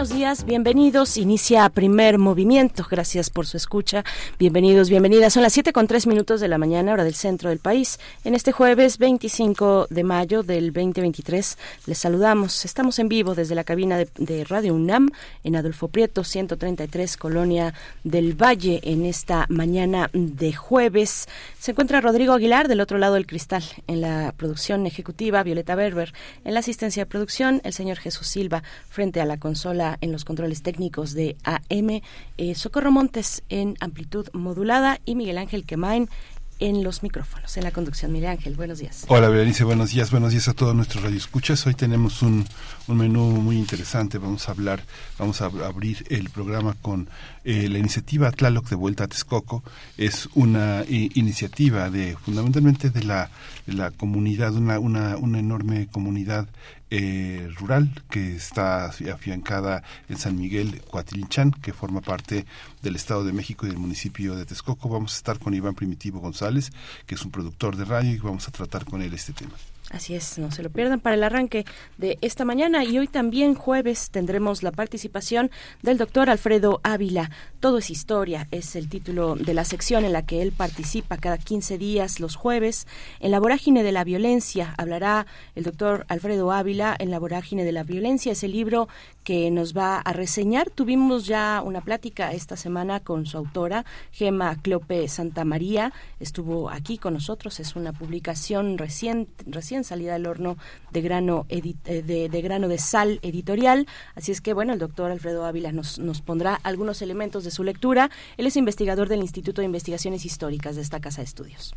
Buenos días, bienvenidos. Inicia primer movimiento. Gracias por su escucha. Bienvenidos, bienvenidas. Son las 7 con 3 minutos de la mañana, hora del centro del país. En este jueves 25 de mayo del 2023 les saludamos. Estamos en vivo desde la cabina de, Radio UNAM en Adolfo Prieto, 133, Colonia del Valle, en esta mañana de jueves. Se encuentra Rodrigo Aguilar del otro lado del cristal en la producción ejecutiva, Violeta Berber en la asistencia de producción, el señor Jesús Silva frente a la consola en los controles técnicos de AM, eh, Socorro Montes en amplitud modulada y Miguel Ángel Quemain en los micrófonos, en la conducción. Miguel Ángel, buenos días. Hola, Berenice, buenos días. Buenos días a todos nuestros radioescuchas. Hoy tenemos un, un menú muy interesante. Vamos a hablar, vamos a abrir el programa con eh, la iniciativa Tlaloc de Vuelta a Texcoco. Es una iniciativa de, fundamentalmente de la, de la comunidad, una, una, una enorme comunidad eh, rural que está afiancada en San Miguel Coatrinchán, que forma parte del Estado de México y del municipio de Texcoco. Vamos a estar con Iván Primitivo González, que es un productor de radio, y vamos a tratar con él este tema. Así es, no se lo pierdan para el arranque de esta mañana y hoy también jueves tendremos la participación del doctor Alfredo Ávila. Todo es historia, es el título de la sección en la que él participa cada 15 días los jueves. En la vorágine de la violencia hablará el doctor Alfredo Ávila en la vorágine de la violencia, ese libro que nos va a reseñar. Tuvimos ya una plática esta semana con su autora, Gema Clope Santa María. Estuvo aquí con nosotros, es una publicación recién, salida del horno de grano, eh, de, grano de sal editorial. Así es que, bueno, el doctor Alfredo Ávila nos, nos pondrá algunos elementos de su lectura. Él es investigador del Instituto de Investigaciones Históricas de esta Casa de Estudios.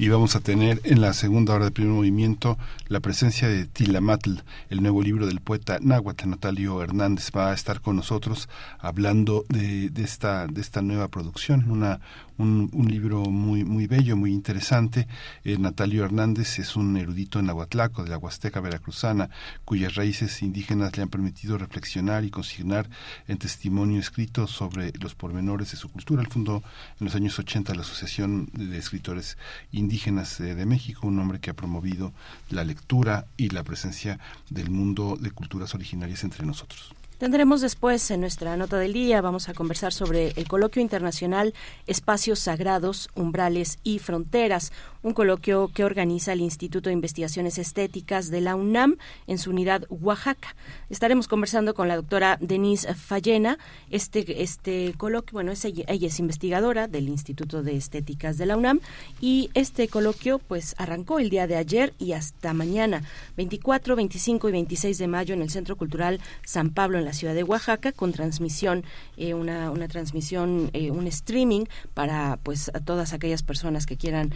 Y vamos a tener en la segunda hora del primer movimiento la presencia de Tilamatl, el nuevo libro del poeta náhuatl Natalio Hernández. Va a estar con nosotros hablando de, de, esta, de esta nueva producción, una, un, libro muy, muy bello, muy interesante. Eh, Natalio Hernández es un erudito en Aguatlaco, de la Huasteca Veracruzana, cuyas raíces indígenas le han permitido reflexionar y consignar en testimonio escrito sobre los pormenores de su cultura. Él fundó en los años 80 la Asociación de Escritores Indígenas de México, un hombre que ha promovido la lectura y la presencia del mundo de culturas originarias entre nosotros. Tendremos después en nuestra nota del día, vamos a conversar sobre el coloquio internacional Espacios Sagrados, Umbrales y Fronteras, un coloquio que organiza el Instituto de Investigaciones Estéticas de la UNAM en su unidad Oaxaca. Estaremos conversando con la doctora Denise Fallena. Este, este coloquio, bueno, es ella, es investigadora del Instituto de Estéticas de la UNAM y este coloquio pues arrancó el día de ayer y hasta mañana, 24, 25 y 26 de mayo en el Centro Cultural San Pablo en la ciudad de Oaxaca con transmisión, eh, una, una transmisión, eh, un streaming para pues a todas aquellas personas que quieran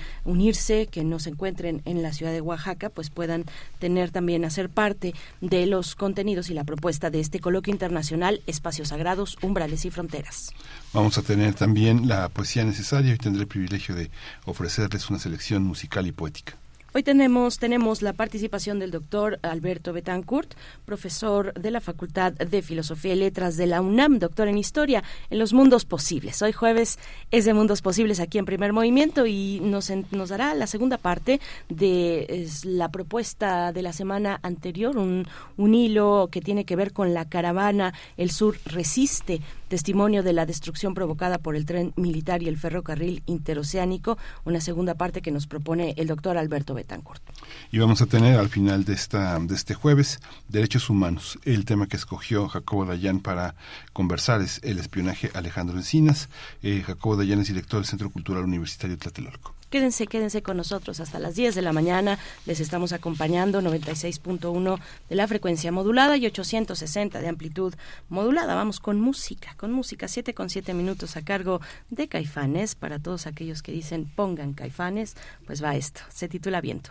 que no se encuentren en la ciudad de Oaxaca, pues puedan tener también, hacer parte de los contenidos y la propuesta de este coloquio internacional Espacios Sagrados, Umbrales y Fronteras. Vamos a tener también la poesía necesaria y tendré el privilegio de ofrecerles una selección musical y poética. Hoy tenemos, tenemos la participación del doctor Alberto Betancourt, profesor de la Facultad de Filosofía y Letras de la UNAM, doctor en Historia, en los mundos posibles. Hoy jueves es de Mundos Posibles aquí en Primer Movimiento y nos, nos dará la segunda parte de la propuesta de la semana anterior, un, un hilo que tiene que ver con la caravana El Sur Resiste testimonio de la destrucción provocada por el tren militar y el ferrocarril interoceánico, una segunda parte que nos propone el doctor Alberto Betancourt. Y vamos a tener al final de, esta, de este jueves derechos humanos. El tema que escogió Jacobo Dayan para conversar es el espionaje Alejandro Encinas. Eh, Jacobo Dayan es director del Centro Cultural Universitario Tlatelolco. Quédense, quédense con nosotros hasta las 10 de la mañana. Les estamos acompañando 96.1 de la frecuencia modulada y 860 de amplitud modulada. Vamos con música, con música 7 con 7 minutos a cargo de Caifanes. Para todos aquellos que dicen pongan Caifanes, pues va esto. Se titula Viento.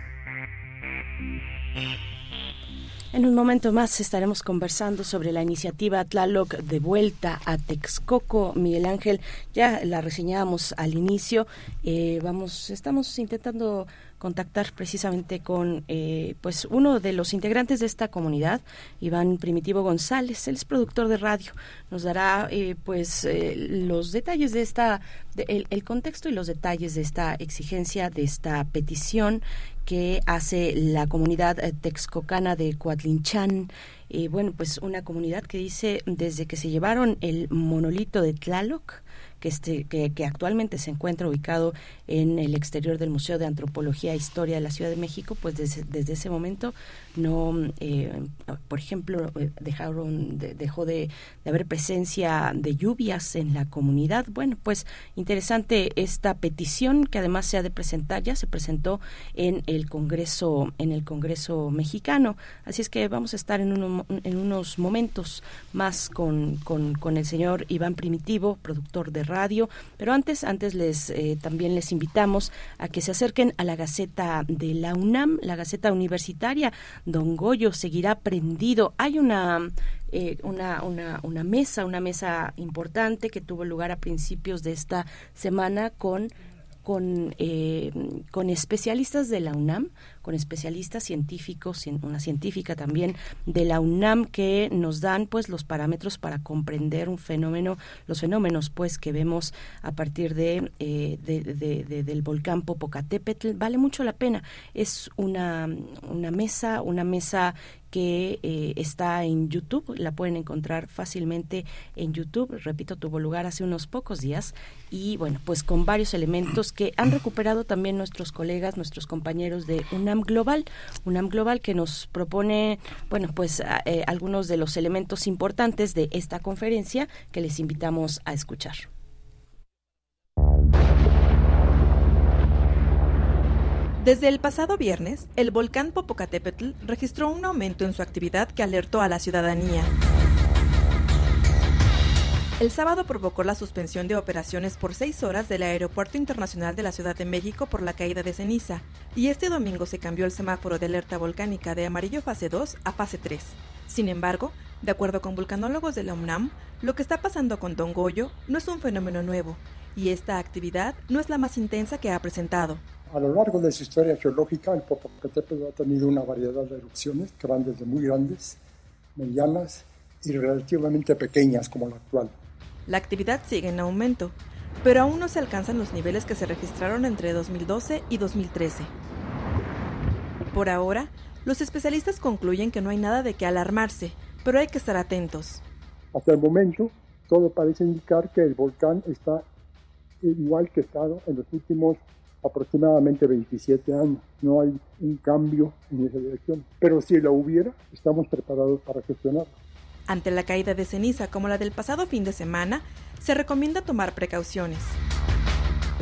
En un momento más estaremos conversando sobre la iniciativa Tlaloc de vuelta a Texcoco. Miguel Ángel, ya la reseñábamos al inicio. Eh, vamos, estamos intentando contactar precisamente con eh, pues uno de los integrantes de esta comunidad, Iván Primitivo González, él es productor de radio, nos dará eh, pues eh, los detalles de esta, el, contexto y los detalles de esta exigencia, de esta petición que hace la comunidad texcocana de Coatlinchan. bueno, pues una comunidad que dice desde que se llevaron el monolito de Tlaloc, que, este, que, actualmente se encuentra ubicado en el exterior del Museo de Antropología e Historia de la Ciudad de México, pues desde, ese momento no, eh, por ejemplo, eh, dejaron, dejó de, haber presencia de lluvias en la comunidad. Bueno, pues interesante esta petición que además se ha de presentar, ya se presentó en el Congreso, en el Congreso mexicano. Así es que vamos a estar en, en unos momentos más con, con, con el señor Iván Primitivo, productor de radio. Pero antes, antes les eh, también les invitamos a que se acerquen a la Gaceta de la UNAM, la Gaceta Universitaria. Don Goyo seguirá prendido. Hay una eh, una, una, una mesa, una mesa importante que tuvo lugar a principios de esta semana con con, eh, con especialistas de la UNAM, con especialistas científicos, una científica también de la UNAM que nos dan pues los parámetros para comprender un fenómeno, los fenómenos pues que vemos a partir de, eh, del volcán Popocatépetl. Vale mucho la pena. Es una, una mesa, una mesa que eh, está en YouTube, la pueden encontrar fácilmente en YouTube, repito, tuvo lugar hace unos pocos días y bueno, pues con varios elementos que han recuperado también nuestros colegas, nuestros compañeros de UNAM Global, UNAM Global que nos propone, bueno, pues eh, algunos de los elementos importantes de esta conferencia que les invitamos a escuchar. Desde el pasado viernes, el volcán Popocatépetl registró un aumento en su actividad que alertó a la ciudadanía. El sábado provocó la suspensión de operaciones por seis horas del Aeropuerto Internacional de la Ciudad de México por la caída de ceniza, y este domingo se cambió el semáforo de alerta volcánica de amarillo fase 2 a fase 3. Sin embargo, de acuerdo con vulcanólogos de la UNAM, lo que está pasando con Don Goyo no es un fenómeno nuevo, y esta actividad no es la más intensa que ha presentado. A lo largo de su historia geológica, el Popocatépetl ha tenido una variedad de erupciones que van desde muy grandes, medianas y relativamente pequeñas como la actual. La actividad sigue en aumento, pero aún no se alcanzan los niveles que se registraron entre 2012 y 2013. Por ahora, los especialistas concluyen que no hay nada de qué alarmarse, pero hay que estar atentos. Hasta el momento, todo parece indicar que el volcán está igual que estado en los últimos aproximadamente 27 años. No hay un cambio en esa dirección. Pero si la hubiera, estamos preparados para gestionarlo. Ante la caída de ceniza como la del pasado fin de semana, se recomienda tomar precauciones.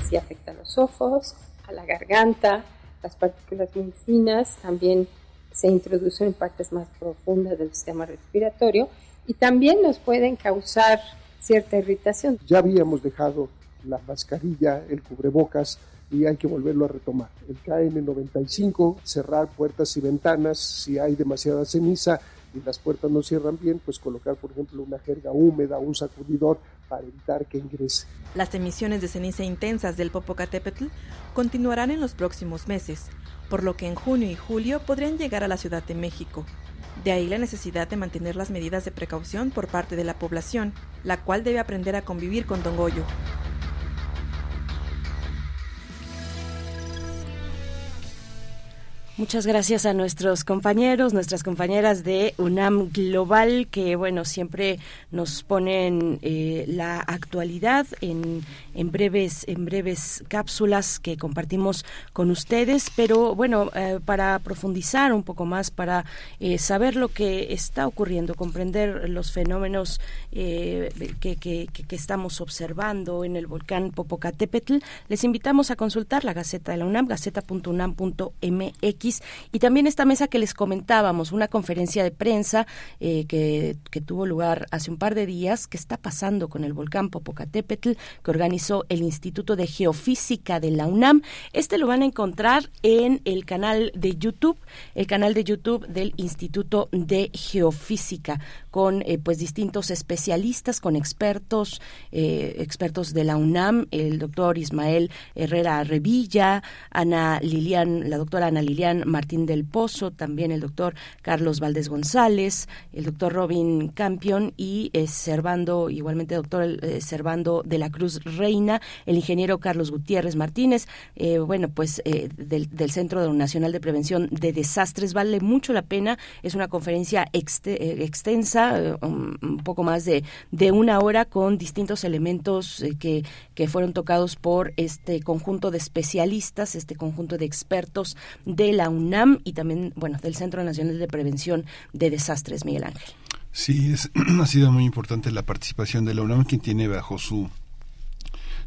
Si afecta a los ojos, a la garganta, las partículas muy finas también se introducen en partes más profundas del sistema respiratorio y también nos pueden causar cierta irritación. Ya habíamos dejado la mascarilla, el cubrebocas y hay que volverlo a retomar. El KN95, cerrar puertas y ventanas, si hay demasiada ceniza y las puertas no cierran bien, pues colocar, por ejemplo, una jerga húmeda, un sacudidor para evitar que ingrese. Las emisiones de ceniza intensas del Popocatépetl continuarán en los próximos meses, por lo que en junio y julio podrían llegar a la Ciudad de México. De ahí la necesidad de mantener las medidas de precaución por parte de la población, la cual debe aprender a convivir con Don Goyo. Muchas gracias a nuestros compañeros, nuestras compañeras de UNAM Global, que bueno, siempre nos ponen eh, la actualidad en, en, breves, en breves cápsulas que compartimos con ustedes. Pero bueno, eh, para profundizar un poco más, para eh, saber lo que está ocurriendo, comprender los fenómenos que, que, que, estamos observando en el volcán Popocatépetl, les invitamos a consultar la Gaceta de la UNAM, gaceta.unam.mx y también esta mesa que les comentábamos, una conferencia de prensa eh, que, tuvo lugar hace un par de días, que está pasando con el volcán Popocatépetl, que organizó el Instituto de Geofísica de la UNAM. Este lo van a encontrar en el canal de YouTube, el canal de YouTube del Instituto de Geofísica, con eh, pues distintos especialistas, con expertos, eh, expertos de la UNAM, el doctor Ismael Herrera Revilla, Ana Lilian, la doctora Ana Lilian Martín del Pozo, también el doctor Carlos Valdés González, el doctor Robin Campion y eh, Servando, igualmente doctor eh, Servando de la Cruz El ingeniero Carlos Gutiérrez Martínez, eh, bueno, pues del, Centro Nacional de Prevención de Desastres. Vale mucho la pena, es una conferencia extensa, un poco más de, de una hora con distintos elementos que, que fueron tocados por este conjunto de especialistas, este conjunto de expertos de la UNAM y también, bueno, del Centro Nacional de Prevención de Desastres, Miguel Ángel. Sí, es, ha sido muy importante la participación de la UNAM, quien tiene bajo su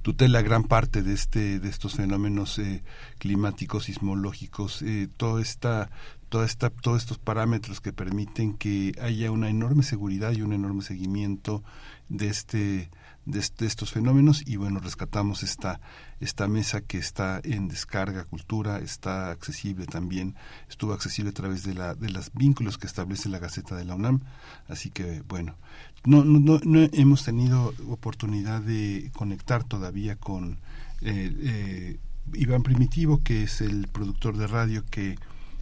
tutela gran parte de este de estos fenómenos eh, climáticos sismológicos eh, toda esta toda esta todos estos parámetros que permiten que haya una enorme seguridad y un enorme seguimiento de este de, estos fenómenos. Y bueno rescatamos esta esta mesa que está en descarga cultura está accesible también estuvo accesible a través de la de los vínculos que establece la Gaceta de la UNAM. Así que bueno no no, no, hemos tenido oportunidad de conectar todavía con eh, eh, Iván Primitivo que es el productor de radio que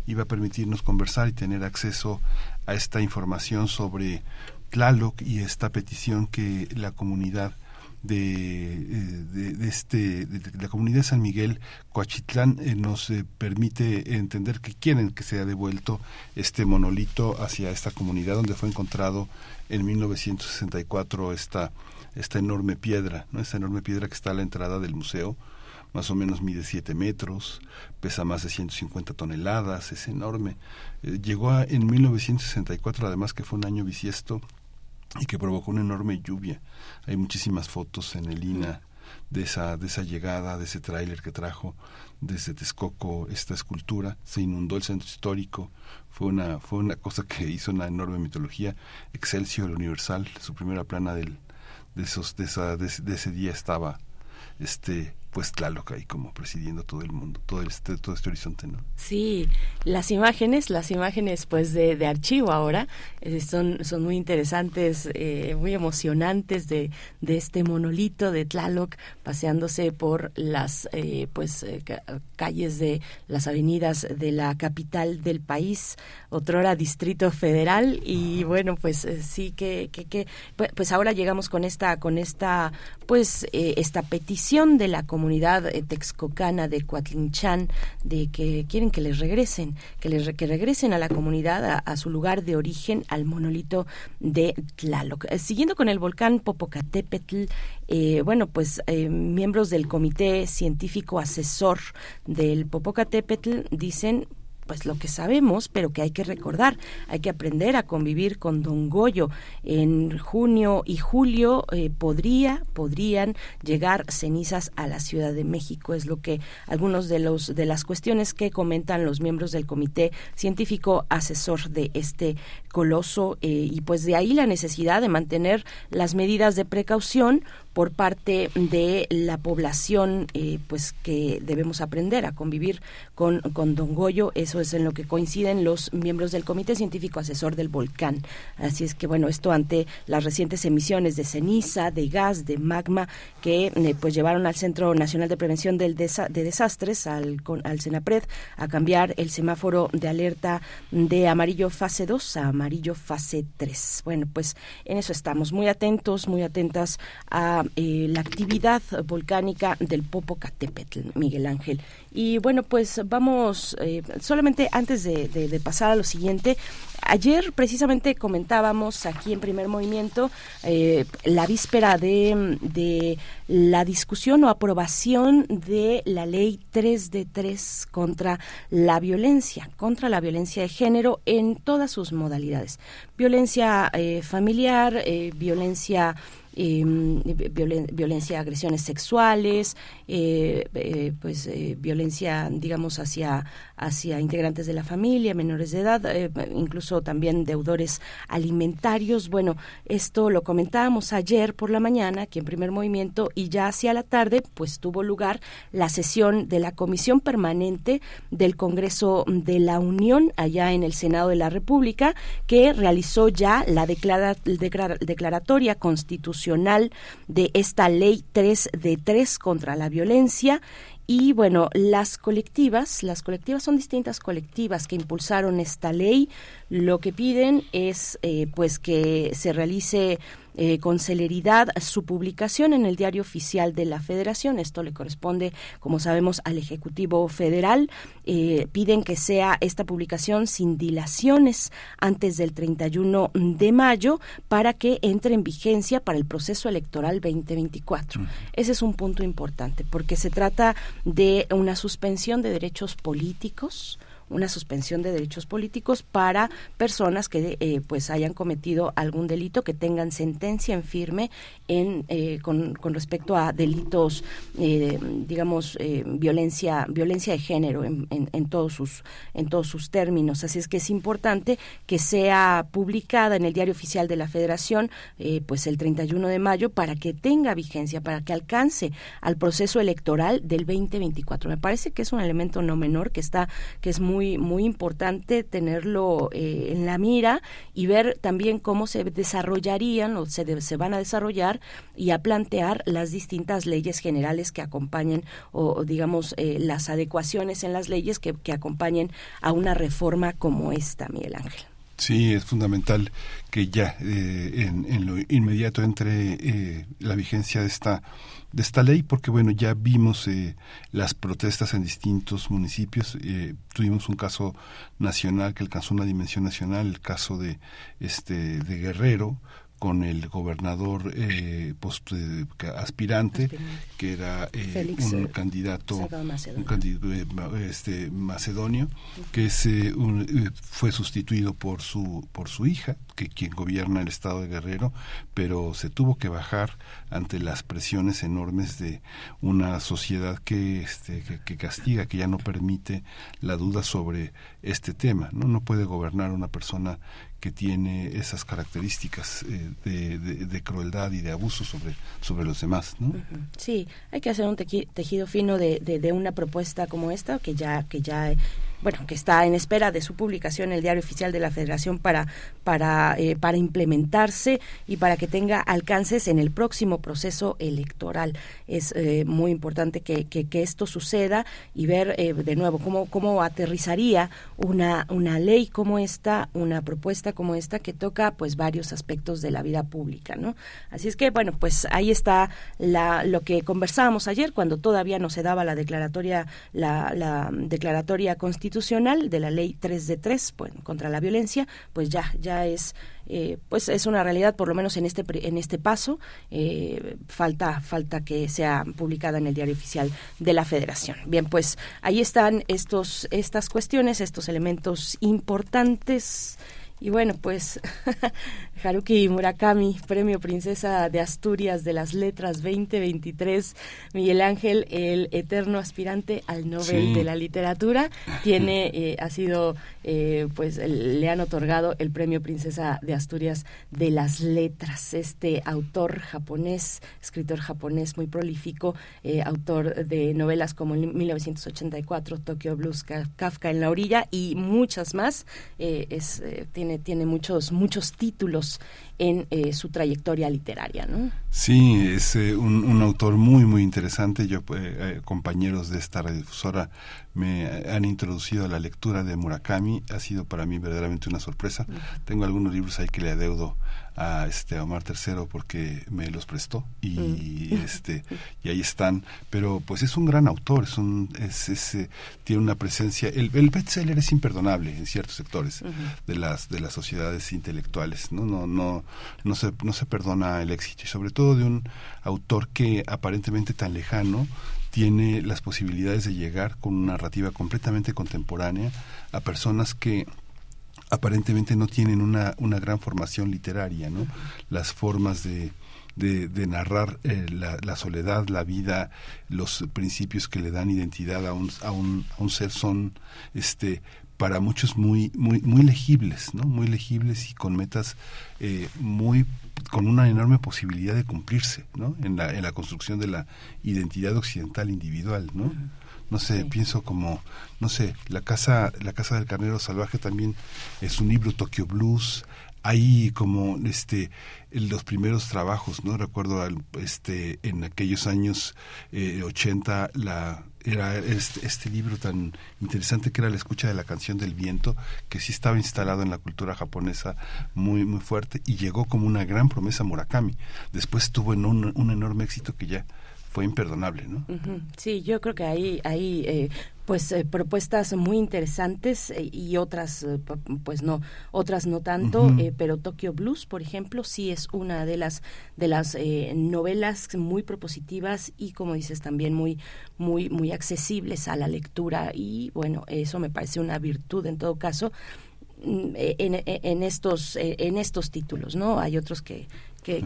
iba a permitirnos conversar y tener acceso a esta información sobre Tlaloc y esta petición que la comunidad de, eh, de, este la comunidad de San Miguel Coachitlán eh, nos permite entender que quieren que sea devuelto este monolito hacia esta comunidad donde fue encontrado en 1964 esta esta enorme piedra no esta enorme piedra que está a la entrada del museo más o menos mide 7 metros, pesa más de 150 toneladas, es enorme. llegó a, en 1964, además que fue un año bisiesto, y que provocó una enorme lluvia. Hay muchísimas fotos en el INA de esa, de esa llegada, de ese tráiler que trajo desde Texcoco esta escultura. Se inundó el centro histórico. Fue una, fue una cosa que hizo una enorme mitología. Excelsior Universal, su primera plana del, de, esos, de, esa, de, ese día estaba este pues Tlaloc ahí como presidiendo todo el mundo, todo este, todo este horizonte, ¿no? Sí, las imágenes, las imágenes pues de, de archivo ahora eh, son, son muy interesantes, eh, muy emocionantes de, de este monolito de Tlaloc paseándose por las eh, pues calles de las avenidas de la capital del país, otrora Distrito Federal y bueno pues sí que, que, que pues, pues ahora llegamos con esta con esta pues esta petición de la comunidad comunidad eh, texcocana de Coatlinchan de que quieren que les regresen, que les que regresen a la comunidad, a, su lugar de origen, al monolito de Tlaloc. Eh, siguiendo con el volcán Popocatépetl, eh, bueno, pues miembros del comité científico asesor del Popocatépetl dicen pues lo que sabemos, pero que hay que recordar, hay que aprender a convivir con Don Goyo. En junio y julio eh, podría, podrían llegar cenizas a la Ciudad de México, es lo que algunos de los de las cuestiones que comentan los miembros del comité científico asesor de este coloso eh, y pues de ahí la necesidad de mantener las medidas de precaución por parte de la población, eh, pues que debemos aprender a convivir con, con Don Goyo. Eso es en lo que coinciden los miembros del Comité Científico Asesor del Volcán. Así es que, bueno, esto ante las recientes emisiones de ceniza, de gas, de magma, que eh, pues llevaron al Centro Nacional de Prevención del de Desastres, al, al CENAPRED, a cambiar el semáforo de alerta de amarillo fase 2 a amarillo fase 3. Bueno, pues en eso estamos muy atentos, muy atentas a la, la actividad volcánica del Popocatépetl, Miguel Ángel. Y bueno, pues vamos, solamente antes de pasar a lo siguiente, Ayer precisamente comentábamos aquí en primer movimiento eh, la víspera de, la discusión o aprobación de la ley 3 de 3 contra la violencia, contra la violencia de género en todas sus modalidades. Violencia eh, familiar, eh, violencia eh, violencia, agresiones sexuales, eh, eh, pues eh, violencia, digamos, hacia, hacia integrantes de la familia, menores de edad, incluso también deudores alimentarios. Bueno, esto lo comentábamos ayer por la mañana, aquí en primer movimiento, y ya hacia la tarde, pues tuvo lugar la sesión de la Comisión Permanente del Congreso de la Unión, allá en el Senado de la República, que realizó ya la declaratoria constitucional de esta ley 3 de 3 contra la violencia y bueno, las colectivas, las colectivas son distintas colectivas que impulsaron esta ley. Lo que piden es eh, pues que se realice eh, con celeridad su publicación en el diario oficial de la Federación. Esto le corresponde, como sabemos, al Ejecutivo Federal. Eh, piden que sea esta publicación sin dilaciones antes del 31 de mayo para que entre en vigencia para el proceso electoral 2024. Ese es un punto importante porque se trata de una suspensión de derechos políticos una suspensión de derechos políticos para personas que eh, pues hayan cometido algún delito, que tengan sentencia en firme en, eh, con, con, respecto a delitos, eh, digamos, violencia, violencia de género en, en, todos sus, en todos sus términos. Así es que es importante que sea publicada en el diario oficial de la Federación, pues el 31 de mayo, para que tenga vigencia, para que alcance al proceso electoral del 2024. Me parece que es un elemento no menor que está, que es muy muy, importante tenerlo eh, en la mira y ver también cómo se desarrollarían o se, se van a desarrollar y a plantear las distintas leyes generales que acompañen o, digamos eh, las adecuaciones en las leyes que, que acompañen a una reforma como esta, Miguel Ángel. Sí, es fundamental que ya eh, en, lo inmediato entre la vigencia de esta de esta ley porque bueno ya vimos eh, las protestas en distintos municipios. Eh, tuvimos un caso nacional que alcanzó una dimensión nacional el caso de este de Guerrero con el gobernador eh, post, eh, aspirante, que era eh, un candidato un candidato este macedonio que se fue sustituido por su por su hija que quien gobierna el estado de Guerrero pero se tuvo que bajar ante las presiones enormes de una sociedad que este que, castiga que ya no permite la duda sobre este tema no no puede gobernar una persona que tiene esas características eh, de, crueldad y de abuso sobre, sobre los demás. ¿no? Sí, hay que hacer un tejido fino de, de, una propuesta como esta, que ya, que ya bueno, que está en espera de su publicación en el Diario Oficial de la Federación para, para, eh, para implementarse y para que tenga alcances en el próximo proceso electoral. Es eh, muy importante que, que, esto suceda y ver eh, de nuevo cómo, cómo aterrizaría una, una ley como esta, una propuesta como esta que toca pues varios aspectos de la vida pública, ¿no? Así es que, bueno, pues ahí está la, lo que conversábamos ayer cuando todavía no se daba la declaratoria, la, la declaratoria constitucional constitucional de la ley 3 de 3 pues, contra la violencia, pues ya, ya es eh, pues es una realidad por lo menos en este en este paso eh, falta falta que sea publicada en el diario oficial de la Federación. Bien pues ahí están estos estas cuestiones estos elementos importantes y bueno, pues Haruki Murakami, Premio Princesa de Asturias de las Letras 2023, Miguel Ángel, el eterno aspirante al Nobel de la Literatura, tiene, eh, ha sido, eh, pues le han otorgado el Premio Princesa de Asturias de las Letras. Este autor japonés, escritor japonés muy prolífico, eh, autor de novelas como 1984, Tokyo Blues, Kafka en la orilla y muchas más, es, tiene tiene, muchos, muchos títulos en eh, su trayectoria literaria, ¿no? Sí, es eh, un, autor muy, muy interesante. Yo, eh, compañeros de esta radiodifusora me han introducido a la lectura de Murakami. Ha sido para mí verdaderamente una sorpresa. Tengo algunos libros ahí que le adeudo a este Omar III porque me los prestó y mm. este y ahí están pero pues es un gran autor es un es, eh, tiene una presencia el, el bestseller es imperdonable en ciertos sectores de las de las sociedades intelectuales no no no no se no se perdona el éxito y sobre todo de un autor que aparentemente tan lejano tiene las posibilidades de llegar con una narrativa completamente contemporánea a personas que aparentemente no tienen una, una gran formación literaria, ¿no? Las formas de, de, narrar eh, la, soledad, la vida, los principios que le dan identidad a un, a un, a un ser son este para muchos muy muy muy legibles, ¿no? Muy legibles y con metas eh, muy con una enorme posibilidad de cumplirse, ¿no? En la, en la construcción de la identidad occidental individual, ¿no? No sé, pienso como, no sé, la casa, la casa del carnero salvaje también es un libro Tokyo Blues, hay como este los primeros trabajos no recuerdo este en aquellos años eh, 80 la era este, este, libro tan interesante que era la escucha de la canción del viento que sí estaba instalado en la cultura japonesa muy muy fuerte y llegó como una gran promesa Murakami. Después tuvo en un, un enorme éxito que ya fue imperdonable, ¿no? Sí, yo creo que hay, hay eh, pues eh, propuestas muy interesantes eh, y otras pues no otras no tanto pero Tokyo Blues por ejemplo sí es una de las de las novelas muy propositivas y como dices también muy muy muy accesibles a la lectura. Y bueno eso me parece una virtud en todo caso mm, en, en estos en estos títulos no hay otros que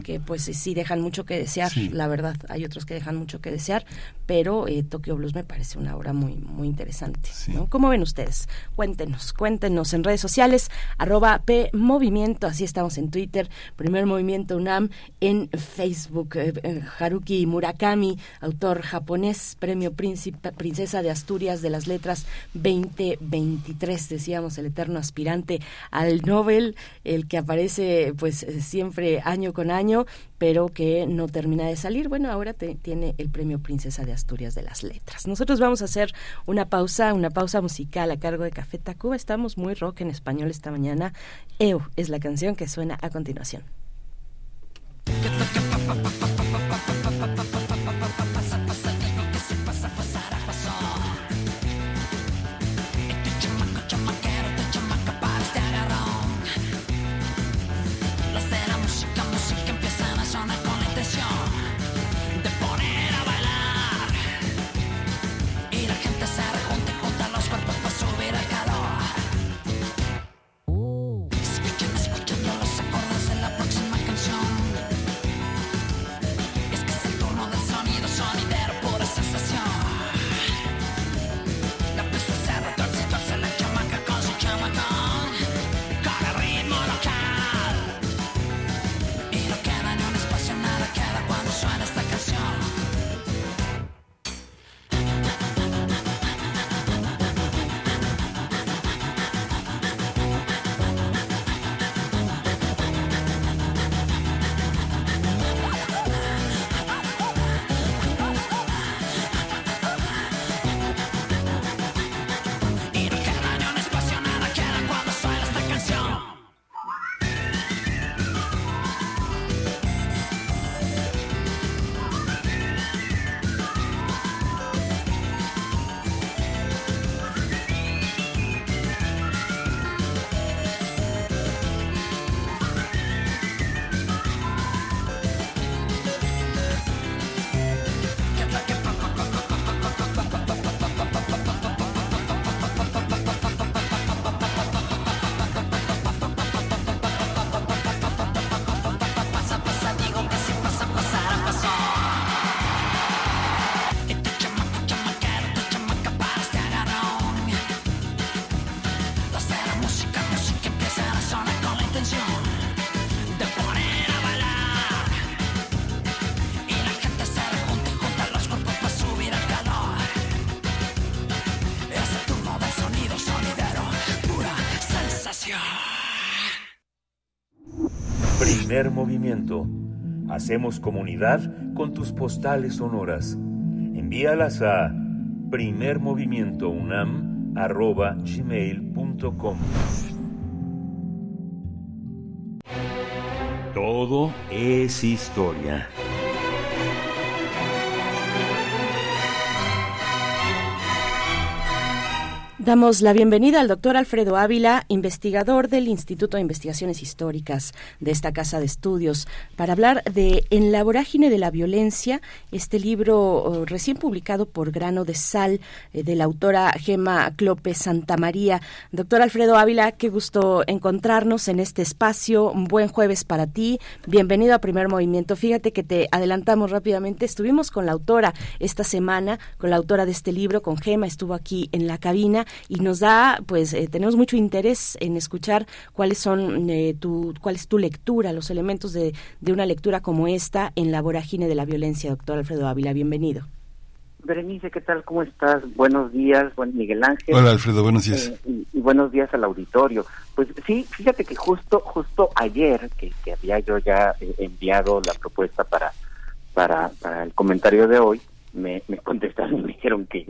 que, pues sí dejan mucho que desear, la verdad. Hay otros que dejan mucho que desear, pero eh, Tokyo Blues me parece una obra muy muy interesante. ¿no? ¿Cómo ven ustedes? Cuéntenos, cuéntenos en redes sociales, arroba P Movimiento, así estamos en Twitter, Primer Movimiento UNAM, en Facebook, eh, Haruki Murakami, autor japonés, premio Príncipe, Princesa de Asturias de las Letras 2023, decíamos, el eterno aspirante al Nobel, el que aparece pues siempre año con año, pero que no termina de salir. Bueno, ahora tiene el premio Princesa de Asturias de las Letras. Nosotros vamos a hacer una pausa, una pausa musical a cargo de Café Tacuba. Estamos muy rock en español esta mañana. Eu es la canción que suena a continuación. Movimiento. Hacemos comunidad con tus postales sonoras. Envíalas a primermovimientounam.gmail.com Todo es historia. Damos la bienvenida al doctor Alfredo Ávila, investigador del Instituto de Investigaciones Históricas de esta Casa de Estudios, para hablar de En la vorágine de la violencia, este libro oh, recién publicado por Grano de Sal eh, de la autora Gema Clope Santamaría. Doctor Alfredo Ávila, qué gusto encontrarnos en este espacio. Un buen jueves para ti. Bienvenido a Primer Movimiento. Fíjate que te adelantamos rápidamente. Estuvimos con la autora esta semana, con la autora de este libro, con Gema, estuvo aquí en la cabina y nos da, pues eh, tenemos mucho interés en escuchar cuáles son eh, tu, cuál es tu lectura, los elementos de, de una lectura como esta en la vorágine de la violencia, doctor Alfredo Ávila. Bienvenido. Berenice, ¿qué tal? ¿Cómo estás? Buenos días, buen Miguel Ángel. Hola Alfredo, buenos días. Eh, y, buenos días al auditorio. Pues sí, fíjate que justo justo ayer que, que había yo ya enviado la propuesta para, para, para el comentario de hoy, me, me contestaron y me dijeron que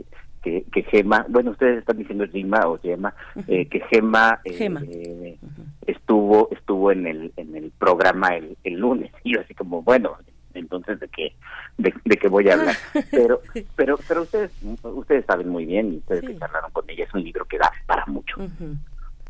que, Gema, bueno, ustedes están diciendo Gema o Gema, eh, que Gema, eh, estuvo estuvo en el en el programa el, el lunes. Y yo así como bueno entonces de qué de, qué voy a hablar pero pero pero ustedes ustedes saben muy bien y ustedes que charlaron con ella es un libro que da para mucho.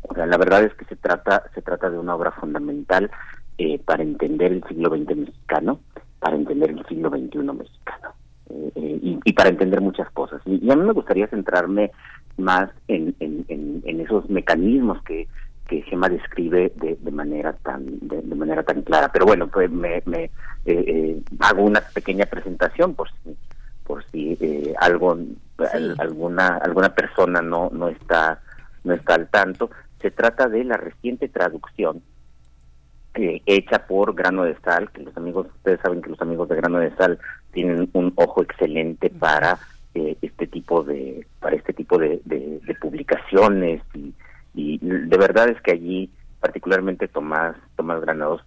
O sea la verdad es que se trata se trata de una obra fundamental eh, para entender el siglo XX mexicano para entender el siglo XXI mexicano eh, y, para entender muchas cosas. Y, a mí me gustaría centrarme más en, en, esos mecanismos que, que Gemma describe de, de manera tan de, manera tan clara. Pero bueno, pues me, me eh, eh, hago una pequeña presentación por si por si algo alguna alguna persona no no está no está al tanto. Se trata de la reciente traducción hecha por Grano de Sal, que los amigos, ustedes saben que los amigos de Grano de Sal tienen un ojo excelente para eh, este tipo de para este tipo de, publicaciones y, de verdad es que allí particularmente Tomás Tomás Granados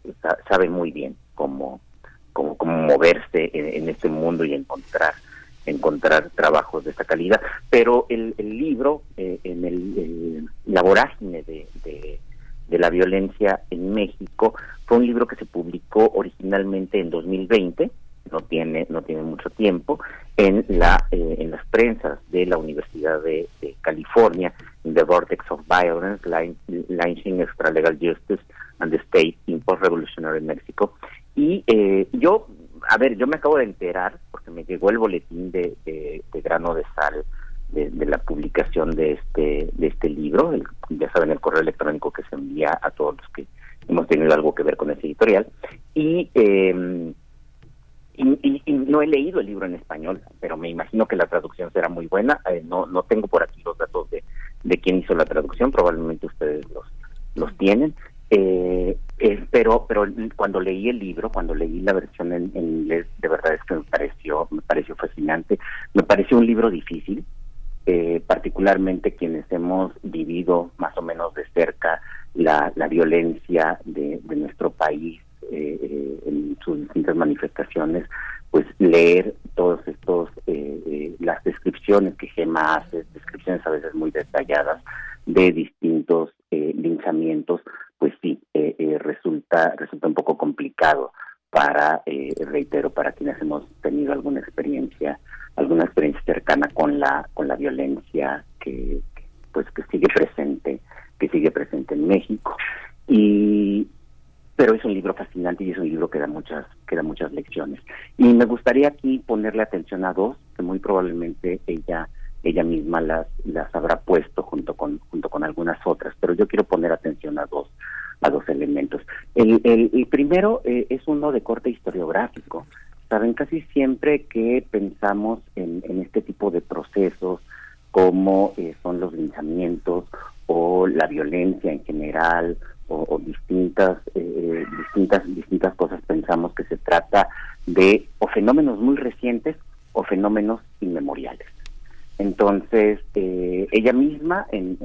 sabe muy bien cómo cómo, moverse en, este mundo y encontrar encontrar trabajos de esta calidad. Pero el, libro eh, en el, la vorágine de, de la violencia en México. Fue un libro que se publicó originalmente en 2020 no tiene no tiene mucho tiempo en la eh, en las prensas de la Universidad de, California the vortex of violence launching extralegal justice and the state in post-revolutionary Mexico. Y eh, yo a ver yo me acabo de enterar porque me llegó el boletín de, de, grano de sal de, la publicación de este de este libro ya saben el correo electrónico que se envía a todos los que hemos tenido algo que ver con ese editorial y eh, y, no he leído el libro en español, pero me imagino que la traducción será muy buena. Eh, no no tengo por aquí los datos de, de quién hizo la traducción, probablemente ustedes los, los tienen. Eh, eh, pero pero cuando leí el libro, cuando leí la versión en, inglés, de verdad es que me pareció me pareció fascinante. Me pareció un libro difícil, particularmente quienes hemos vivido más o menos de cerca la, la violencia de, nuestro país eh, en sus distintas manifestaciones, pues leer todos estos, eh, eh, las descripciones que Gema hace, descripciones a veces muy detalladas de distintos linchamientos, pues sí, resulta, resulta un poco complicado para, reitero, para quienes hemos tenido alguna experiencia, alguna experiencia cercana con la, con la violencia que, pues que sigue presente, que sigue presente en México. Y, pero es un libro fascinante y es un libro que da muchas que da muchas lecciones. Y me gustaría aquí ponerle atención a dos que muy probablemente ella ella misma las las habrá puesto junto con junto con algunas otras pero yo quiero poner atención a dos a dos elementos. El, el, primero eh, es uno de corte historiográfico saben casi siempre que pensamos en, en este tipo de procesos como eh, son los linchamientos o la violencia en general o, distintas eh, distintas distintas cosas pensamos que se trata de o fenómenos muy recientes o fenómenos inmemoriales. Entonces eh, ella misma en,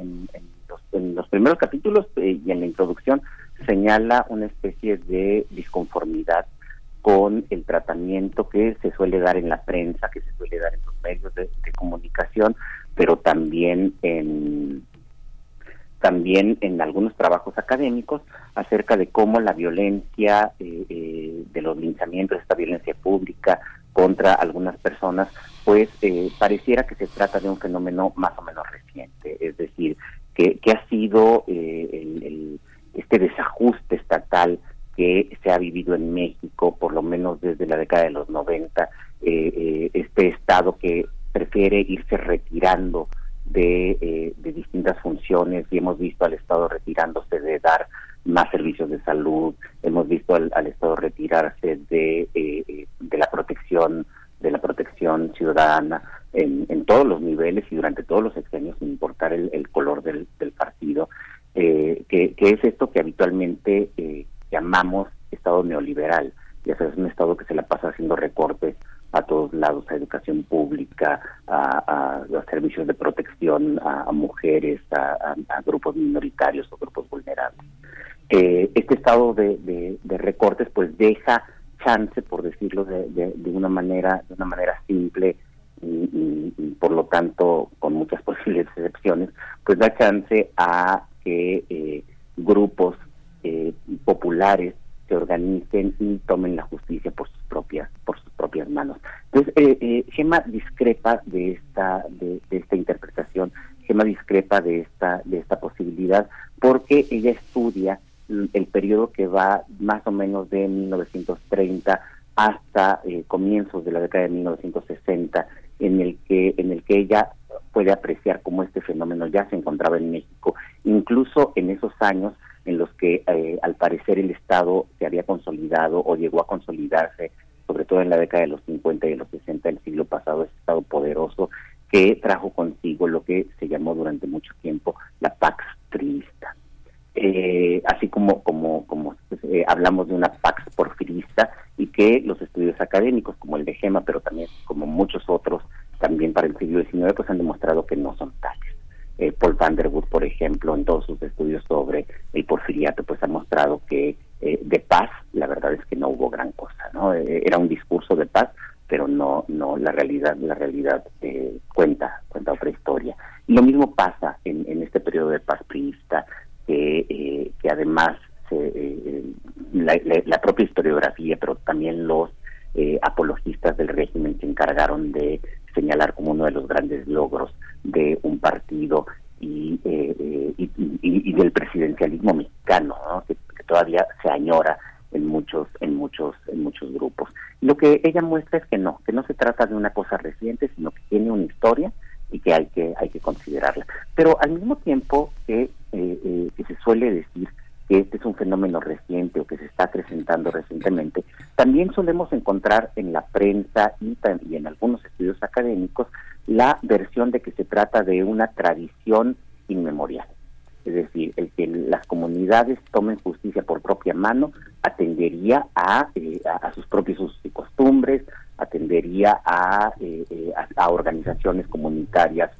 los, primeros capítulos eh, y en la introducción señala una especie de disconformidad con el tratamiento que se suele dar en la prensa, que se suele dar en los medios de comunicación, pero también en, también en algunos trabajos académicos acerca de cómo la violencia de los linchamientos, esta violencia pública contra algunas personas, pues pareciera que se trata de un fenómeno más o menos reciente, es decir, que, ha sido el, este desajuste estatal que se ha vivido en México, por lo menos desde la década de los 90, eh, eh, este Estado que prefiere irse retirando de, eh, de, distintas funciones y hemos visto al Estado retirándose de dar más servicios de salud, hemos visto al, Estado retirarse de, de la protección de la protección ciudadana en, todos los niveles y durante todos los sexenios sin importar el, color del, del partido, que, que, es esto que habitualmente llamamos Estado neoliberal. Ya sabes, un Estado que se la pasa haciendo recortes a todos lados, a educación pública, a, los servicios de protección a, mujeres, a, grupos minoritarios o grupos vulnerables. Eh, este estado de, recortes pues deja chance, por decirlo de, una manera, de una manera simple y, por lo tanto con muchas posibles excepciones, pues da chance a que eh, grupos eh, populares se organicen y tomen la justicia por sus propias por sus propias manos. Entonces, eh, eh, Gema discrepa de esta de, esta interpretación, Gema discrepa de esta de esta posibilidad porque ella estudia el periodo que va más o menos de 1930 hasta eh, comienzos de la década de 1960 en el que en el que ella puede apreciar cómo este fenómeno ya se encontraba en México incluso en esos años en los que eh, al parecer el Estado se había consolidado o llegó a consolidarse, sobre todo en la década de los 50 y de los 60 del siglo pasado, ese Estado poderoso que trajo consigo lo que se llamó durante mucho tiempo la Pax Trista. Eh, así como como como eh, hablamos de una Pax porfirista y que los estudios académicos como el de Gema, pero también como muchos otros también para el siglo XIX, pues han demostrado que no son tales. Eh, Paul Vanderwood, por ejemplo, en todos sus estudios sobre el porfiriato, pues ha mostrado que eh, de paz, la verdad es que no hubo gran cosa, ¿no? Eh, era un discurso de paz, pero no, no la realidad, la realidad cuenta, cuenta otra historia. Y lo mismo pasa en, en este periodo de paz priista, que, que además la, la, propia historiografía, pero también los apologistas del régimen se encargaron de señalar como uno de los grandes logros de un partido y, eh, y, del presidencialismo mexicano, que, todavía se añora en muchos, en muchos, en muchos grupos. Lo que ella muestra es que no, que no se trata de una cosa reciente, sino que tiene una historia y que hay que, hay que considerarla. Pero al mismo tiempo que, eh, eh, que se suele decir que este es un fenómeno reciente o que se está presentando recientemente, también solemos encontrar en la prensa y, y en algunos estudios académicos la versión de que se trata de una tradición inmemorial. Es decir, el que las comunidades tomen justicia por propia mano atendería a, eh, a, sus propios usos y costumbres, atendería a, eh, eh, a, organizaciones comunitarias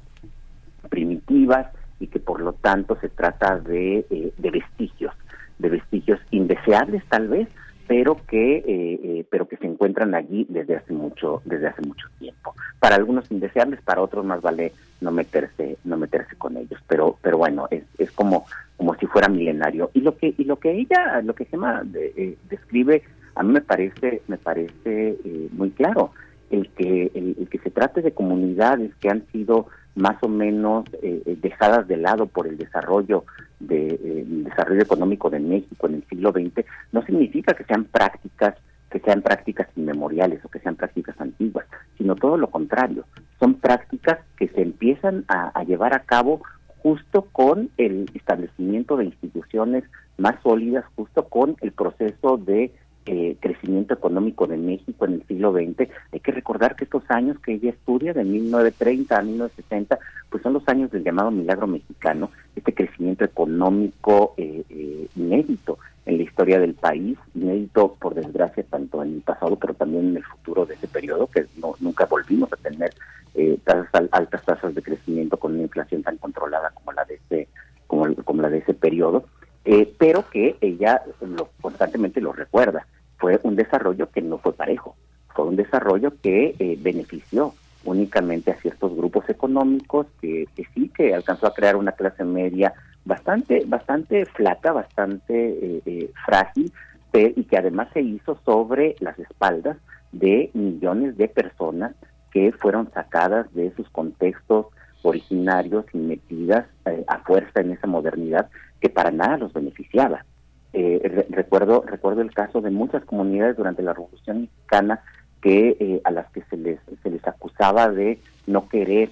primitivas y que por lo tanto se trata de, de vestigios, de vestigios indeseables tal vez, pero que eh, eh, pero que se encuentran allí desde hace mucho desde hace mucho tiempo. Para algunos indeseables para otros más vale no meterse no meterse con ellos. Pero pero bueno es, es como como si fuera milenario. Y lo que y lo que ella lo que Gemma eh, describe a mí me parece me parece muy claro. El que el, que se trate de comunidades que han sido más o menos dejadas de lado por el desarrollo de eh, desarrollo económico de México en el siglo XX no significa que sean prácticas que sean prácticas inmemoriales o que sean prácticas antiguas, sino todo lo contrario. Son prácticas que se empiezan a, llevar a cabo justo con el establecimiento de instituciones más sólidas, justo con el proceso de eh, crecimiento económico de México en el siglo XX. Hay que recordar que estos años que ella estudia, de 1930 a 1960, pues son los años del llamado milagro mexicano, este crecimiento económico eh, eh, inédito en la historia del país, inédito por desgracia tanto en el pasado pero también en el futuro de ese periodo, que no, nunca volvimos a tener eh, altas tasas de crecimiento con una inflación tan controlada como la de ese, como, la de ese periodo, pero que ella lo, constantemente lo recuerda. Fue un desarrollo que no fue parejo, fue un desarrollo que benefició únicamente a ciertos grupos económicos que, sí que alcanzó a crear una clase media bastante, bastante flaca, bastante eh, frágil, y que además se hizo sobre las espaldas de millones de personas que fueron sacadas de sus contextos originarios y metidas a fuerza en esa modernidad que para nada los beneficiaba. recuerdo recuerdo el caso de muchas comunidades durante la Revolución Mexicana que a las que se les se les acusaba de no querer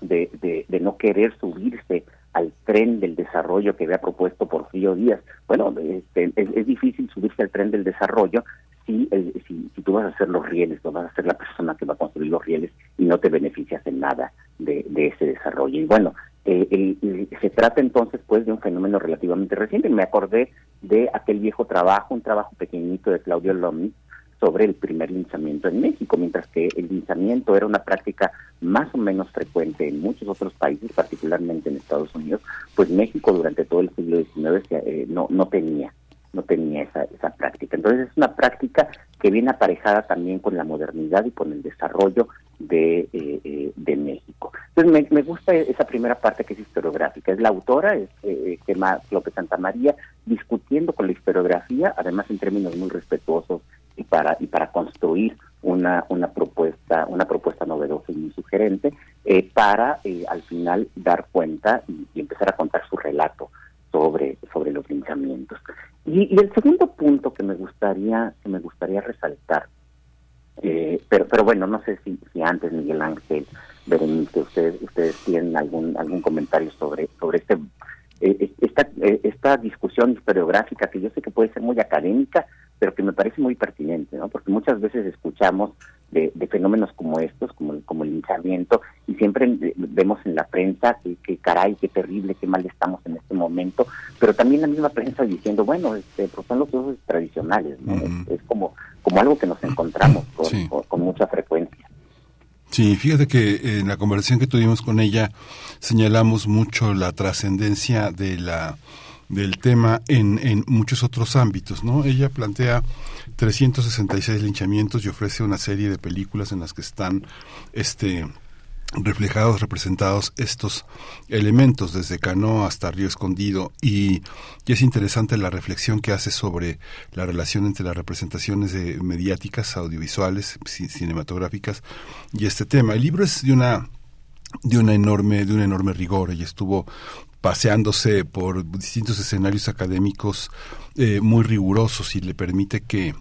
de, de, no querer subirse al tren del desarrollo que había propuesto Porfirio Díaz. Bueno, este, es, difícil subirse al tren del desarrollo si, si, si, tú vas a hacer los rieles, tú vas a ser la persona que va a construir los rieles y no te beneficias en nada de, de ese desarrollo. Y bueno, eh, se trata entonces pues de un fenómeno relativamente reciente. Me acordé de aquel viejo trabajo, un trabajo pequeñito de Claudio Lomi, sobre el primer linchamiento en México, mientras que el linchamiento era una práctica más o menos frecuente en muchos otros países, particularmente en Estados Unidos, pues México durante todo el siglo XIX eh, no, no tenía no tenía esa, esa práctica. Entonces es una práctica que viene aparejada también con la modernidad y con el desarrollo de, eh, eh, de México. Entonces me, gusta esa primera parte que es historiográfica. Es la autora, es eh, Gemma López Santa María, discutiendo con la historiografía, además en términos muy respetuosos y para y para construir una una propuesta una propuesta novedosa y muy sugerente eh, para eh, al final dar cuenta y, empezar a contar su relato sobre sobre los linchamientos. Y, el segundo punto que me gustaría que me gustaría resaltar eh, pero pero bueno no sé si, si antes Miguel Ángel Berenice ustedes ustedes tienen algún algún comentario sobre sobre este esta esta discusión historiográfica que yo sé que puede ser muy académica pero que me parece muy pertinente, ¿no? Porque muchas veces escuchamos de, fenómenos como estos, como, como el linchamiento, y siempre vemos en la prensa que, caray, qué terrible, qué mal estamos en este momento, pero también la misma prensa diciendo, bueno, este, pues son los usos tradicionales, ¿no? es, como, como algo que nos encontramos con, mucha frecuencia. Sí, fíjate que en la conversación que tuvimos con ella señalamos mucho la trascendencia de la del tema en, en muchos otros ámbitos, ¿no? Ella plantea 366 linchamientos y ofrece una serie de películas en las que están este reflejados, representados estos elementos desde Cano hasta Río Escondido y, y, es interesante la reflexión que hace sobre la relación entre las representaciones de mediáticas, audiovisuales, cinematográficas y este tema. El libro es de una de una enorme de un enorme rigor ella estuvo paseándose por distintos escenarios académicos eh, muy rigurosos y le permite que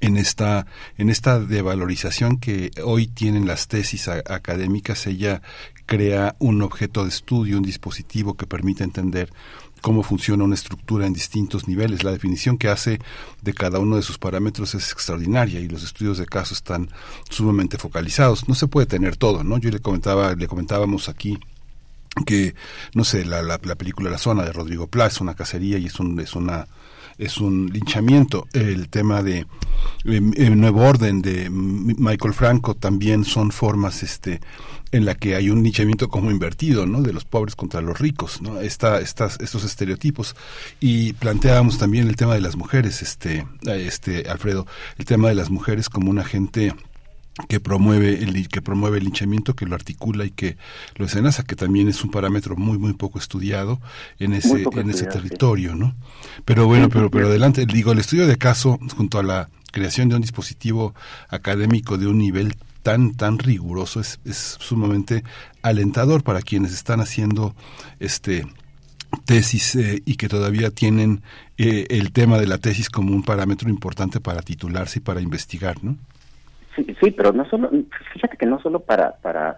en esta en esta devalorización que hoy tienen las tesis académicas ella crea un objeto de estudio un dispositivo que permite entender cómo funciona una estructura en distintos niveles. La definición que hace de cada uno de sus parámetros es extraordinaria y los estudios de caso están sumamente focalizados. No se puede tener todo, ¿no? Yo le comentaba, le comentábamos aquí que no sé la, la, película La zona de Rodrigo Pla es una cacería y es un es una es un linchamiento. El tema de el nuevo orden de Michael Franco también son formas este en la que hay un linchamiento como invertido no de los pobres contra los ricos no Esta, estas estos estereotipos. Y planteábamos también el tema de las mujeres este este Alfredo el tema de las mujeres como un agente que promueve el que promueve el linchamiento, que lo articula y que lo escenaza, que también es un parámetro muy muy poco estudiado en ese en ese territorio, ¿no? Pero bueno, pero pero adelante, digo, el estudio de caso junto a la creación de un dispositivo académico de un nivel tan tan riguroso es, es sumamente alentador para quienes están haciendo este tesis eh, y que todavía tienen eh, el tema de la tesis como un parámetro importante para titularse y para investigar, ¿no? Sí, pero no solo, fíjate que no solo para, para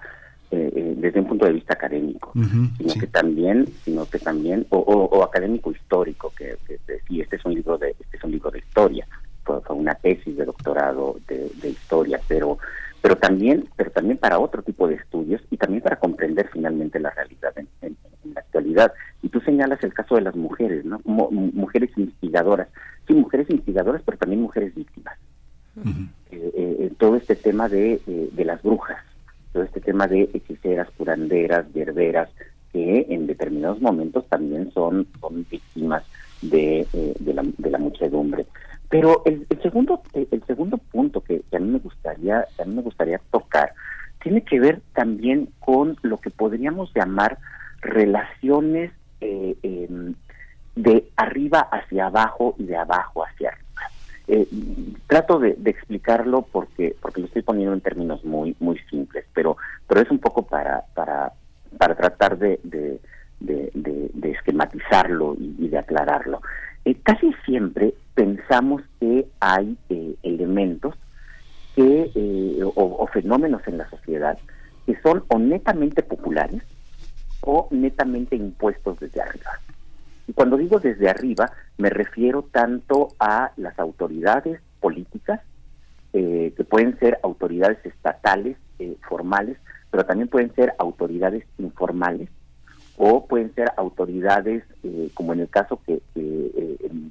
eh, eh, desde un punto de vista académico, sino que también, sino que también, o, o, académico histórico, que, que, sí, este es un libro de, este es un libro de historia, fue, una tesis de doctorado de, de, historia, pero, pero también, pero también para otro tipo de estudios y también para comprender finalmente la realidad en, en, la actualidad. Y tú señalas el caso de las mujeres, ¿no? mujeres instigadoras, sí, mujeres instigadoras, pero también mujeres víctimas. Eh, eh, todo este tema de, eh, de las brujas, todo este tema de hechiceras, curanderas, verberas, que en determinados momentos también son, son víctimas de, de, la, muchedumbre. Pero el, segundo el segundo punto que, a mí me gustaría a mí me gustaría tocar tiene que ver también con lo que podríamos llamar relaciones em, de arriba hacia abajo y de abajo hacia arriba. Eh, trato de, explicarlo porque porque lo estoy poniendo en términos muy muy simples, pero pero es un poco para para para tratar de, de, esquematizarlo y, de aclararlo. Eh, casi siempre pensamos que hay eh, elementos que o, fenómenos en la sociedad que son o netamente populares o netamente impuestos desde arriba. Y cuando digo desde arriba, me refiero tanto a las autoridades políticas, eh, que pueden ser autoridades estatales eh, formales, pero también pueden ser autoridades informales, o pueden ser autoridades, eh, como en el caso que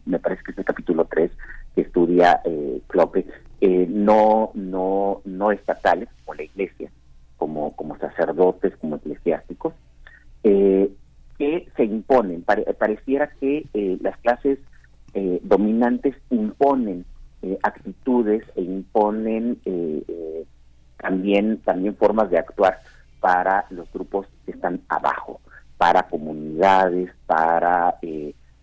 me parece que es el capítulo 3 que estudia Clope, no, no, no estatales, como la iglesia, como, como sacerdotes, como eclesiásticos, eh, que se imponen. pareciera que eh, las clases eh, dominantes imponen eh, actitudes e imponen también, también formas de actuar para los grupos que están abajo, para comunidades, para,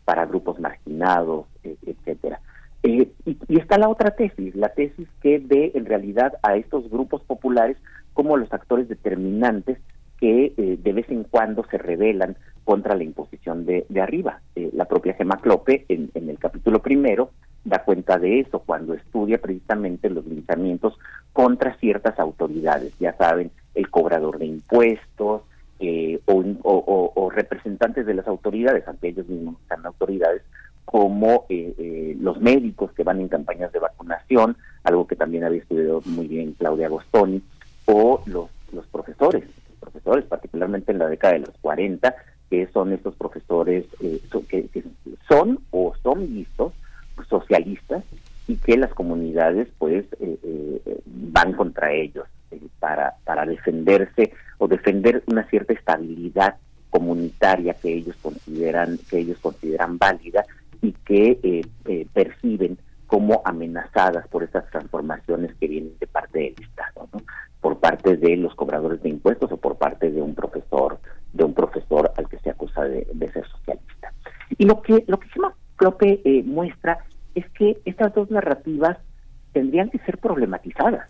para grupos marginados, etcétera. y, y, está la otra tesis, la tesis que ve en realidad a estos grupos populares como los actores determinantes que de vez en cuando se revelan contra la imposición de, de arriba. Eh, la propia Gemma Clope, en, el capítulo primero, da cuenta de eso cuando estudia precisamente los linchamientos contra ciertas autoridades, ya saben, el cobrador de impuestos eh, o, representantes de las autoridades, aunque ellos mismos están autoridades, como eh, los médicos que van en campañas de vacunación, algo que también había estudiado muy bien Claudia Agostoni, o los, los profesores, los profesores, particularmente en la década de los 40, que son estos profesores eh, que, son o son vistos socialistas y que las comunidades pues eh, eh, van contra ellos para para defenderse o defender una cierta estabilidad comunitaria que ellos consideran que ellos consideran válida y que perciben como amenazadas por estas transformaciones que vienen de parte del Estado, ¿no? por parte de los cobradores de impuestos o por parte de un profesor de un profesor al que de, ser socialista. Y lo que lo que Clope eh, muestra es que estas dos narrativas tendrían que ser problematizadas.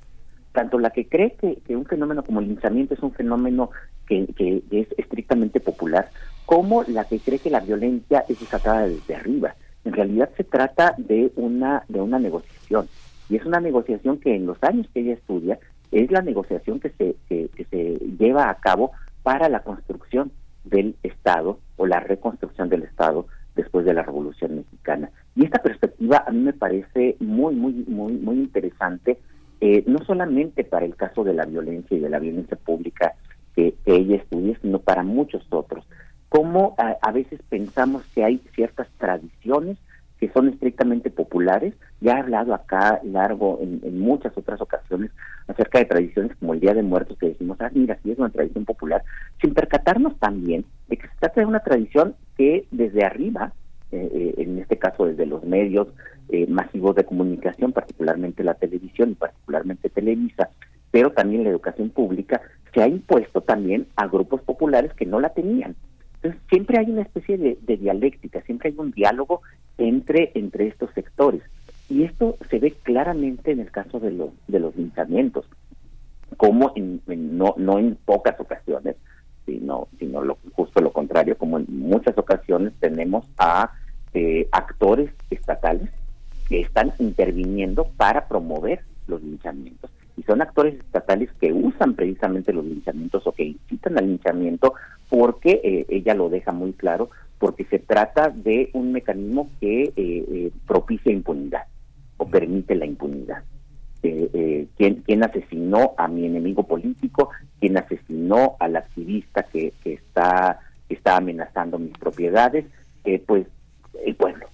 Tanto la que cree que, un fenómeno como el linchamiento es un fenómeno que, que, es estrictamente popular, como la que cree que la violencia es desatada desde arriba. En realidad se trata de una, de una negociación. Y es una negociación que en los años que ella estudia es la negociación que se, que, se lleva a cabo para la construcción del Estado o la reconstrucción del Estado después de la Revolución Mexicana. Y esta perspectiva a mí me parece muy, muy, muy, muy interesante, eh, no solamente para el caso de la violencia y de la violencia pública que, ella estudia, sino para muchos otros. Cómo a veces pensamos que hay ciertas tradiciones que son estrictamente populares. Ya he hablado acá largo en, muchas otras ocasiones acerca de tradiciones como el Día de Muertos que decimos, ah, mira, sí es una tradición popular, sin percatarnos también de que se trata de una tradición que desde arriba, eh, eh, en este caso desde los medios eh, masivos de comunicación, particularmente la televisión y particularmente Televisa, pero también la educación pública, se ha impuesto también a grupos populares que no la tenían. Entonces, siempre hay una especie de, dialéctica, siempre hay un diálogo entre, entre estos sectores. Y esto se ve claramente en el caso de los, de los linchamientos, como en, no, no en pocas ocasiones, sino, sino lo, justo lo contrario, como en muchas ocasiones tenemos a eh, actores estatales que están interviniendo para promover los linchamientos. Y son actores estatales que usan precisamente los linchamientos o que incitan al linchamiento porque eh, ella lo deja muy claro, porque se trata de un mecanismo que eh, eh, propicia impunidad o permite la impunidad. ¿quién, asesinó a mi enemigo político? ¿Quién asesinó al activista que, que está, que está amenazando mis propiedades? pues el pueblo,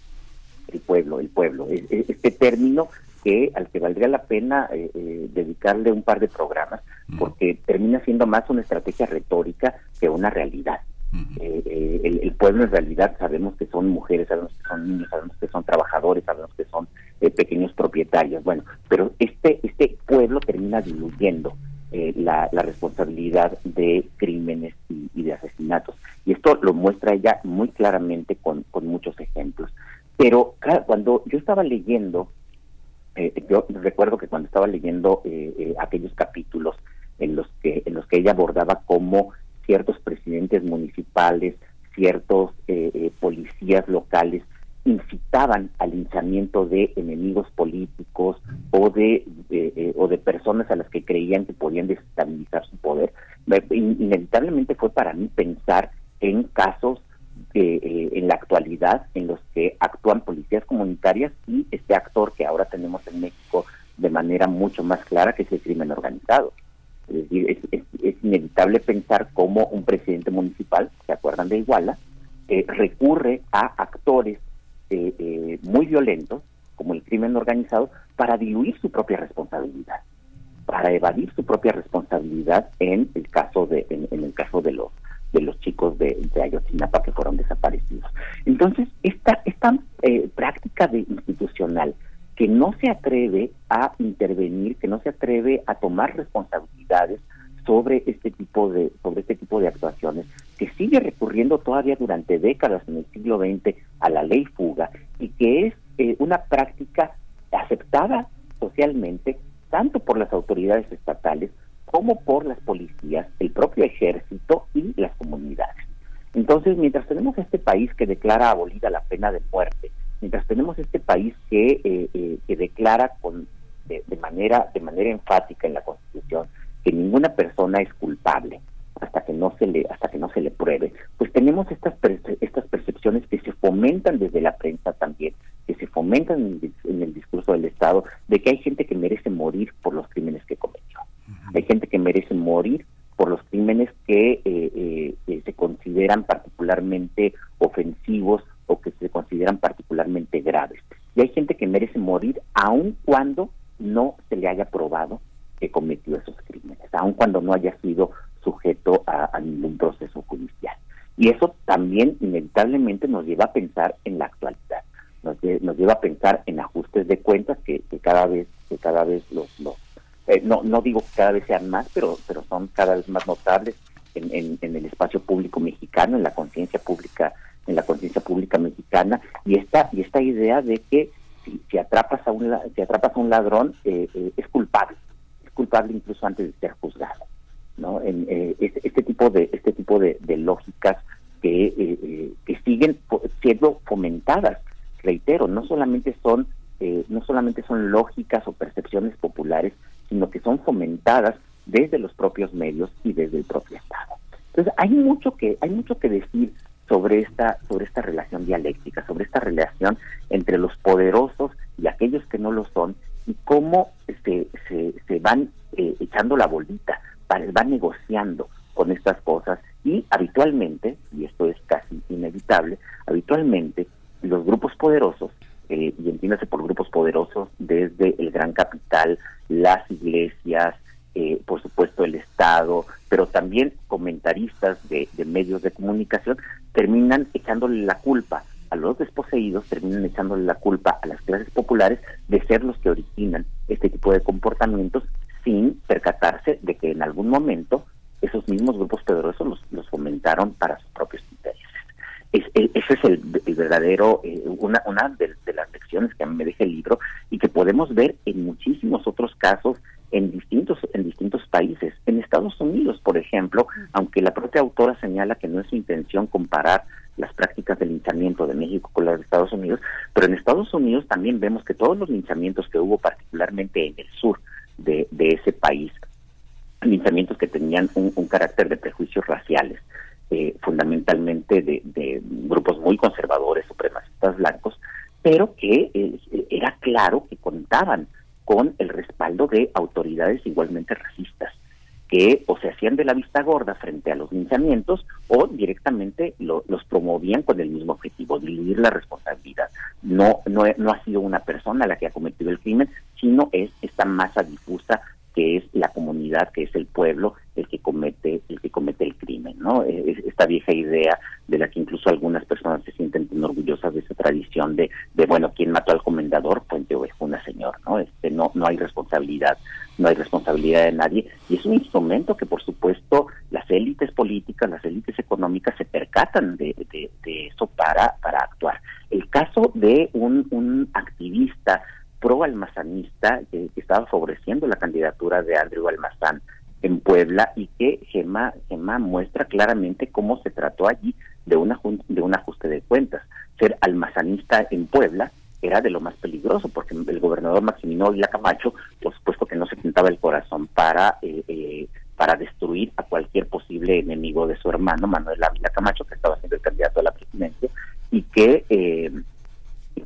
el pueblo, el pueblo. Este término que al que valdría la pena eh, eh, dedicarle un par de programas, porque termina siendo más una estrategia retórica que una realidad. Eh, el, pueblo en realidad sabemos que son mujeres, sabemos que son niños, sabemos que son trabajadores, sabemos que son pequeños propietarios. Bueno, pero este este pueblo termina diluyendo la, responsabilidad de crímenes y, de asesinatos. Y esto lo muestra ella muy claramente con, con muchos ejemplos. Pero cuando yo estaba leyendo, eh, yo recuerdo que cuando estaba leyendo eh, eh, aquellos capítulos en los que en los que ella abordaba cómo ciertos presidentes municipales, ciertos policías locales incitaban al linchamiento de enemigos políticos o de o de personas a las que creían que podían desestabilizar su poder inevitablemente fue para mí pensar en casos eh, en la actualidad en los que actúan policías comunitarias y este actor que ahora tenemos en México de manera mucho más clara que es el crimen organizado. Es decir, es, inevitable pensar cómo un presidente municipal, ¿se acuerdan de Iguala?, eh, recurre a actores eh, muy violentos, como el crimen organizado, para diluir su propia responsabilidad, para evadir su propia responsabilidad en el caso de, en el caso de los de los chicos de, de Ayotzinapa que fueron desaparecidos. Entonces, esta, esta eh, práctica de institucional que no se atreve a intervenir, que no se atreve a tomar responsabilidades sobre este tipo de sobre este tipo de actuaciones que sigue recurriendo todavía durante décadas en el siglo XX a la ley fuga y que es eh, una práctica aceptada socialmente tanto por las autoridades estatales como por las policías, el propio ejército y las comunidades. Entonces, mientras tenemos este país que declara abolida la pena de muerte, mientras tenemos este país que, eh, eh, que declara con, de, manera, de manera enfática en la Constitución que ninguna persona es culpable hasta que no se le hasta que no se le pruebe, pues tenemos estas estas percepciones que se fomentan desde la prensa también, que se fomentan en en el discurso del Estado de que hay gente que merece morir por los crímenes que cometió. Hay gente que merece morir por los crímenes que eh, eh, se consideran particularmente ofensivos o que se consideran particularmente graves. Y hay gente que merece morir aun cuando no se le haya probado que cometió esos crímenes, aun cuando no haya sido sujeto a, ningún proceso judicial. Y eso también inevitablemente nos lleva a pensar en la actualidad, nos, nos lleva a pensar en ajustes de cuentas que, que cada vez que cada vez los, los eh, no, digo que cada vez sean más, pero, pero son cada vez más notables en, en, el espacio público mexicano, en la conciencia pública, en la conciencia pública mexicana, y esta, y esta idea de que si, si atrapas a un si atrapas a un ladrón eh, eh, es culpable, es culpable incluso antes de ser juzgado, ¿no? En, este, este, tipo de este tipo de, de lógicas que, que siguen siendo fomentadas, reitero, no solamente son no solamente son lógicas o percepciones populares, sino que son fomentadas desde los propios medios y desde el propio Estado. Entonces hay mucho que hay mucho que decir sobre esta sobre esta relación dialéctica, sobre esta relación entre los poderosos y aquellos que no lo son y cómo se, se, van eh, echando la bolita, van negociando con estas cosas y habitualmente, y esto es casi inevitable, habitualmente los grupos poderosos eh, y entiéndase por grupos poderosos desde el gran capital, las iglesias, eh, por supuesto el Estado, pero también comentaristas de, medios de comunicación, terminan echándole la culpa a los desposeídos, terminan echándole la culpa a las clases populares de ser los que originan este tipo de comportamientos sin percatarse de que en algún momento esos mismos grupos poderosos los, los fomentaron para sus propios intereses. Es, ese es el, verdadero, eh, una, una de, las lecciones que a mí me deja el libro y que podemos ver en muchísimos otros casos en distintos en distintos países. En Estados Unidos, por ejemplo, aunque la propia autora señala que no es su intención comparar las prácticas de linchamiento de México con las de Estados Unidos, pero en Estados Unidos también vemos que todos los linchamientos que hubo, particularmente en el sur de, ese país, linchamientos que tenían un, un carácter de prejuicios raciales, eh, fundamentalmente de, grupos muy conservadores, supremacistas blancos, pero que eh, era claro que contaban con el respaldo de autoridades igualmente racistas, que o se hacían de la vista gorda frente a los linchamientos o directamente los promovían con el mismo objetivo, diluir la responsabilidad. No, no, no ha sido una persona la que ha cometido el crimen, sino es esta masa difusa que es la comunidad, que es el pueblo, el que comete, el que comete el crimen, ¿no? esta vieja idea de la que incluso algunas personas se sienten orgullosas de esa tradición de, de bueno, ¿quién mató al comendador? Puente una señor, ¿no? Este, no, no hay responsabilidad, no hay responsabilidad de nadie, y es un instrumento que por supuesto las élites políticas las élites económicas se percatan de, eso para, para actuar. El caso de un, un activista pro almazanista que, estaba favoreciendo la candidatura de Andrew Almazán en Puebla y que Gema, Gema muestra claramente cómo se trató allí de, de un ajuste de cuentas. Ser almazanista en Puebla era de lo más peligroso, porque el gobernador Maximino Vila Camacho, por supuesto que no se pintaba el corazón para, eh, eh, para destruir a cualquier posible enemigo de su hermano, Manuel Ávila Camacho, que estaba siendo el candidato a la presidencia, y que, eh,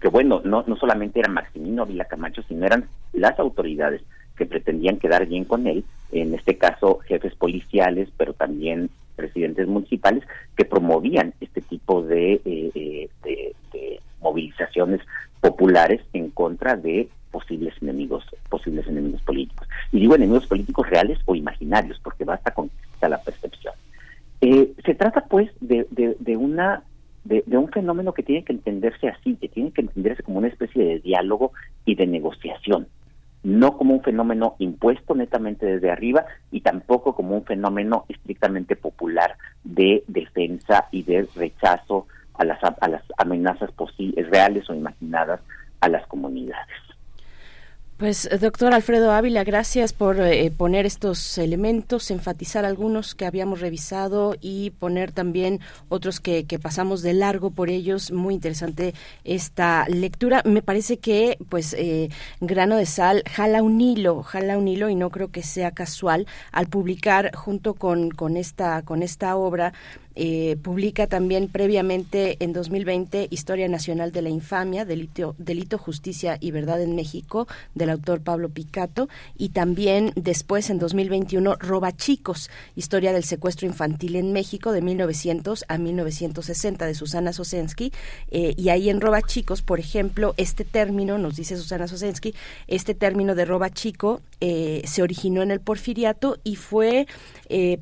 que bueno, no, no solamente era Maximino Vila Camacho, sino eran las autoridades que pretendían quedar bien con él, en este caso jefes policiales, pero también presidentes municipales, que promovían este tipo de, de, de movilizaciones populares en contra de posibles enemigos, posibles enemigos políticos. Y digo enemigos políticos reales o imaginarios, porque basta con la percepción. Eh, se trata pues de, una de, un fenómeno que tiene que entenderse así, que tiene que entenderse como una especie de diálogo y de negociación, no como un fenómeno impuesto netamente desde arriba y tampoco como un fenómeno estrictamente popular de defensa y de rechazo a las, a las amenazas reales o imaginadas a las comunidades. Pues doctor Alfredo Ávila, gracias por eh, poner estos elementos, enfatizar algunos que habíamos revisado y poner también otros que, pasamos de largo por ellos. Muy interesante esta lectura. Me parece que, pues, eh, Grano de Sal jala un hilo, jala un hilo y no creo que sea casual al publicar junto con, con esta con esta obra eh, publica también previamente en 2020 Historia Nacional de la Infamia, Delito, Justicia y Verdad en México, del autor Pablo Picato, y también después en 2021 Roba Chicos, Historia del Secuestro Infantil en México de 1900 a 1960 de Susana Sosensky. Eh, y ahí en Roba Chicos, por ejemplo, este término, nos dice Susana Sosensky, este término de Roba Chico eh, se originó en el porfiriato y fue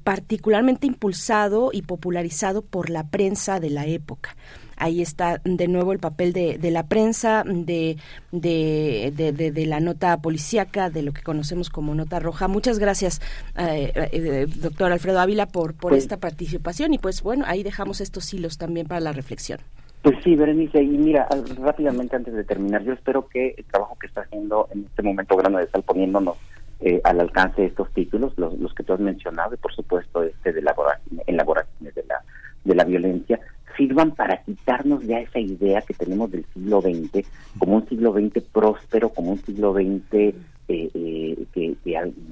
particularmente impulsado y popularizado por la prensa de la época ahí está de nuevo el papel de, de la prensa, de, de, de, la nota policíaca, de lo que conocemos como nota roja. Muchas gracias, eh, eh, doctor Alfredo Ávila, por, por esta participación y pues bueno, ahí dejamos estos hilos también para la reflexión. Pues sí, Berenice, y mira, rápidamente antes de terminar, yo espero que el trabajo que está haciendo en este momento Grano de estar poniéndonos eh, al alcance de estos títulos, los, los que tú has mencionado, y por supuesto este de la de la, de la violencia, sirvan para quitarnos ya esa idea que tenemos del siglo XX como un siglo XX próspero, como un siglo XX eh, eh, que,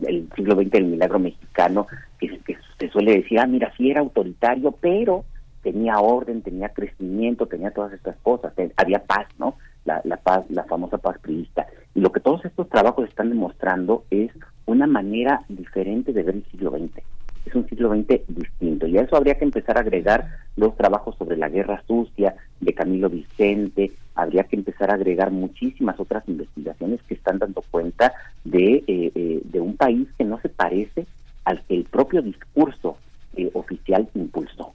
el siglo XX del milagro mexicano, que, que se suele decir, ah, mira, sí era autoritario, pero tenía orden, tenía crecimiento, tenía todas estas cosas, había paz, ¿no? La, paz, la famosa paz priista. Y lo que todos estos trabajos están demostrando es una manera diferente de ver el siglo XX. Es un siglo XX distinto. Y a eso habría que empezar a agregar los trabajos sobre la guerra sucia de Camilo Vicente, habría que empezar a agregar muchísimas otras investigaciones que están dando cuenta de, eh, eh, de un país que no se parece al que el propio discurso eh, oficial impulsó.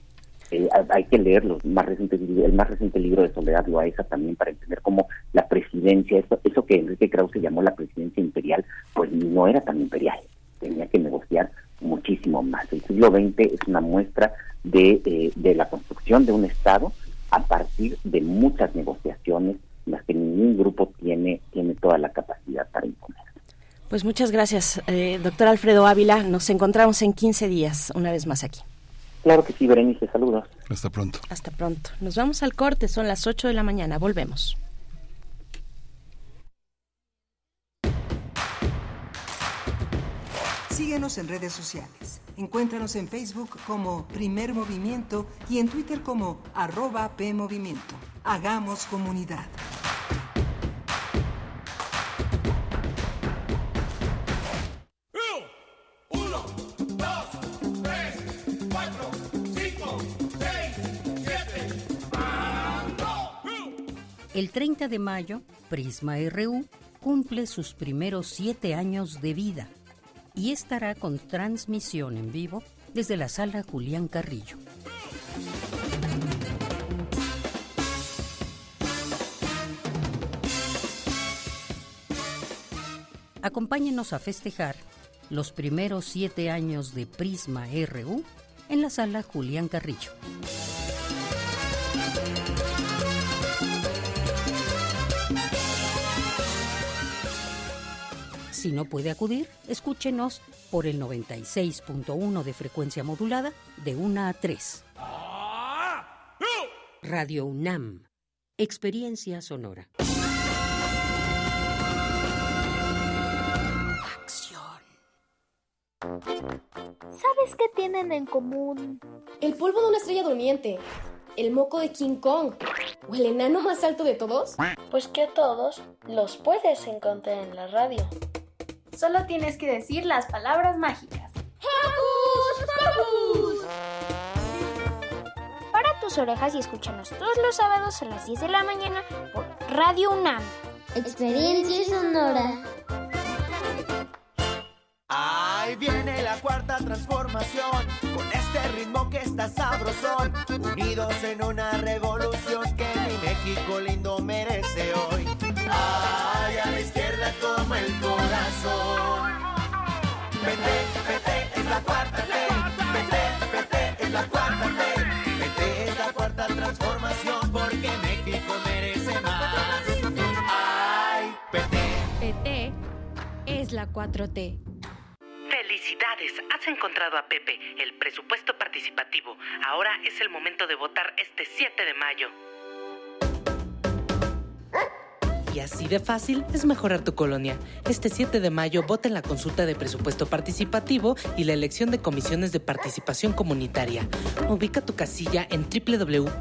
Eh, hay que leer los más recientes, el más reciente libro de Soledad Loaiza también para entender cómo la presidencia, eso, eso que Enrique Krause llamó la presidencia imperial, pues no era tan imperial, tenía que negociar muchísimo más. El siglo XX es una muestra de, eh, de la construcción de un Estado a partir de muchas negociaciones, las que ningún grupo tiene, tiene toda la capacidad para imponer. Pues muchas gracias, eh, doctor Alfredo Ávila. Nos encontramos en 15 días, una vez más aquí. Claro que sí, Berenice, saludos. Hasta pronto. Hasta pronto. Nos vamos al corte, son las 8 de la mañana, volvemos. Síguenos en redes sociales. Encuéntranos en Facebook como Primer Movimiento y en Twitter como arroba PMovimiento. Hagamos comunidad. El 30 de mayo, Prisma RU cumple sus primeros siete años de vida y estará con transmisión en vivo desde la sala Julián Carrillo. Acompáñenos a festejar los primeros siete años de Prisma RU en la sala Julián Carrillo. Si no puede acudir, escúchenos por el 96.1 de frecuencia modulada de 1 a 3. Radio UNAM. Experiencia sonora. Acción. ¿Sabes qué tienen en común? El polvo de una estrella durmiente, el moco de King Kong o el enano más alto de todos. Pues que a todos los puedes encontrar en la radio. Solo tienes que decir las palabras mágicas. ¡Hocus Pocus! Para tus orejas y escúchanos todos los sábados a las 10 de la mañana por Radio UNAM. Experiencia sonora. Ahí viene la cuarta transformación, con este ritmo que está sabrosón, unidos en una revolución que mi México lindo merece hoy. El corazón. Vete, vete, es la cuarta ley. Vete, vete, es la cuarta ley. Vete, es la cuarta transformación porque México merece más. Ay, PT. PT es la 4T. Felicidades, has encontrado a Pepe, el presupuesto participativo. Ahora es el momento de votar este 7 de mayo. Y así de fácil es mejorar tu colonia. Este 7 de mayo vota en la consulta de presupuesto participativo y la elección de comisiones de participación comunitaria. Ubica tu casilla en www.ism.mx.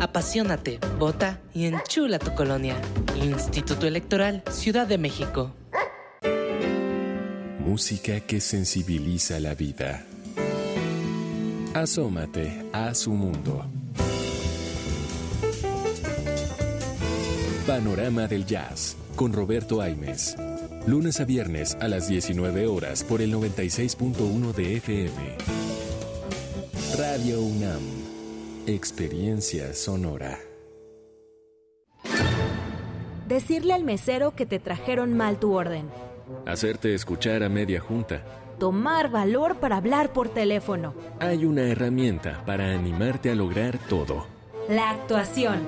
Apasionate, vota y enchula tu colonia. Instituto Electoral, Ciudad de México. Música que sensibiliza la vida. Asómate a su mundo. Panorama del Jazz con Roberto Aimes. Lunes a viernes a las 19 horas por el 96.1 de FM. Radio UNAM. Experiencia sonora. Decirle al mesero que te trajeron mal tu orden. Hacerte escuchar a media junta. Tomar valor para hablar por teléfono. Hay una herramienta para animarte a lograr todo. La actuación.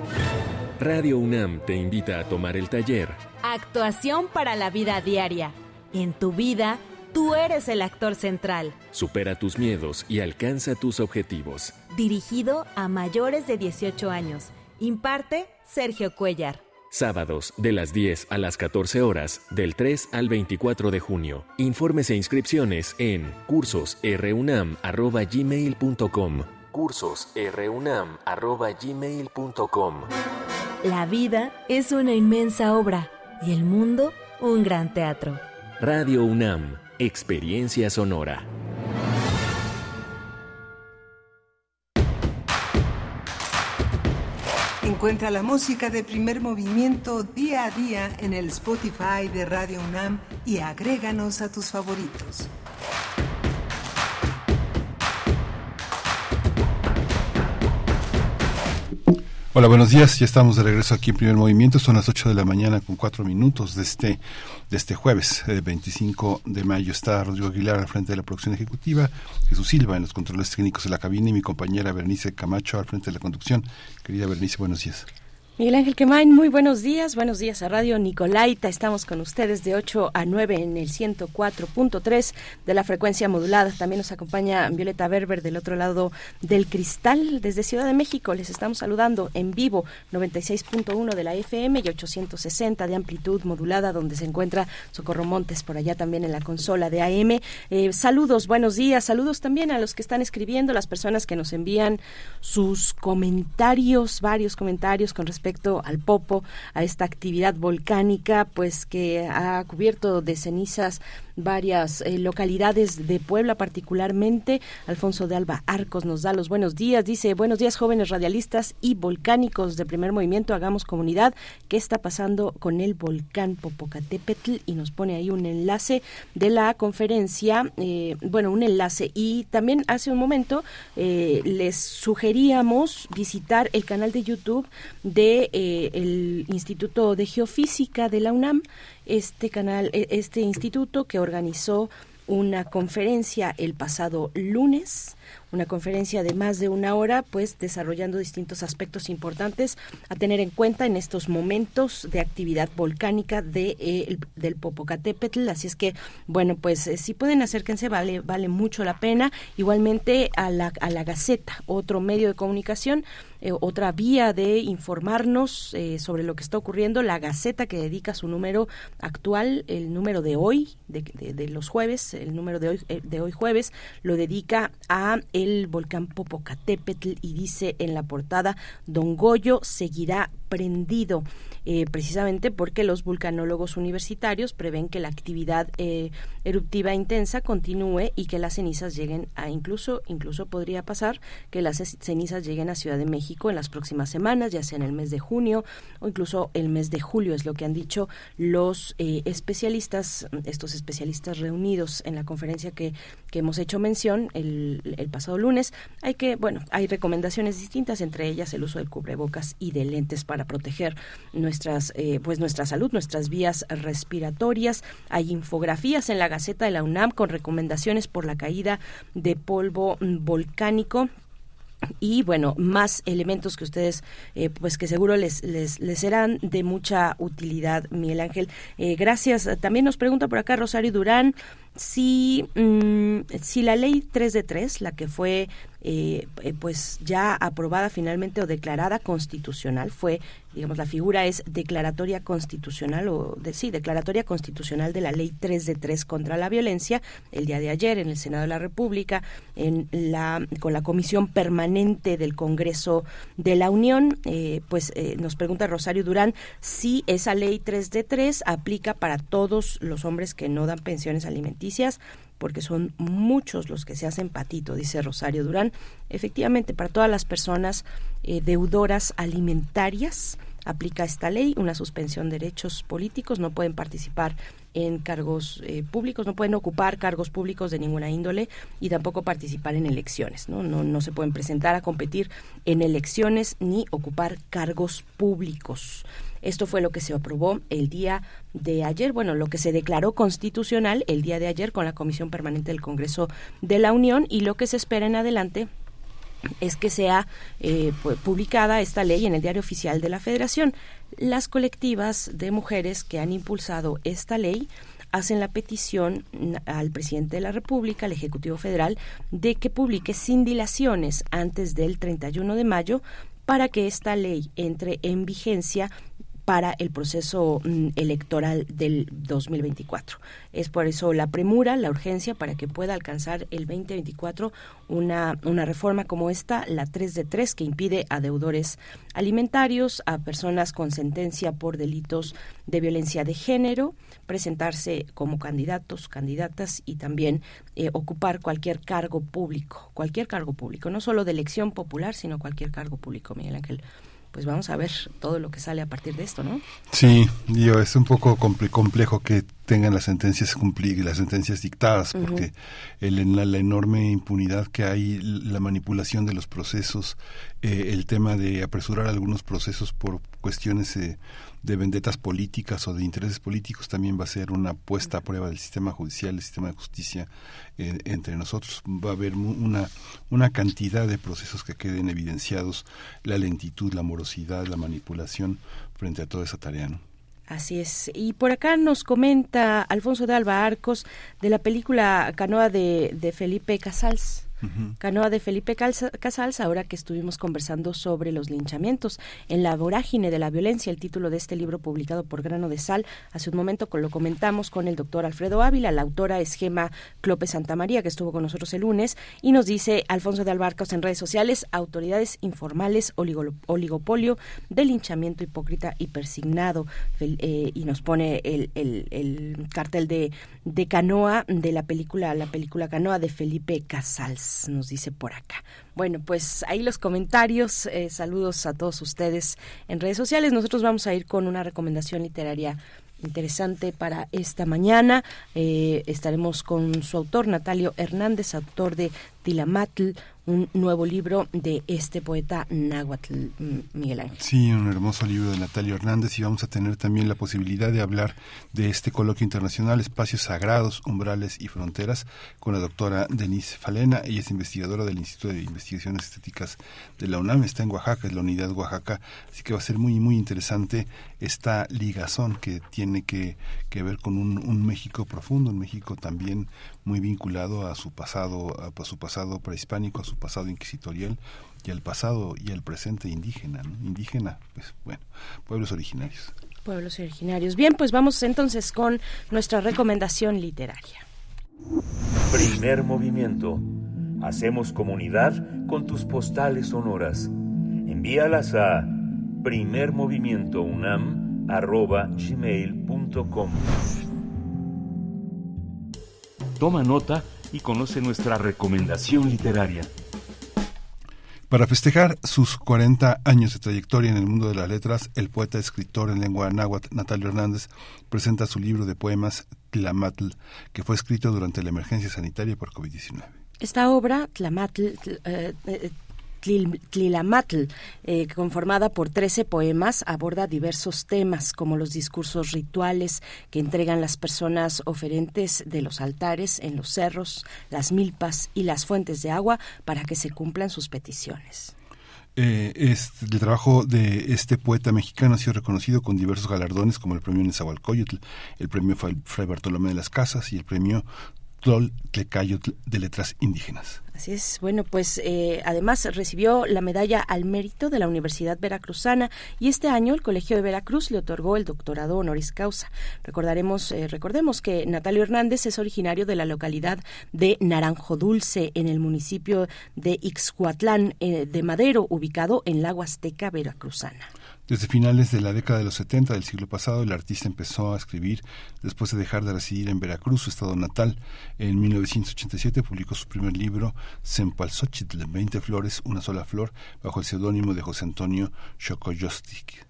Radio UNAM te invita a tomar el taller Actuación para la vida diaria. En tu vida, tú eres el actor central. Supera tus miedos y alcanza tus objetivos. Dirigido a mayores de 18 años. Imparte Sergio Cuellar. Sábados de las 10 a las 14 horas, del 3 al 24 de junio. Informes e inscripciones en cursosrunam.gmail.com cursosrunam.gmail.com La vida es una inmensa obra y el mundo un gran teatro. Radio UNAM, Experiencia Sonora. Encuentra la música de primer movimiento día a día en el Spotify de Radio UNAM y agréganos a tus favoritos. Hola, buenos días. Ya estamos de regreso aquí en Primer Movimiento. Son las 8 de la mañana con 4 minutos de este, de este jueves, eh, 25 de mayo. Está Rodrigo Aguilar al frente de la producción ejecutiva, Jesús Silva en los controles técnicos de la cabina y mi compañera Bernice Camacho al frente de la conducción. Querida Bernice, buenos días. Miguel Ángel Quemain, muy buenos días, buenos días a Radio Nicolaita. Estamos con ustedes de 8 a 9 en el 104.3 de la frecuencia modulada. También nos acompaña Violeta Berber del otro lado del cristal desde Ciudad de México. Les estamos saludando en vivo 96.1 de la FM y 860 de amplitud modulada donde se encuentra Socorro Montes por allá también en la consola de AM. Eh, saludos, buenos días, saludos también a los que están escribiendo, las personas que nos envían sus comentarios, varios comentarios con respecto al Popo, a esta actividad volcánica, pues que ha cubierto de cenizas varias eh, localidades de Puebla particularmente. Alfonso de Alba Arcos nos da los buenos días. Dice, buenos días jóvenes radialistas y volcánicos de primer movimiento, hagamos comunidad. ¿Qué está pasando con el volcán Popocatépetl? Y nos pone ahí un enlace de la conferencia, eh, bueno, un enlace. Y también hace un momento eh, les sugeríamos visitar el canal de YouTube de el Instituto de Geofísica de la UNAM este canal, e, este instituto que organizó una conferencia el pasado lunes una conferencia de más de una hora, pues desarrollando distintos aspectos importantes a tener en cuenta en estos momentos de actividad volcánica de, eh, del Popocatépetl. Así es que, bueno, pues eh, si pueden acérquense, vale, vale mucho la pena. Igualmente a la, a la Gaceta, otro medio de comunicación eh, otra vía de informarnos eh, sobre lo que está ocurriendo, la Gaceta que dedica su número actual, el número de hoy, de, de, los jueves, el número de hoy, eh, de hoy jueves, lo dedica a el volcán Popocatépetl y dice en la portada, Don Goyo seguirá prendido. Eh, precisamente porque los vulcanólogos universitarios prevén que la actividad eh, eruptiva intensa continúe y que las cenizas lleguen a incluso, incluso podría pasar que las cenizas lleguen a Ciudad de México en las próximas semanas, ya sea en el mes de junio o incluso el mes de julio, es lo que han dicho los eh, especialistas, estos especialistas reunidos en la conferencia que, que hemos hecho mención el, el pasado lunes. Hay que, bueno, hay recomendaciones distintas, entre ellas el uso del cubrebocas y de lentes para proteger nuestra nuestras, eh, pues nuestra salud, nuestras vías respiratorias. Hay infografías en la Gaceta de la UNAM con recomendaciones por la caída de polvo volcánico. Y bueno más elementos que ustedes eh, pues que seguro les, les, les serán de mucha utilidad Miguel Ángel. Eh, gracias. También nos pregunta por acá Rosario Durán si mm, si la ley 3 de 3 la que fue eh, eh, pues ya aprobada finalmente o declarada constitucional fue digamos la figura es declaratoria constitucional o de, sí declaratoria constitucional de la ley 3 de 3 contra la violencia el día de ayer en el Senado de la República en la con la comisión permanente del Congreso de la Unión. Eh, pues nos pregunta Rosario Durán si esa ley 3 de 3 aplica para todos los hombres que no dan pensiones alimenticias porque son muchos los que se hacen patito, dice Rosario Durán. Efectivamente, para todas las personas eh, deudoras alimentarias aplica esta ley, una suspensión de derechos políticos, no pueden participar en cargos eh, públicos, no pueden ocupar cargos públicos de ninguna índole y tampoco participar en elecciones, ¿no? No, no se pueden presentar a competir en elecciones ni ocupar cargos públicos. Esto fue lo que se aprobó el día de ayer, bueno, lo que se declaró constitucional el día de ayer con la Comisión Permanente del Congreso de la Unión y lo que se espera en adelante es que sea eh, publicada esta ley en el diario oficial de la Federación. Las colectivas de mujeres que han impulsado esta ley hacen la petición al presidente de la República, al Ejecutivo Federal, de que publique sin dilaciones antes del 31 de mayo para que esta ley entre en vigencia para el proceso mm, electoral del 2024. Es por eso la premura, la urgencia para que pueda alcanzar el 2024 una, una reforma como esta, la 3 de 3, que impide a deudores alimentarios, a personas con sentencia por delitos de violencia de género, presentarse como candidatos, candidatas y también eh, ocupar cualquier cargo público, cualquier cargo público, no solo de elección popular, sino cualquier cargo público, Miguel Ángel pues vamos a ver todo lo que sale a partir de esto, ¿no? Sí, yo, es un poco complejo que tengan las sentencias cumplidas, las sentencias dictadas, porque el, la, la, enorme impunidad que hay, la manipulación de los procesos, eh, el tema de apresurar algunos procesos por cuestiones eh, de vendetas políticas o de intereses políticos también va a ser una puesta a prueba del sistema judicial, del sistema de justicia eh, entre nosotros. Va a haber una, una cantidad de procesos que queden evidenciados, la lentitud, la morosidad, la manipulación frente a toda esa tarea. ¿no? Así es. Y por acá nos comenta Alfonso de Alba Arcos de la película Canoa de, de Felipe Casals. Canoa de Felipe Casals, ahora que estuvimos conversando sobre los linchamientos. En la vorágine de la violencia, el título de este libro publicado por Grano de Sal, hace un momento lo comentamos con el doctor Alfredo Ávila, la autora es Gema Clope Santamaría, que estuvo con nosotros el lunes, y nos dice Alfonso de Albarcos en redes sociales, autoridades informales, oligopolio de linchamiento hipócrita y persignado, eh, y nos pone el, el, cartel de, de Canoa de la película, la película Canoa de Felipe Casals nos dice por acá. Bueno, pues ahí los comentarios. Eh, saludos a todos ustedes en redes sociales. Nosotros vamos a ir con una recomendación literaria interesante para esta mañana. Eh, estaremos con su autor, Natalio Hernández, autor de Tilamatl, un nuevo libro de este poeta náhuatl, Miguel Ángel. Sí, un hermoso libro de Natalia Hernández y vamos a tener también la posibilidad de hablar de este coloquio internacional, Espacios Sagrados, Umbrales y Fronteras, con la doctora Denise Falena. Ella es investigadora del Instituto de Investigaciones Estéticas de la UNAM, está en Oaxaca, es la unidad Oaxaca, así que va a ser muy, muy interesante esta ligazón que tiene que, ver con un, un México profundo, un México también muy vinculado a su pasado, a, su pasado prehispánico, a su pasado inquisitorial y al pasado y al presente indígena, indígena, pues bueno, pueblos originarios. Pueblos originarios. Bien, pues vamos entonces con nuestra recomendación literaria. Primer movimiento. Hacemos comunidad con tus postales sonoras. Envíalas a primermovimientounam.gmail.com Toma nota y conoce nuestra recomendación literaria. Para festejar sus 40 años de trayectoria en el mundo de las letras, el poeta escritor en lengua náhuatl Natalio Hernández presenta su libro de poemas Tlamatl, que fue escrito durante la emergencia sanitaria por COVID-19. Esta obra, Tlamatl, Tlilamatl, eh, conformada por 13 poemas, aborda diversos temas como los discursos rituales que entregan las personas oferentes de los altares en los cerros, las milpas y las fuentes de agua para que se cumplan sus peticiones. Eh, el trabajo de este poeta mexicano ha sido reconocido con diversos galardones como el premio Nezahualcóyotl, el premio Fray Bartolomé de las Casas y el premio Tlol de Letras Indígenas. Así es. Bueno, pues eh, además recibió la medalla al mérito de la Universidad Veracruzana y este año el Colegio de Veracruz le otorgó el doctorado honoris causa. Recordaremos, eh, recordemos que Natalio Hernández es originario de la localidad de Naranjo Dulce en el municipio de Ixcuatlán eh, de Madero, ubicado en la Huasteca Veracruzana. Desde finales de la década de los 70 del siglo pasado, el artista empezó a escribir después de dejar de residir en Veracruz, su estado natal. En 1987 publicó su primer libro, Sempalxochitl, 20 flores, una sola flor, bajo el seudónimo de José Antonio Xocoyostic.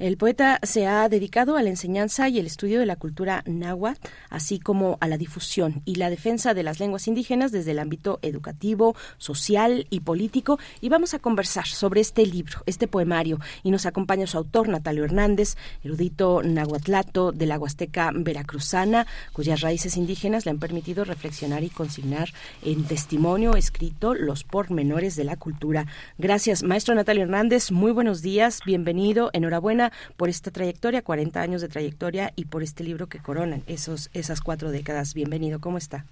El poeta se ha dedicado a la enseñanza y el estudio de la cultura náhuatl, así como a la difusión y la defensa de las lenguas indígenas desde el ámbito educativo, social y político. Y vamos a conversar sobre este libro, este poemario. Y nos acompaña su autor, Natalio Hernández, erudito nahuatlato de la Huasteca veracruzana, cuyas raíces indígenas le han permitido reflexionar y consignar en testimonio escrito los pormenores de la cultura. Gracias, maestro Natalio Hernández. Muy buenos días, bienvenido, enhorabuena por esta trayectoria, 40 años de trayectoria y por este libro que coronan esos, esas cuatro décadas. Bienvenido, ¿cómo está?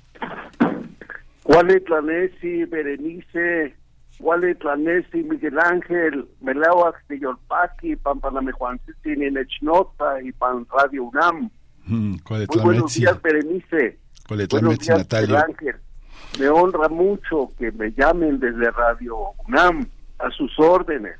Wale Tlanesi, Berenice, Wale Tlanesi, Miguel Ángel, Melauax de Yolpaki, Pampaname Juan en Echnota y Pan Radio UNAM. Mm, Muy buenos días, Berenice. Buenos días, Miguel Ángel. Me honra mucho que me llamen desde Radio UNAM a sus órdenes.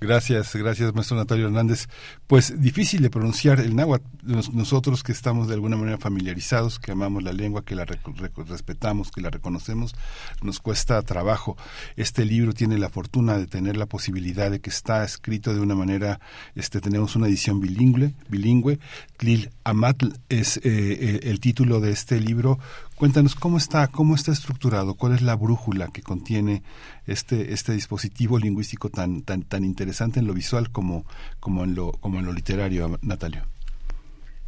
Gracias, gracias, maestro Natalio Hernández. Pues difícil de pronunciar el náhuatl. nosotros que estamos de alguna manera familiarizados, que amamos la lengua, que la respetamos, que la reconocemos, nos cuesta trabajo. Este libro tiene la fortuna de tener la posibilidad de que está escrito de una manera, este, tenemos una edición bilingüe, bilingüe. Tlil Amatl es eh, eh, el título de este libro Cuéntanos cómo está, cómo está estructurado, cuál es la brújula que contiene este, este dispositivo lingüístico tan, tan, tan interesante en lo visual como, como en lo, como en lo literario, Natalio.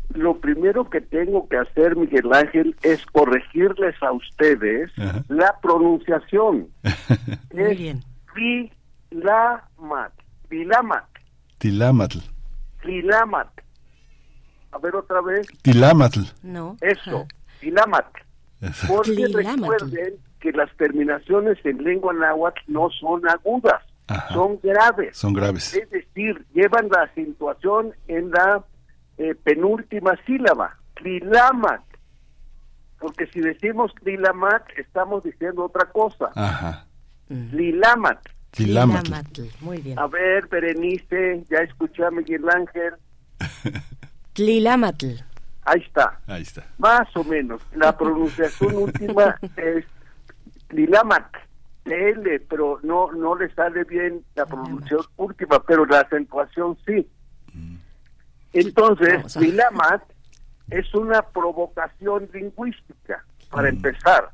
Lo primero que tengo que hacer, Miguel Ángel, es corregirles a ustedes la pronunciación. Muy bien. Tilamat. Tilamat. Tilamatl. Tilamat. A ver otra vez. Tilamatl. No. Eso. Tilamat. Porque recuerden que las terminaciones en lengua náhuatl no son agudas, son graves. Son graves. Es decir, llevan la acentuación en la eh, penúltima sílaba, tlilamat. Porque si decimos tlilamat, estamos diciendo otra cosa. Ajá. Tlilamat. Tlilamatl. Muy bien. A ver, Berenice, ya escuché a Miguel Ángel. Tlilamatl. Ahí está. Ahí está. Más o menos. La pronunciación última es Lilamat, L, pero no no le sale bien la pronunciación última, pero la acentuación sí. Entonces, Lilamat es una provocación lingüística, para empezar.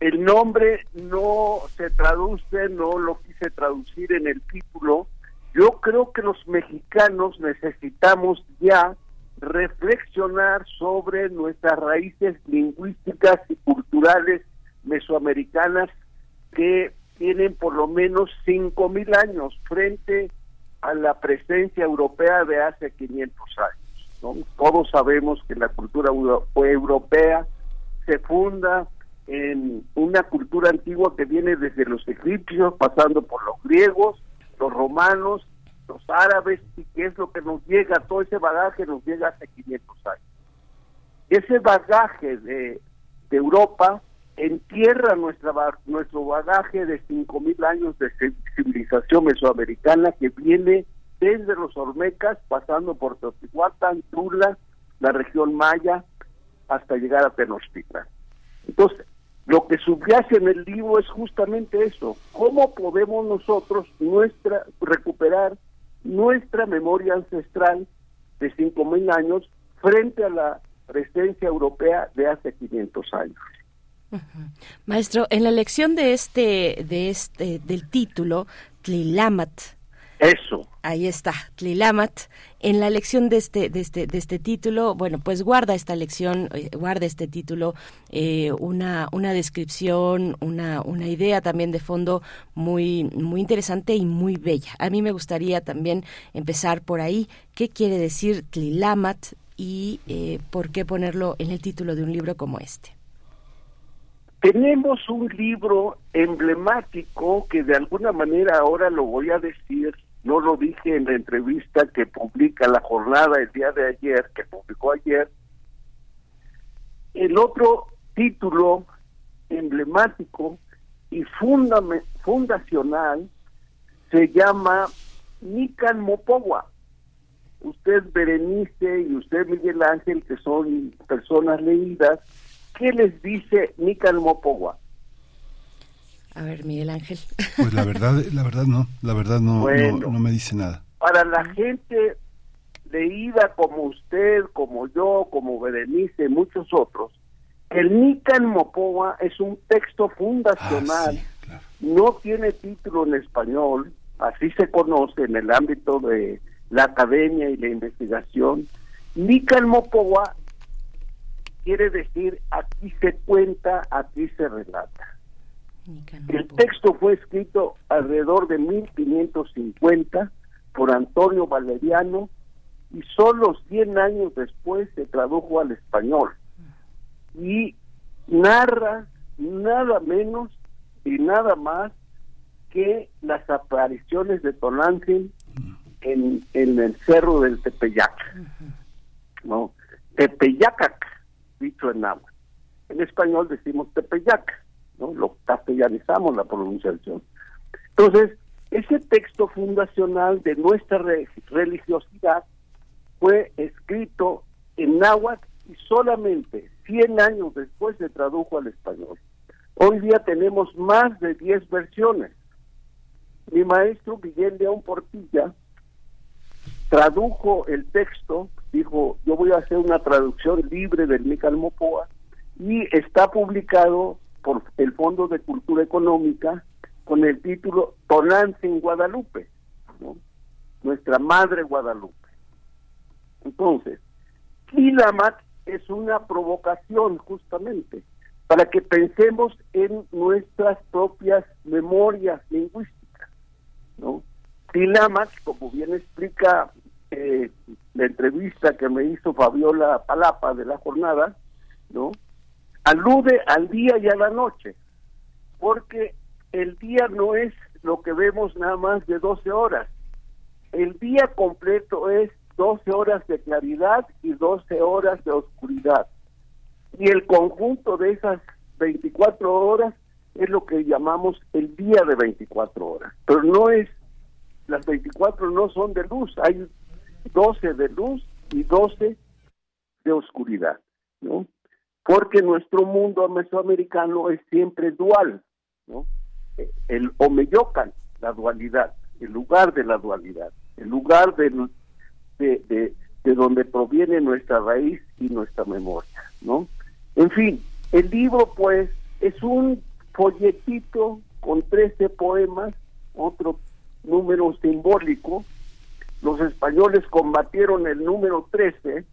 el nombre no se traduce, no lo quise traducir en el título. Yo creo que los mexicanos necesitamos ya reflexionar sobre nuestras raíces lingüísticas y culturales mesoamericanas que tienen por lo menos cinco mil años frente a la presencia europea de hace 500 años. Todos sabemos que la cultura europea se funda en una cultura antigua que viene desde los egipcios, pasando por los griegos, los romanos, los árabes, y que es lo que nos llega, todo ese bagaje nos llega hace 500 años. Ese bagaje de, de Europa entierra nuestra, nuestro bagaje de 5.000 años de civilización mesoamericana que viene desde los Olmecas, pasando por Teotihuacán, Tula, la región Maya, hasta llegar a Tenochtitlan. Entonces, lo que subyace en el libro es justamente eso, cómo podemos nosotros nuestra recuperar nuestra memoria ancestral de 5.000 años frente a la presencia europea de hace 500 años. Maestro, en la elección de este, de este, del título, Tlilamat. Eso. Ahí está, Tlilamat. En la elección de este, de este, de este título, bueno, pues guarda esta elección, eh, guarda este título, eh, una, una descripción, una, una idea también de fondo muy, muy interesante y muy bella. A mí me gustaría también empezar por ahí. ¿Qué quiere decir Tlilamat y eh, por qué ponerlo en el título de un libro como este? Tenemos un libro emblemático que de alguna manera ahora lo voy a decir, no lo dije en la entrevista que publica la jornada el día de ayer, que publicó ayer. El otro título emblemático y fundacional se llama Nican Mopogua. Usted, Berenice, y usted, Miguel Ángel, que son personas leídas, ¿Qué les dice Nican Mopogua? A ver, Miguel Ángel. Pues la verdad, la verdad no, la verdad no, no, me dice nada. Para la gente leída como usted, como yo, como Berenice, muchos otros, el Nican Mopogua es un texto fundacional, ah, no tiene título en español, así se conoce en el ámbito de la academia y la investigación. Nican Mopogua quiere decir aquí se cuenta, aquí se relata. El texto fue escrito alrededor de 1550 por Antonio Valeriano y solo 100 años después se tradujo al español. Y narra nada menos y nada más que las apariciones de Tonantzin en, en el cerro del Tepeyac. ¿no? Tepeyacac dicho en náhuatl. En español decimos Tepeyac, ¿no? Lo castellanizamos la pronunciación. Entonces, ese texto fundacional de nuestra religiosidad fue escrito en náhuatl y solamente 100 años después se tradujo al español. Hoy día tenemos más de 10 versiones. Mi maestro Miguel León Portilla tradujo el texto dijo, yo voy a hacer una traducción libre del Mical Mopoa y está publicado por el Fondo de Cultura Económica con el título Tonantzin en Guadalupe, nuestra madre Guadalupe. Entonces, Kilamat es una provocación justamente para que pensemos en nuestras propias memorias lingüísticas, ¿no? Tilamat, como bien explica eh, la entrevista que me hizo Fabiola Palapa de la jornada, ¿no? Alude al día y a la noche, porque el día no es lo que vemos nada más de 12 horas. El día completo es 12 horas de claridad y 12 horas de oscuridad. Y el conjunto de esas 24 horas es lo que llamamos el día de 24 horas. Pero no es, las 24 no son de luz, hay 12 de luz y 12 de oscuridad, ¿no? Porque nuestro mundo mesoamericano es siempre dual, ¿no? El Omeyocan, la dualidad, el lugar de la dualidad, el lugar de, de, de donde proviene nuestra raíz y nuestra memoria, ¿no? En fin, el libro, pues, Es un folletito con 13 poemas, otro número simbólico. Los españoles combatieron el número 13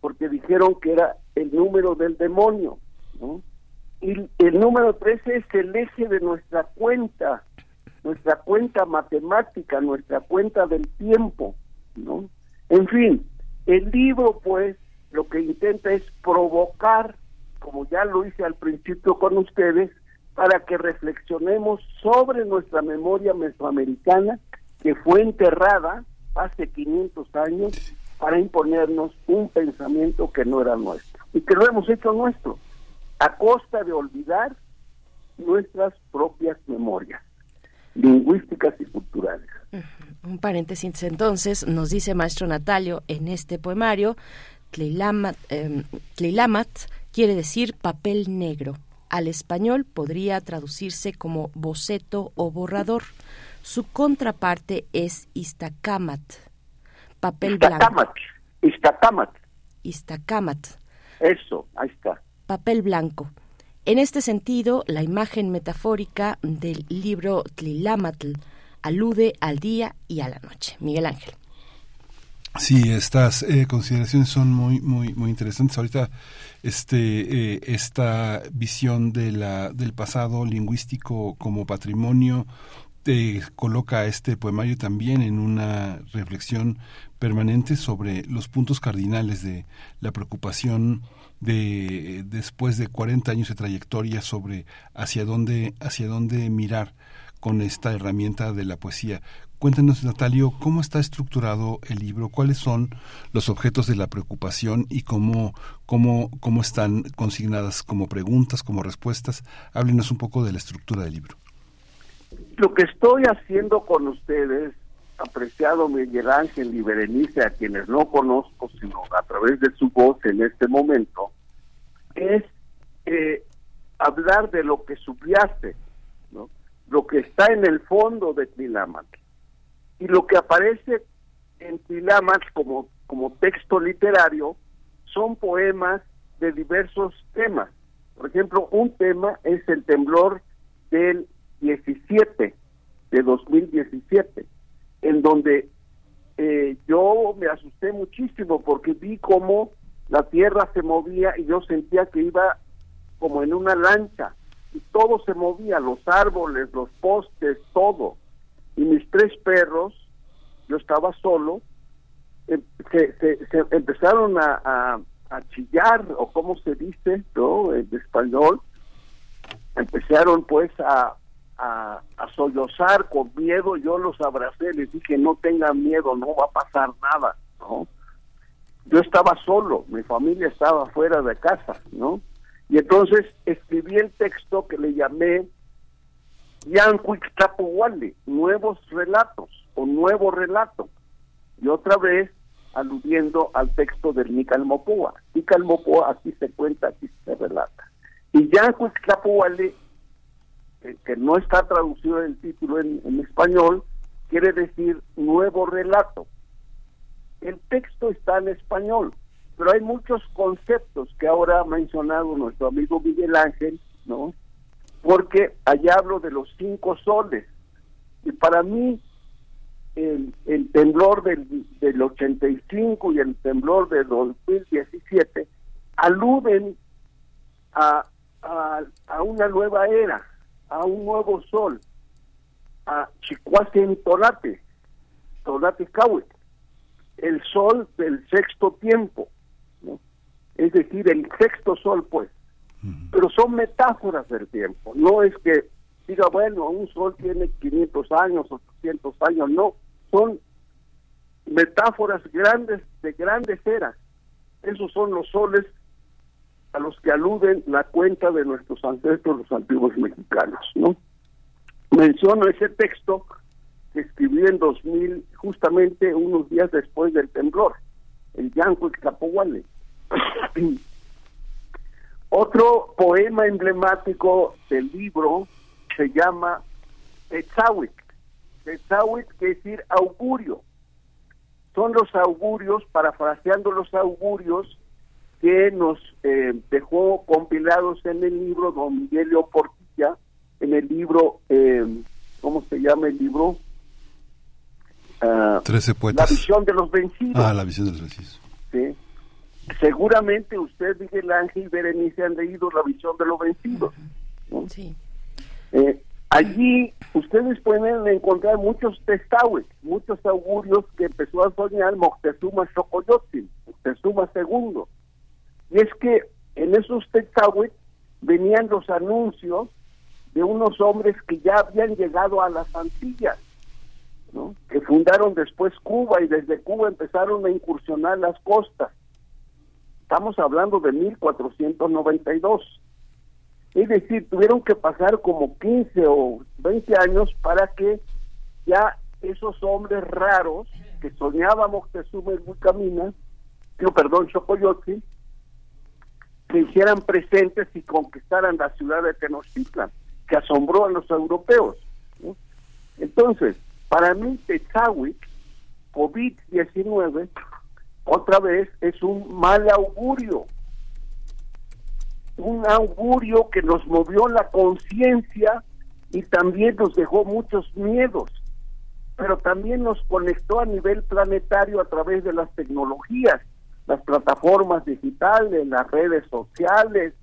porque dijeron que era el número del demonio. Y el número 13 es el eje de nuestra cuenta, nuestra cuenta matemática, nuestra cuenta del tiempo. ¿no? En fin, el libro pues lo que intenta es provocar, como ya lo hice al principio con ustedes, para que reflexionemos sobre nuestra memoria mesoamericana que fue enterrada hace 500 años para imponernos un pensamiento que no era nuestro y que lo hemos hecho nuestro a costa de olvidar nuestras propias memorias lingüísticas y culturales. Un paréntesis entonces, nos dice maestro Natalio en este poemario, Tleilamat, eh, quiere decir papel negro. Al español podría traducirse como boceto o borrador. Su contraparte es Istacamat, papel blanco. Istacamat. Istacamat. Eso, ahí está. Papel blanco. En este sentido, la imagen metafórica del libro Tlilamatl alude al día y a la noche. Miguel Ángel. Sí, estas eh, consideraciones son muy, muy, muy interesantes. Ahorita, este, eh, esta visión de la, del pasado lingüístico como patrimonio te coloca este poemario también en una reflexión permanente sobre los puntos cardinales de la preocupación de después de 40 años de trayectoria sobre hacia dónde hacia dónde mirar con esta herramienta de la poesía. Cuéntanos, Natalio, cómo está estructurado el libro, cuáles son los objetos de la preocupación y cómo, cómo, cómo están consignadas como preguntas, como respuestas. Háblenos un poco de la estructura del libro. Lo que estoy haciendo con ustedes, apreciado Miguel Ángel y Berenice, a quienes no conozco, sino a través de su voz en este momento, es eh, hablar de lo que subyace, ¿no? lo que está en el fondo de Tlilamat y lo que aparece en Tlilamat como, como texto literario son poemas de diversos temas. Por ejemplo, un tema es el temblor del 17 de 2017, en donde eh, yo me asusté muchísimo porque vi cómo la tierra se movía y yo sentía que iba como en una lancha y todo se movía, los árboles, los postes, todo. Y mis tres perros, yo estaba solo, em, se, empezaron a, a, chillar, o como se dice, ¿no? En español, empezaron pues a, a, sollozar con miedo, yo los abracé, les dije, no tengan miedo, no va a pasar nada, ¿no? Yo estaba solo, mi familia estaba fuera de casa, ¿no? Y entonces escribí el texto que le llamé Yancuixtapuhuali, nuevos relatos o nuevo relato. Y otra vez aludiendo al texto del Nicalmopúa. Nicalmopúa aquí se cuenta, aquí se relata. Y Yancuixtapuhuali, que, que no está traducido el título en, español, quiere decir nuevo relato. El texto está en español, pero hay muchos conceptos que ahora ha mencionado nuestro amigo Miguel Ángel, ¿no? Porque allá hablo de los cinco soles. Y para mí, el, el temblor del, del 85 y el temblor del 2017 aluden a, a, a una nueva era, a un nuevo sol, a Chicuasen Tolate, Tolate Cahuet, el sol del sexto tiempo es decir, el sexto sol, pues. Pero son metáforas del tiempo, no es que diga, bueno, un sol tiene 500 años, 800 años, no, son metáforas grandes de grandes eras. Esos son los soles a los que aluden la cuenta de nuestros ancestros, los antiguos mexicanos, ¿no? Menciono ese texto que escribí en 2000, justamente unos días después del temblor, el Yanco Capohuale Otro poema emblemático del libro se llama Tetzawik. Tetzawik quiere decir augurio. Son los augurios, parafraseando los augurios, que nos eh, dejó compilados en el libro don Miguel Portilla, en el libro, eh, ¿cómo se llama el libro? Ah, Trece poetas. La visión de los vencidos. Ah, la visión de los vencidos. Sí. Seguramente usted, Miguel Ángel y Berenice han leído la visión de los vencidos. Sí. Eh, allí ustedes pueden encontrar muchos testahues, muchos augurios que empezó a soñar Moctezuma Xocoyotzin, Moctezuma II. Y es que en esos testahues venían los anuncios de unos hombres que ya habían llegado a las Antillas, ¿no? que fundaron después Cuba y desde Cuba empezaron a incursionar las costas. Estamos hablando de 1492. Es decir, tuvieron que pasar como 15 o 20 años para que ya esos hombres raros que soñábamos Moctezuma y Wilcamina, yo perdón, Chocoyotzin, se hicieran presentes y conquistaran la ciudad de Tenochtitlan, que asombró a los europeos. Entonces, para mí, Tezahuic, COVID-19, otra vez es un mal augurio un augurio que nos movió la conciencia y también nos dejó muchos miedos, pero también nos conectó a nivel planetario a través de las tecnologías, las plataformas digitales, las redes sociales,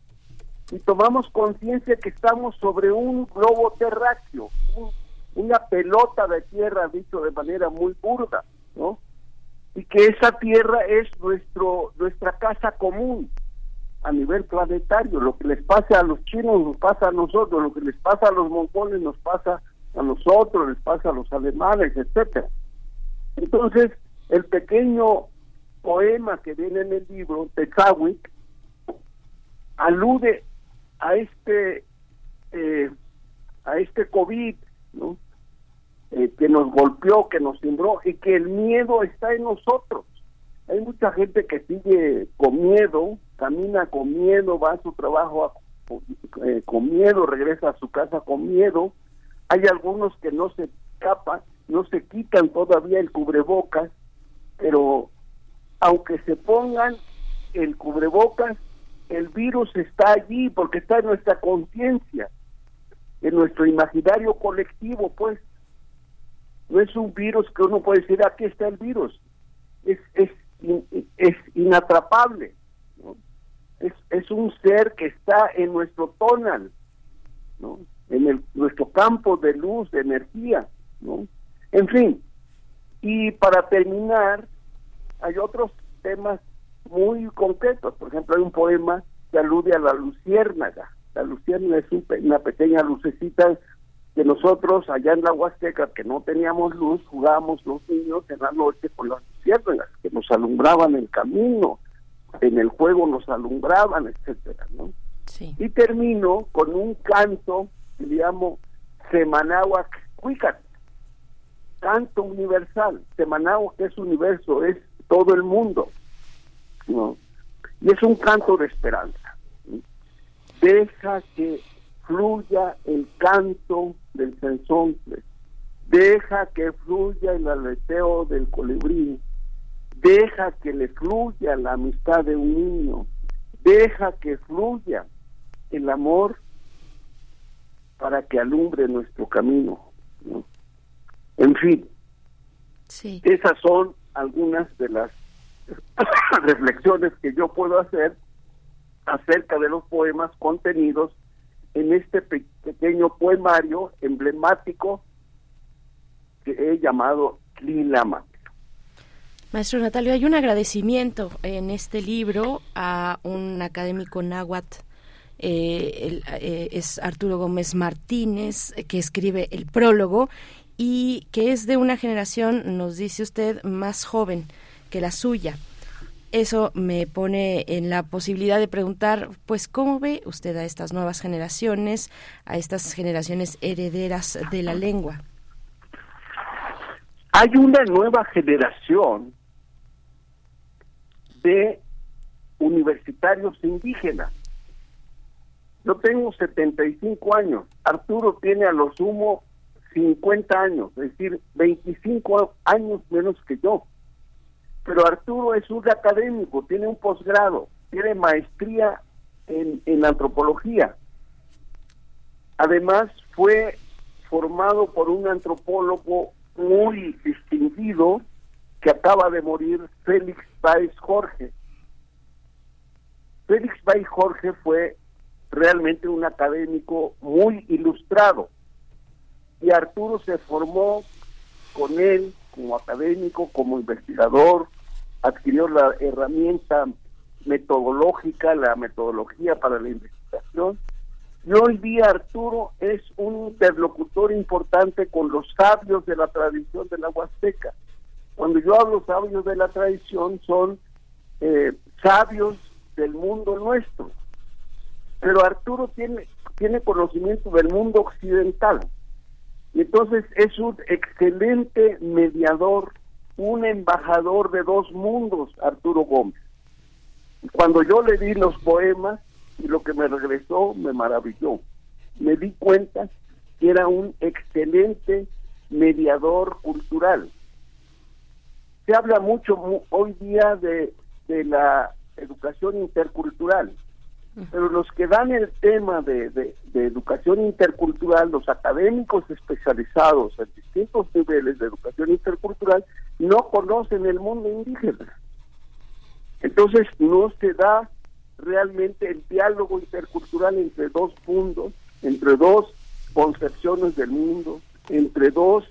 y tomamos conciencia que estamos sobre un globo terráqueo, una pelota de tierra, dicho de manera muy burda, ¿no? Y que esa tierra es nuestro nuestra casa común a nivel planetario. Lo que les pasa a los chinos nos pasa a nosotros, lo que les pasa a los mongoles nos pasa a nosotros, les pasa a los alemanes, etcétera. Entonces, el pequeño poema que viene en el libro, Tezawic, alude a este eh, a este COVID, ¿no? Eh, que nos golpeó, que nos timbró y que el miedo está en nosotros. Hay mucha gente que sigue con miedo, camina con miedo, va a su trabajo eh, con miedo, regresa a su casa con miedo. Hay algunos que no se escapan, no se quitan todavía el cubrebocas, pero aunque se pongan el cubrebocas, el virus está allí porque está en nuestra conciencia, en nuestro imaginario colectivo, pues. No es un virus que uno puede decir, aquí está el virus. Es, es, inatrapable es, es un ser que está en nuestro tonal, ¿no? en el, nuestro campo de luz, de energía, ¿no? En fin, y para terminar, hay otros temas muy concretos. Por ejemplo, hay un poema que alude a la luciérnaga. La luciérnaga es una pequeña lucecita que nosotros allá en la Huasteca, que no teníamos luz, jugábamos los niños en la noche con las luciérnagas, que nos alumbraban el camino, en el juego nos alumbraban, etcétera, ¿no? Sí. Y termino con un canto que le llamo Semanahuac Cuicat, canto universal. Semanahuac es universo, es todo el mundo, ¿no? Y es un canto de esperanza. Deja que fluya el canto del sensontle, deja que fluya el aleteo del colibrí, Deja que le fluya la amistad de un niño. Deja que fluya el amor para que alumbre nuestro camino. En fin, sí. esas son algunas de las reflexiones que yo puedo hacer acerca de los poemas contenidos en este pequeño poemario emblemático que he llamado Lilama. Maestro Natalio, hay un agradecimiento en este libro a un académico náhuatl eh, eh, es Arturo Gómez Martínez, que escribe el prólogo y que es de una generación, nos dice usted, más joven que la suya. Eso me pone en la posibilidad de preguntar, pues, ¿cómo ve usted a estas nuevas generaciones, a estas generaciones herederas de la lengua? Hay una nueva generación de universitarios indígenas. Yo tengo 75 años, Arturo tiene a lo sumo 50 años, es decir, 25 años menos que yo. Pero Arturo es un académico, tiene un posgrado, tiene maestría en, en antropología. Además, fue formado por un antropólogo muy distinguido que acaba de morir, Félix Baez Jorge. Félix Baez Jorge fue realmente un académico muy ilustrado y Arturo se formó con él como académico, como investigador, adquirió la herramienta metodológica, la metodología para la investigación. Y hoy día Arturo es un interlocutor importante con los sabios de la tradición de la Huasteca. Cuando yo hablo sabios de la tradición son eh, sabios del mundo nuestro. Pero Arturo tiene, tiene conocimiento del mundo occidental. Y entonces es un excelente mediador, un embajador de dos mundos, Arturo Gómez. Cuando yo le di los poemas y lo que me regresó me maravilló. Me di cuenta que era un excelente mediador cultural. Se habla mucho hoy día de, de la educación intercultural. Pero los que dan el tema de, de, educación intercultural, los académicos especializados en distintos niveles de educación intercultural, no conocen el mundo indígena. Entonces no se da realmente el diálogo intercultural entre dos mundos, entre dos concepciones del mundo, entre dos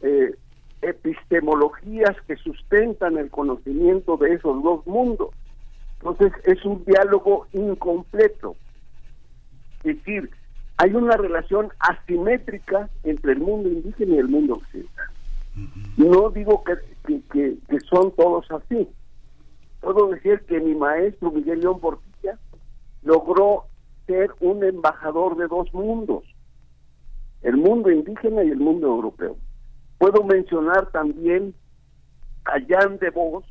eh, epistemologías que sustentan el conocimiento de esos dos mundos. Entonces es un diálogo incompleto. Es decir, hay una relación asimétrica entre el mundo indígena y el mundo occidental. No digo que, que, son todos así. Puedo decir que mi maestro Miguel León Portilla logró ser un embajador de dos mundos, el mundo indígena y el mundo europeo. Puedo mencionar también a Jan de Vos,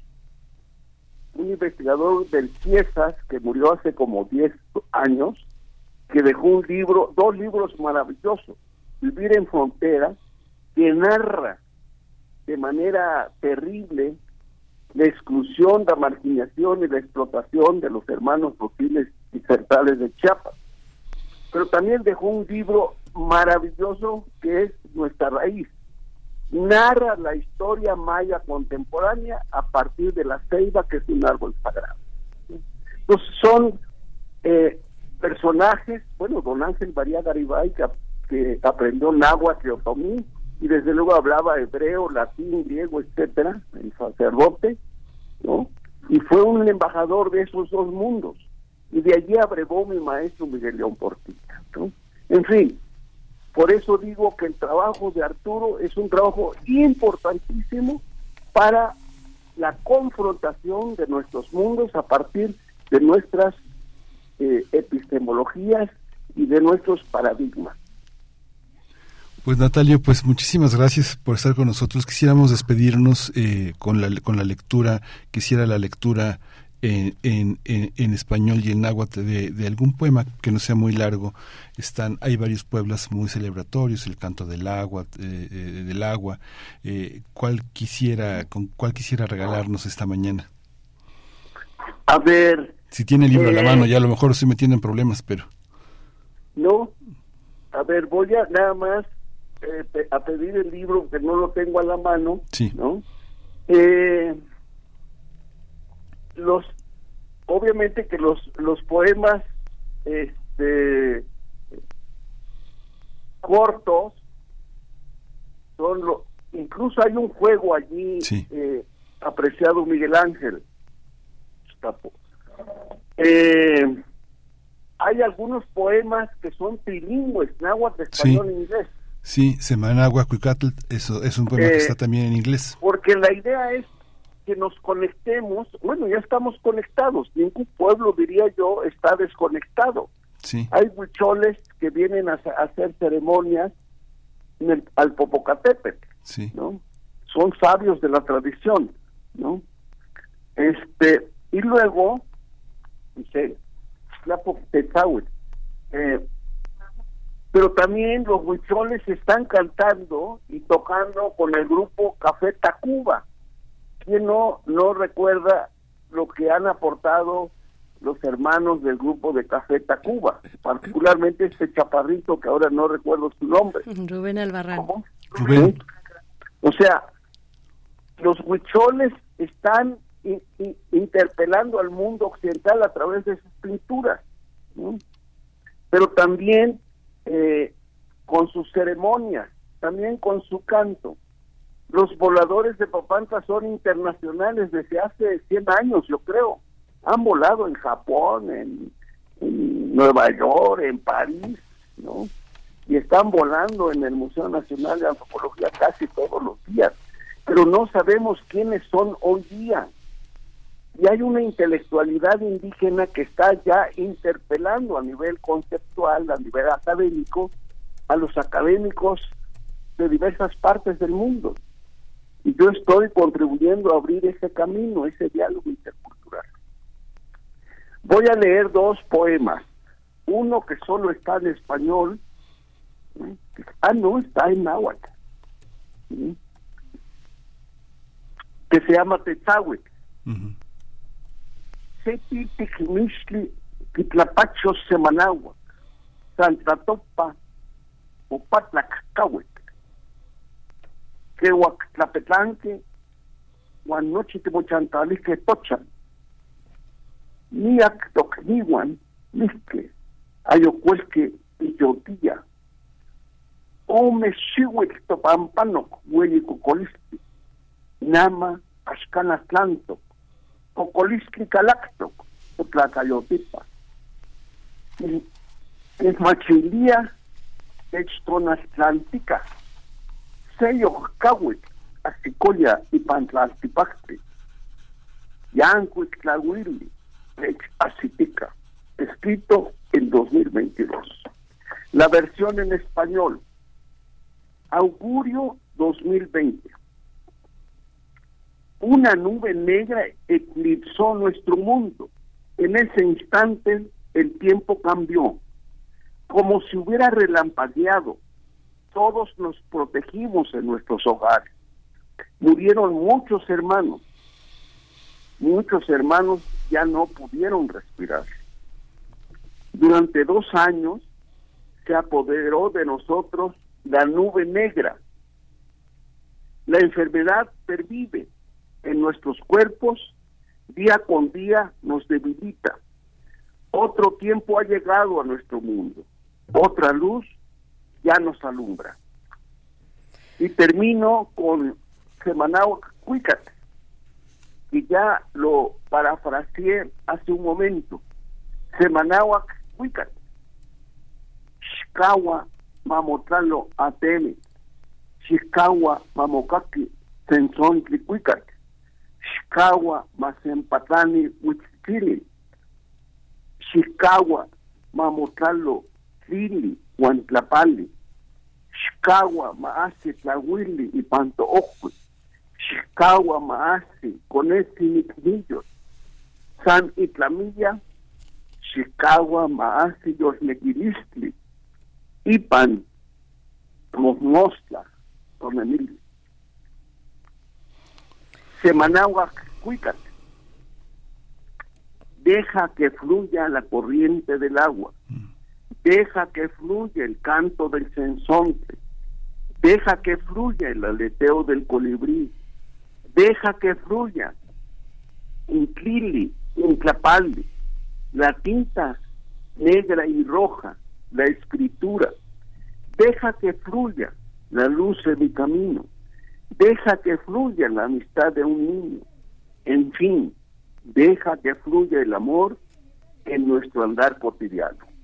un investigador del CIESAS que murió hace como 10 años, que dejó un libro, dos libros maravillosos, Vivir en Frontera, que narra de manera terrible la exclusión, la marginación y la explotación de los hermanos fósiles y certales de Chiapas. Pero también dejó un libro maravilloso que es Nuestra Raíz, narra la historia maya contemporánea a partir de la ceiba, que es un árbol sagrado. Entonces son eh, personajes, bueno, don Ángel María Garibay, que, aprendió náhuatl y otomí, y desde luego hablaba hebreo, latín, griego, etcétera, el sacerdote, ¿no? Y fue un embajador de esos dos mundos. Y de allí abrevó mi maestro Miguel León Portilla, ¿no? En fin, por eso digo que el trabajo de Arturo es un trabajo importantísimo para la confrontación de nuestros mundos a partir de nuestras eh, epistemologías y de nuestros paradigmas. Pues Natalio, pues muchísimas gracias por estar con nosotros. Quisiéramos despedirnos eh, con, la, con la lectura, quisiera la lectura en, en, español y en náhuatl de, algún poema que no sea muy largo. Están, hay varios pueblos muy celebratorios, el canto del agua, eh, eh, del agua. Eh, ¿Cuál quisiera, con cuál quisiera regalarnos esta mañana? A ver. Si tiene el libro a la mano, ya a lo mejor estoy metiendo en problemas, pero. No. A ver, voy a nada más a pedir el libro que no lo tengo a la mano. Sí. ¿No? Eh, los obviamente que los los poemas este cortos son lo incluso hay un juego allí eh, apreciado Miguel Ángel. Eh, hay algunos poemas que son trilingües náhuatl español e inglés. Sí Semanagua Cuicatl eso es un poema que eh, está también en inglés. porque la idea es que nos conectemos, bueno, ya estamos conectados, ningún pueblo, diría yo, está desconectado. Sí. Hay huicholes que vienen a, hacer ceremonias en el, al Popocatépetl, sí. ¿no? Son sabios de la tradición, ¿no? Este, y luego, dice, eh, pero también los huicholes están cantando y tocando con el grupo Café Tacuba ¿quién no, no recuerda lo que han aportado los hermanos del grupo de Café Tacuba, particularmente este chaparrito que ahora no recuerdo su nombre. Rubén Albarrán. Rubén. O sea, los huicholes están interpelando al mundo occidental a través de sus pinturas, pero también eh, con sus ceremonias, también con su canto. Los voladores de Papanta son internacionales desde hace 100 años, yo creo. Han volado en Japón, en, Nueva York, en París, ¿no? Y están volando en el Museo Nacional de Antropología casi todos los días. Pero no sabemos quiénes son hoy día. Y hay una intelectualidad indígena que está ya interpelando a nivel conceptual, a nivel académico, a los académicos de diversas partes del mundo. Y yo estoy contribuyendo a abrir ese camino, ese diálogo intercultural. Voy a leer dos poemas. Uno que solo está en español. Ah, no, está en náhuatl. Que se llama Tetzahuet. Seti Tiquimixli Quitlapacho Semanagua. Santa Topa Opatlacacahuet que Huactlapetlanque, Huanochi que Tochan, Niak Tocniwan, Nisque, Ayocuelque, Iyotía, Ome Xihuel Topampanok, Hueli Cocolisti, Nama, Ashkan Tlanto, Cocolisti Calacto, Otlacayotipa. Es machilía, Atlántica, sello kawit asicolia y pantlaltipacte yancuit tlahuili asitica escrito en 2022 la versión en español augurio 2020 una nube negra eclipsó nuestro mundo. En ese instante el tiempo cambió. Como si hubiera relampagueado todos nos protegimos en nuestros hogares. Murieron muchos hermanos. Muchos hermanos ya no pudieron respirar. Durante dos años se apoderó de nosotros la nube negra. La enfermedad pervive en nuestros cuerpos, día con día nos debilita. Otro tiempo ha llegado a nuestro mundo, otra luz ya nos alumbra. Y termino con Semanao Cuicat, que ya lo parafraseé hace un momento. Semanao Cuicat. Shikawa mamotralo ateme. Shikawa mamokaki senson Cuicat. Shikawa masempatani huitzkili. Shikawa mamotralo tlili Huantlapali, Xcagua, Maasi, Tlahuili y Panto Ojui, Xcagua, Maasi, Conesi, Nicnillos, San Itlamilla, Xicagua, Maasi, Yosnequilistli, Ipan, Mosmosla, Don Emilio. Semanagua, Cuicat. Deja que fluya la corriente del agua. Deja que fluya el canto del censonte. Deja que fluya el aleteo del colibrí. Deja que fluya un clapalli, la tinta negra y roja, la escritura. Deja que fluya la luz de mi camino. Deja que fluya la amistad de un niño. En fin, deja que fluya el amor en nuestro andar cotidiano.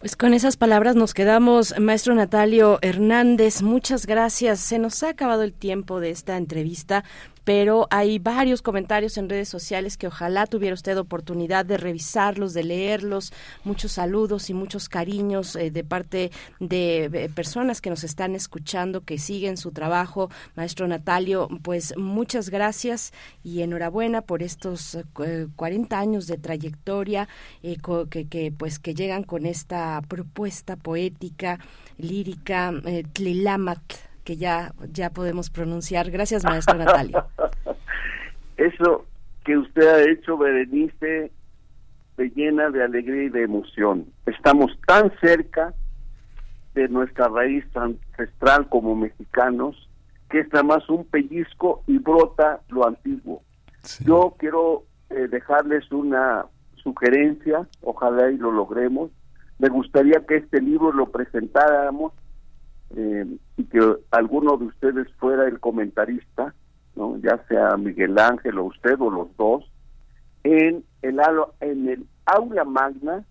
Pues con esas palabras nos quedamos, maestro Natalio Hernández. Muchas gracias. Se nos ha acabado el tiempo de esta entrevista, pero hay varios comentarios en redes sociales que ojalá tuviera usted oportunidad de revisarlos, de leerlos. Muchos saludos y muchos cariños eh, de parte de eh, personas que nos están escuchando, que siguen su trabajo. Maestro Natalio, pues muchas gracias y enhorabuena por estos 40 eh, años de trayectoria que, que, pues que llegan con esta propuesta poética, lírica, Tlilamat que ya, ya podemos pronunciar. Gracias, maestro Natalio. Eso que usted ha hecho, Berenice, te llena de alegría y de emoción. Estamos tan cerca de nuestra raíz ancestral como mexicanos que es nada más un pellizco y brota lo antiguo. Yo quiero eh, dejarles una sugerencia, ojalá y lo logremos. Me gustaría que este libro lo presentáramos eh, que alguno de ustedes fuera el comentarista, ¿no? ya sea Miguel Ángel o usted o los dos, en el, en el aula magna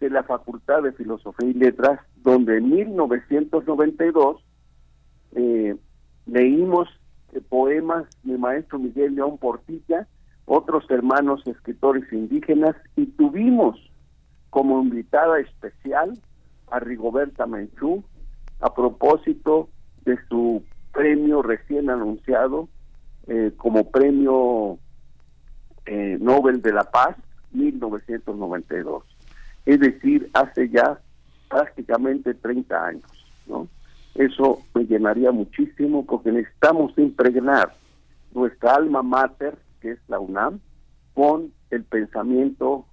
de la Facultad de Filosofía y Letras, donde en 1992 eh, leímos poemas de maestro Miguel León Portilla, otros hermanos escritores indígenas, y tuvimos como invitada especial a Rigoberta Menchú a propósito de su premio recién anunciado eh, como premio eh, Nobel de la Paz 1992. Es decir, hace ya prácticamente 30 años, ¿no? Eso me llenaría muchísimo porque necesitamos impregnar nuestra alma mater, que es la UNAM, con el pensamiento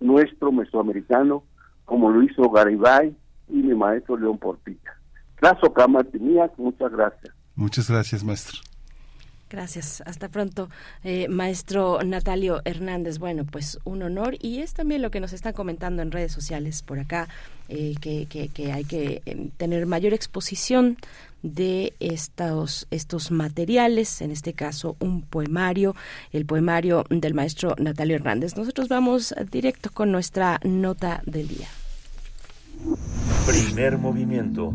nuestro mesoamericano, como lo hizo Garibay y mi maestro León Portilla. Gracias, muchas gracias. Muchas gracias, maestro. Gracias. Hasta pronto, eh, maestro Natalio Hernández. Bueno, pues un honor y es también lo que nos están comentando en redes sociales por acá, eh, que, que, hay que em, tener mayor exposición de estos, estos materiales, en este caso un poemario, el poemario del maestro Natalio Hernández. Nosotros vamos directo con nuestra nota del día. Primer movimiento.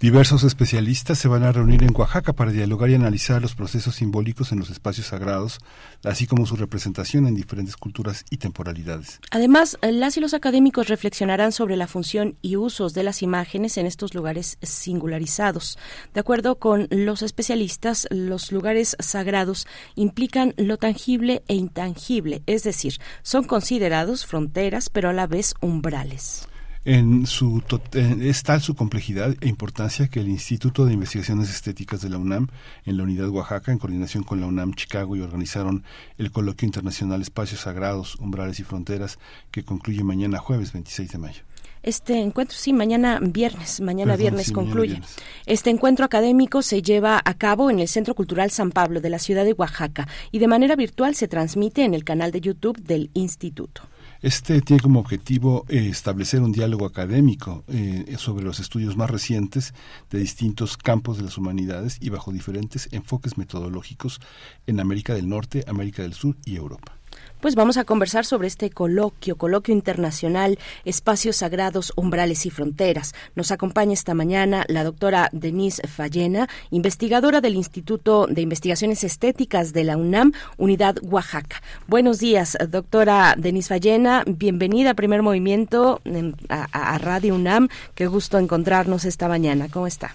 Diversos especialistas se van a reunir en Oaxaca para dialogar y analizar los procesos simbólicos en los espacios sagrados, así como su representación en diferentes culturas y temporalidades. Además, las y los académicos reflexionarán sobre la función y usos de las imágenes en estos lugares singularizados. De acuerdo con los especialistas, los lugares sagrados implican lo tangible e intangible, es decir, son considerados fronteras, pero a la vez umbrales. En su es tal su complejidad e importancia que el Instituto de Investigaciones Estéticas de la UNAM, en la Unidad Oaxaca, en coordinación con la UNAM Chicago, y organizaron el Coloquio Internacional Espacios Sagrados, Umbrales y Fronteras, que concluye mañana jueves 26 de mayo. Este encuentro, sí, mañana viernes, mañana viernes concluye. Este encuentro académico se lleva a cabo en el Centro Cultural San Pablo de la ciudad de Oaxaca y de manera virtual se transmite en el canal de YouTube del instituto. Este tiene como objetivo eh, establecer un diálogo académico eh, sobre los estudios más recientes de distintos campos de las humanidades y bajo diferentes enfoques metodológicos en América del Norte, América del Sur y Europa pues vamos a conversar sobre este coloquio, coloquio internacional, espacios sagrados, umbrales y fronteras. Nos acompaña esta mañana la doctora Denise Fallena, investigadora del Instituto de Investigaciones Estéticas de la UNAM, Unidad Oaxaca. Buenos días, doctora Denise Fallena. Bienvenida a Primer Movimiento a, a Radio UNAM. Qué gusto encontrarnos esta mañana. ¿Cómo está?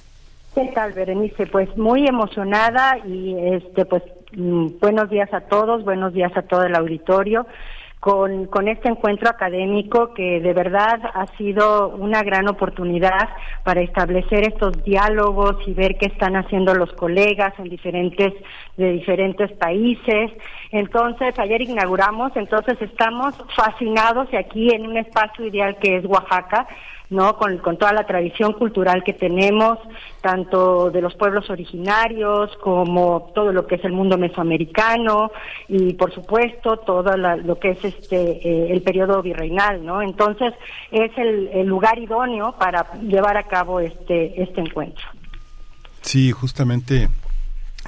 ¿Qué tal, Berenice? Pues muy emocionada y este pues buenos días a todos, buenos días a todo el auditorio. Con, con, este encuentro académico que de verdad ha sido una gran oportunidad para establecer estos diálogos y ver qué están haciendo los colegas en diferentes de diferentes países. Entonces, ayer inauguramos, entonces estamos fascinados y aquí en un espacio ideal que es Oaxaca, ¿no? Con, toda la tradición cultural que tenemos, tanto de los pueblos originarios como todo lo que es el mundo mesoamericano y, por supuesto, todo lo que es este eh, el periodo virreinal, ¿no? Entonces, es el, el lugar idóneo para llevar a cabo este, este encuentro. Sí, justamente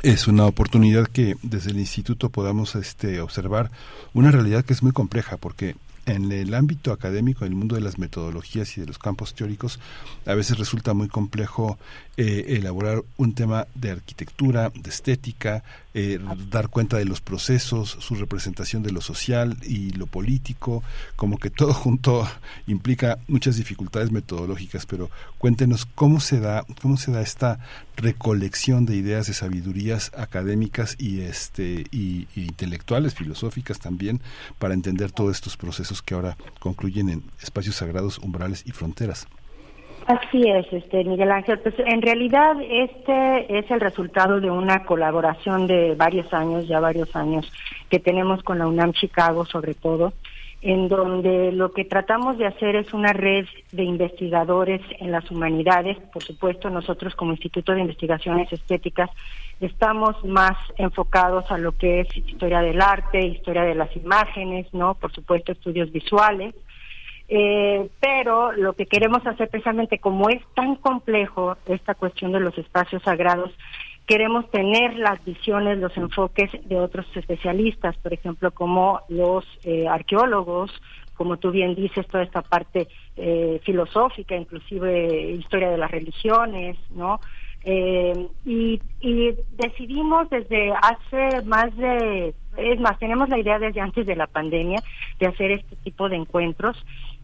es una oportunidad que desde el instituto podamos este, observar una realidad que es muy compleja porque en el ámbito académico, en el mundo de las metodologías y de los campos teóricos, a veces resulta muy complejo eh, elaborar un tema de arquitectura, de estética, eh, dar cuenta de los procesos, su representación de lo social y lo político, como que todo junto implica muchas dificultades metodológicas, pero cuéntenos cómo se da, cómo se da esta recolección de ideas, de sabidurías académicas y este y, y intelectuales, filosóficas también, para entender todos estos procesos que ahora concluyen en espacios sagrados, umbrales y fronteras. Así es, este Miguel Ángel. Pues en realidad este es el resultado de una colaboración de varios años, ya varios años, que tenemos con la UNAM Chicago sobre todo, en donde lo que tratamos de hacer es una red de investigadores en las humanidades. Por supuesto, nosotros como Instituto de Investigaciones Estéticas estamos más enfocados a lo que es historia del arte, historia de las imágenes, ¿no? Por supuesto, estudios visuales eh, pero lo que queremos hacer precisamente, como es tan complejo esta cuestión de los espacios sagrados, queremos tener las visiones, los enfoques de otros especialistas, por ejemplo, como los eh, arqueólogos, como tú bien dices, toda esta parte eh, filosófica, inclusive historia de las religiones, ¿no? Eh, y, y decidimos desde hace más de, es más, tenemos la idea desde antes de la pandemia de hacer este tipo de encuentros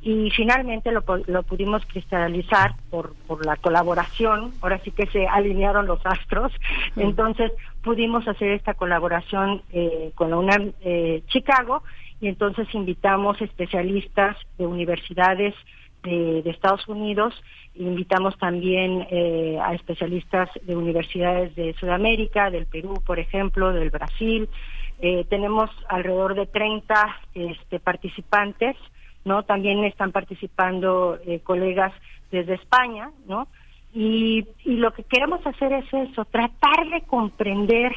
y finalmente lo, lo pudimos cristalizar por, por la colaboración, ahora sí que se alinearon los astros, entonces pudimos hacer esta colaboración eh, con la UNAM eh, Chicago y entonces invitamos especialistas de universidades de, de Estados Unidos, invitamos también eh, a especialistas de universidades de Sudamérica, del Perú, por ejemplo, del Brasil, eh, tenemos alrededor de 30 este, participantes ¿no? También están participando eh, colegas desde España, ¿no? Y, y lo que queremos hacer es eso, tratar de comprender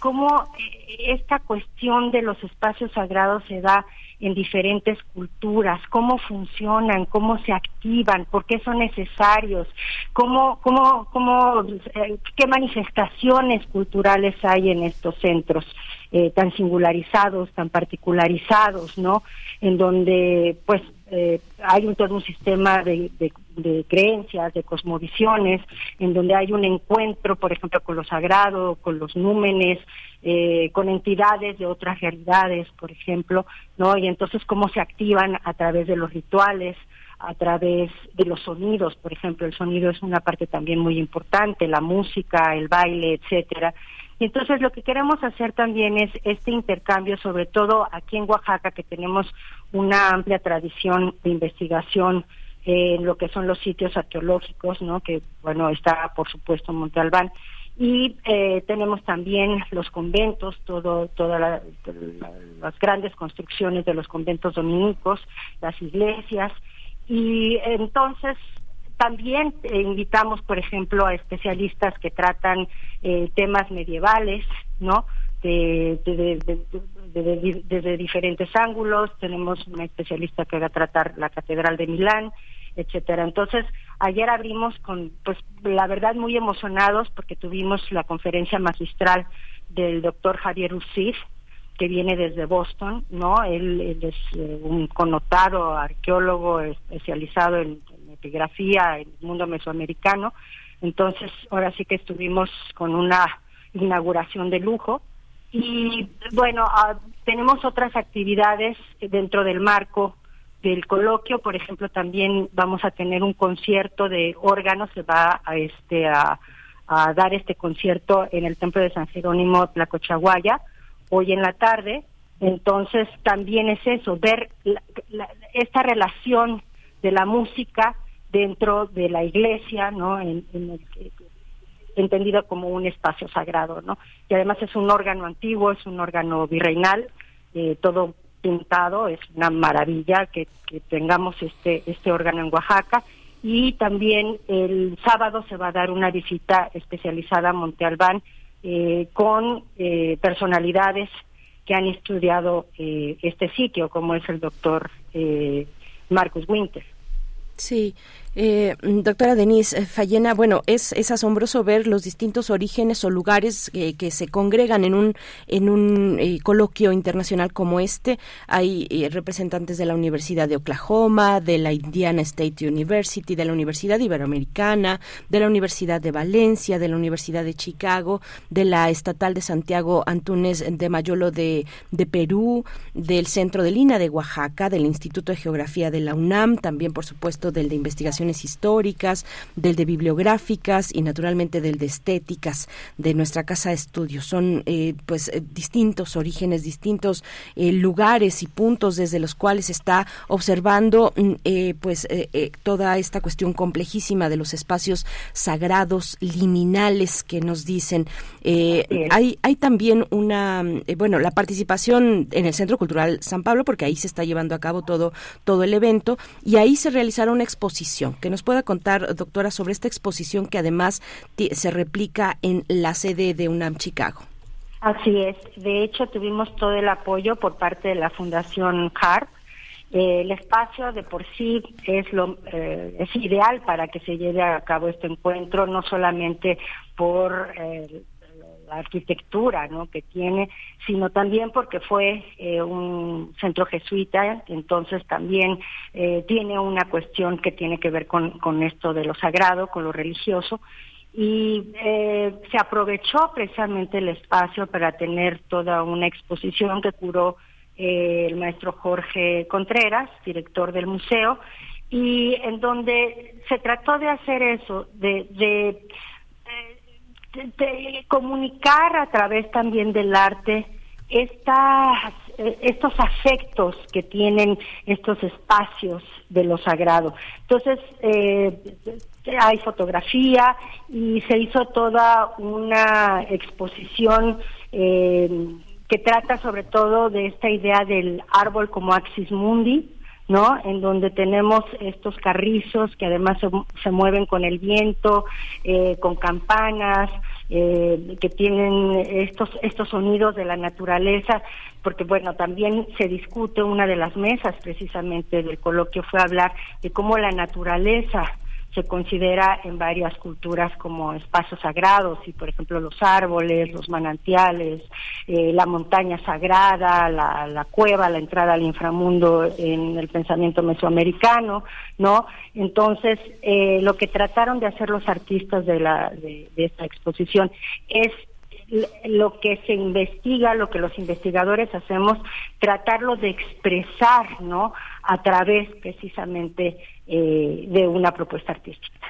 cómo eh, esta cuestión de los espacios sagrados se da en diferentes culturas, cómo funcionan, cómo se activan, por qué son necesarios, cómo, cómo, cómo, eh, qué manifestaciones culturales hay en estos centros eh, tan singularizados, tan particularizados, ¿no? En donde, pues, eh, hay un, todo un sistema de, de, creencias, de cosmovisiones, en donde hay un encuentro, por ejemplo, con lo sagrado, con los númenes, eh, con entidades de otras realidades, por ejemplo, ¿no? Y entonces cómo se activan a través de los rituales, a través de los sonidos, por ejemplo, el sonido es una parte también muy importante, la música, el baile, etcétera. Y entonces lo que queremos hacer también es este intercambio, sobre todo aquí en Oaxaca, que tenemos una amplia tradición de investigación en lo que son los sitios arqueológicos, ¿no? Que, bueno, está, por supuesto, Monte Albán. Y eh, tenemos también los conventos, todo, todas las grandes construcciones de los conventos dominicos, las iglesias. Y entonces también eh, invitamos, por ejemplo, a especialistas que tratan eh, temas medievales, ¿no? Desde de, diferentes ángulos. Tenemos una especialista que va a tratar la Catedral de Milán, etcétera. Entonces, ayer abrimos con, pues, la verdad, muy emocionados porque tuvimos la conferencia magistral del doctor Javier Usif, que viene desde Boston, ¿no? Él, es eh, un connotado arqueólogo especializado en, en el mundo mesoamericano. Entonces, ahora sí que estuvimos con una inauguración de lujo. Y bueno, ah, tenemos otras actividades dentro del marco del coloquio, por ejemplo, también vamos a tener un concierto de órganos, se va a este a, dar este concierto en el Templo de San Jerónimo Tlacochahuaya hoy en la tarde. Entonces, también es eso, ver esta relación de la música dentro de la iglesia, ¿no? En, entendido como un espacio sagrado, ¿no? Y además es un órgano antiguo, es un órgano virreinal, eh, todo pintado, es una maravilla que, tengamos este, este órgano en Oaxaca. Y también el sábado se va a dar una visita especializada a Monte Albán eh, con eh, personalidades que han estudiado este sitio, como es el doctor Marcus Winter. Sí, Eh, doctora Denise Fallena, bueno, es, es asombroso ver los distintos orígenes o lugares que se congregan en un, en un eh, coloquio internacional como este. Hay eh, representantes de la Universidad de Oklahoma, de la Indiana State University, de la Universidad Iberoamericana, de la Universidad de Valencia, de la Universidad de Chicago, de la Estatal de Santiago Antúnez de Mayolo de, de Perú, del Centro de Lina de Oaxaca, del Instituto de Geografía de la UNAM, también por supuesto del de Investigación históricas, del de bibliográficas y naturalmente del de estéticas de nuestra casa de estudios. Son eh, pues eh, distintos orígenes, distintos eh, lugares y puntos desde los cuales está observando mm, pues toda esta cuestión complejísima de los espacios sagrados, liminales que nos dicen. hay, hay también una, bueno, la participación en el Centro Cultural San Pablo, porque ahí se está llevando a cabo todo, todo el evento, y ahí se realizará una exposición que nos pueda contar, doctora, sobre esta exposición que además se replica en la sede de UNAM Chicago. Así es. De hecho, tuvimos todo el apoyo por parte de la Fundación CARP. Eh, el espacio de por sí es lo eh, es ideal para que se lleve a cabo este encuentro, no solamente por eh, arquitectura ¿no? que tiene, sino también porque fue eh, un centro jesuita, entonces también eh, tiene una cuestión que tiene que ver con, con esto de lo sagrado, con lo religioso, y eh, se aprovechó precisamente el espacio para tener toda una exposición que curó el maestro Jorge Contreras, director del museo, y en donde se trató de hacer eso, de, de de comunicar a través también del arte estas, estos afectos que tienen estos espacios de lo sagrado. Entonces, eh, hay fotografía y se hizo toda una exposición eh, que trata sobre todo de esta idea del árbol como axis mundi, ¿no? En donde tenemos estos carrizos que además se, mueven con el viento, eh, con campanas, eh, que tienen estos, estos sonidos de la naturaleza, porque bueno, también se discute una de las mesas precisamente del coloquio fue hablar de cómo la naturaleza se considera en varias culturas como espacios sagrados y por ejemplo los árboles, los manantiales, eh, la montaña sagrada, la, cueva, la entrada al inframundo en el pensamiento mesoamericano, ¿no? Entonces eh, lo que trataron de hacer los artistas de, la, de esta exposición es lo que se investiga, lo que los investigadores hacemos, tratarlo de expresar, ¿no? A través precisamente eh, de una propuesta artística.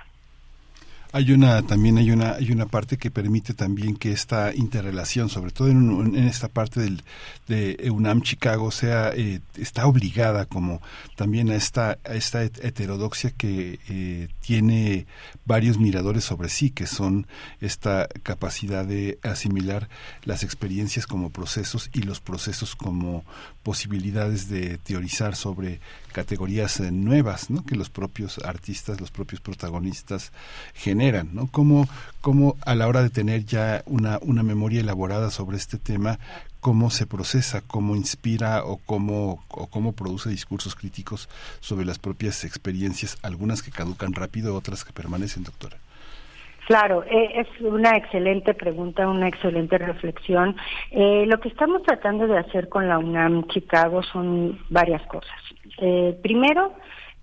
Hay una también hay una hay una parte que permite también que esta interrelación, sobre todo en, esta parte del, de UNAM Chicago, sea eh, está obligada como también a esta a esta heterodoxia que eh, tiene varios miradores sobre sí, que son esta capacidad de asimilar las experiencias como procesos y los procesos como posibilidades de teorizar sobre categorías eh, nuevas ¿no? que los propios artistas, los propios protagonistas generan. ¿no? Cómo, cómo a la hora de tener ya una, una memoria elaborada sobre este tema, cómo se procesa, cómo inspira o cómo, o cómo produce discursos críticos sobre las propias experiencias, algunas que caducan rápido, otras que permanecen, doctora. Claro, eh, es una excelente pregunta, una excelente reflexión. Eh, lo que estamos tratando de hacer con la UNAM Chicago son varias cosas. Eh, primero,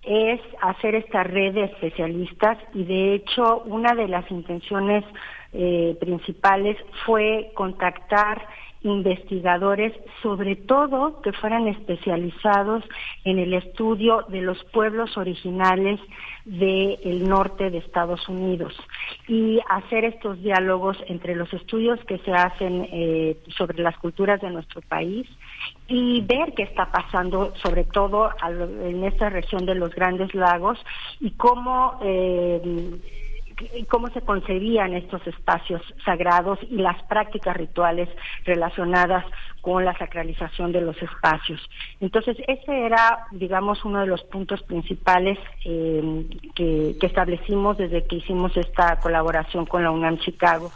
es hacer esta red de especialistas y de hecho una de las intenciones principales fue contactar investigadores, sobre todo que fueran especializados en el estudio de los pueblos originales del norte de Estados Unidos. Y hacer estos diálogos entre los estudios que se hacen eh, sobre las culturas de nuestro país y ver qué está pasando, sobre todo en esta región de los Grandes Lagos y cómo eh, cómo se concebían estos espacios sagrados y las prácticas rituales relacionadas con la sacralización de los espacios. Entonces, ese era, digamos, uno de los puntos principales eh, que, que establecimos desde que hicimos esta colaboración con la UNAM Chicago.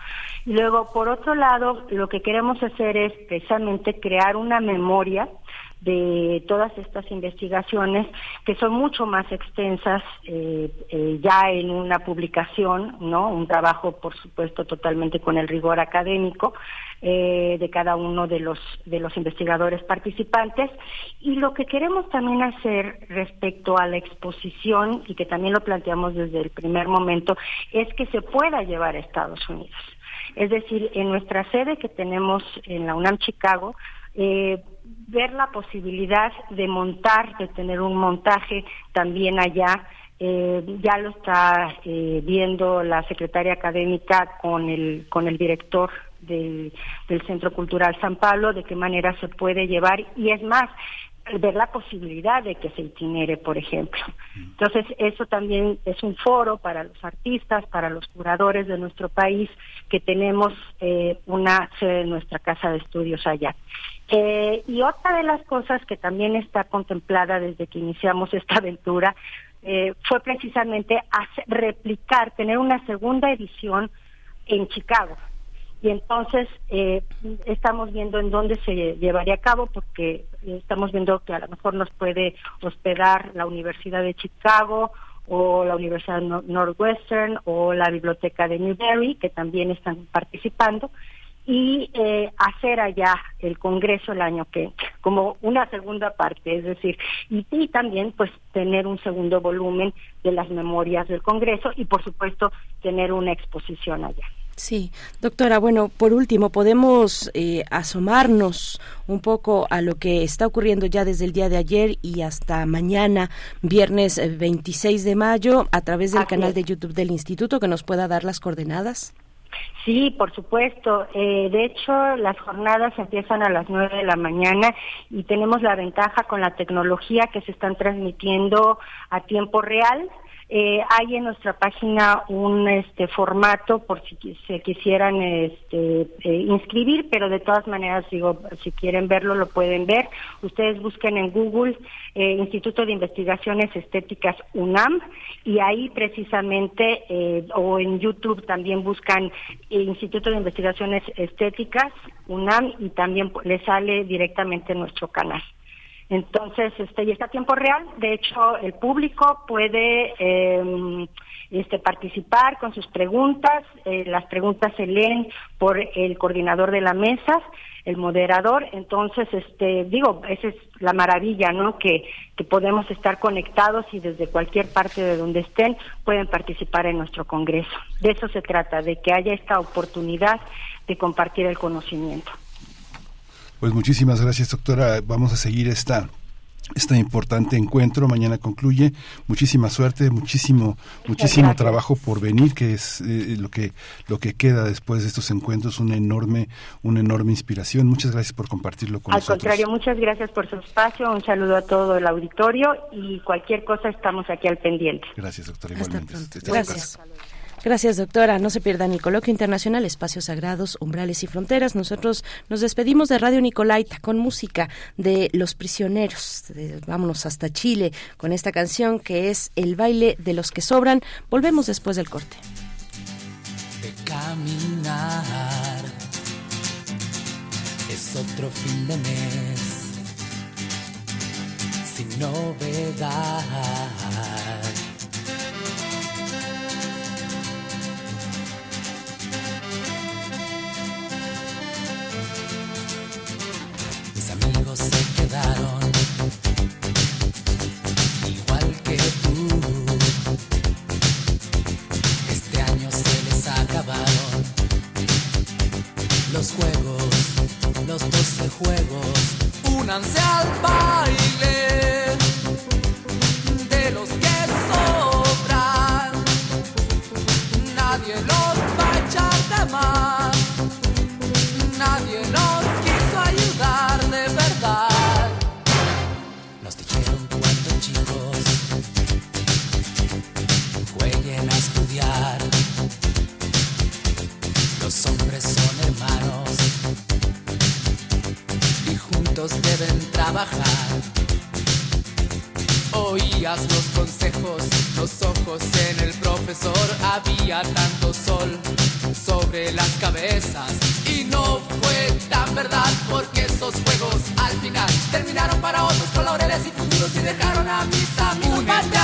Y luego, por otro lado, lo que queremos hacer es precisamente crear una memoria de todas estas investigaciones que son mucho más extensas eh, eh, ya en una publicación, ¿no? Un trabajo, por supuesto, totalmente con el rigor académico eh, de cada uno de los de los investigadores participantes y lo que queremos también hacer respecto a la exposición y que también lo planteamos desde el primer momento es que se pueda llevar a Estados Unidos. Es decir, en nuestra sede que tenemos en la UNAM Chicago, eh, ver la posibilidad de montar, de tener un montaje también allá. Eh, ya lo está eh, viendo la secretaria académica con el, con el director del, del Centro Cultural San Pablo, de qué manera se puede llevar. Y es más, ver la posibilidad de que se itinere, por ejemplo. Entonces, eso también es un foro para los artistas, para los curadores de nuestro país, que tenemos eh, una sede en nuestra casa de estudios allá. Eh, y otra de las cosas que también está contemplada desde que iniciamos esta aventura eh, fue precisamente replicar, tener una segunda edición en Chicago. Y entonces eh, estamos viendo en dónde se llevaría a cabo, porque estamos viendo que a lo mejor nos puede hospedar la Universidad de Chicago o la Universidad Northwestern o la Biblioteca de Newberry, que también están participando y eh, hacer allá el Congreso el año que como una segunda parte, es decir, y, y, también pues tener un segundo volumen de las memorias del Congreso y por supuesto tener una exposición allá. Sí, doctora, bueno, por último, podemos eh, asomarnos un poco a lo que está ocurriendo ya desde el día de ayer y hasta mañana, viernes 26 de mayo, a través del canal de YouTube del Instituto, que nos pueda dar las coordenadas. Sí, por supuesto. Eh, de hecho, las jornadas empiezan a las nueve de la mañana y tenemos la ventaja con la tecnología que se están transmitiendo a tiempo real. Eh, hay en nuestra página un este formato por si se quisieran este, eh, inscribir, pero de todas maneras digo, si quieren verlo lo pueden ver. Ustedes busquen en Google eh, Instituto de Investigaciones Estéticas UNAM y ahí precisamente o en YouTube también buscan Instituto de Investigaciones Estéticas UNAM y también les sale directamente en nuestro canal. Entonces, este, y está a tiempo real. De hecho, el público puede eh, este, participar con sus preguntas. Eh, las preguntas se leen por el coordinador de la mesa, el moderador. Entonces, este, digo, esa es la maravilla, ¿no? Que, que podemos estar conectados y desde cualquier parte de donde estén pueden participar en nuestro congreso. De eso se trata, de que haya esta oportunidad de compartir el conocimiento. Pues muchísimas gracias, doctora. Vamos a seguir esta este importante encuentro. Mañana concluye. Muchísima suerte, muchísimo, muchísimo trabajo por venir, que es eh, lo que lo que queda después de estos encuentros, una enorme, una enorme inspiración. Muchas gracias por compartirlo con nosotros. Al contrario, muchas gracias por su espacio. Un saludo a todo el auditorio y cualquier cosa estamos aquí al pendiente. Gracias, doctora. Igualmente. Gracias. Gracias, doctora. No se pierdan el coloquio internacional Espacios Sagrados, Umbrales y Fronteras. Nosotros nos despedimos de Radio Nicolaita con música de Los Prisioneros. Vámonos hasta Chile con esta canción que es El baile de los que sobran. Volvemos después del corte. De caminar es otro fin de mes sin novedad igual que tú. Este año se les acabaron los juegos, los doce juegos. Únanse al baile deben trabajar. oías los consejos, los ojos en el profesor, había tanto sol sobre las cabezas y no fue tan verdad porque esos juegos al final terminaron para otros con laureles y futuros y dejaron a mis amigos Únete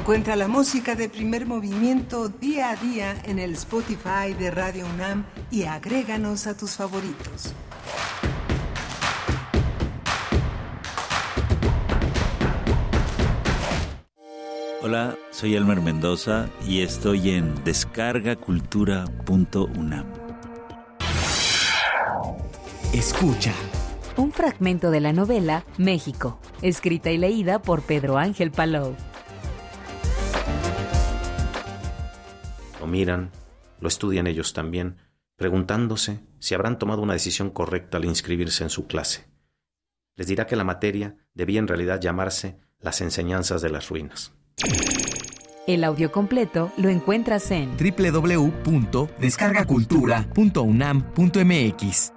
Encuentra la música de primer movimiento día a día en el Spotify de Radio UNAM y agréganos a tus favoritos. Hola, soy Elmer Mendoza y estoy en descargacultura.unam. Escucha. Un fragmento de la novela México, escrita y leída por Pedro Ángel Palou. Lo miran, lo estudian ellos también, preguntándose si habrán tomado una decisión correcta al inscribirse en su clase. Les dirá que la materia debía en realidad llamarse las enseñanzas de las ruinas. El audio completo lo encuentras en www.descargacultura.unam.mx.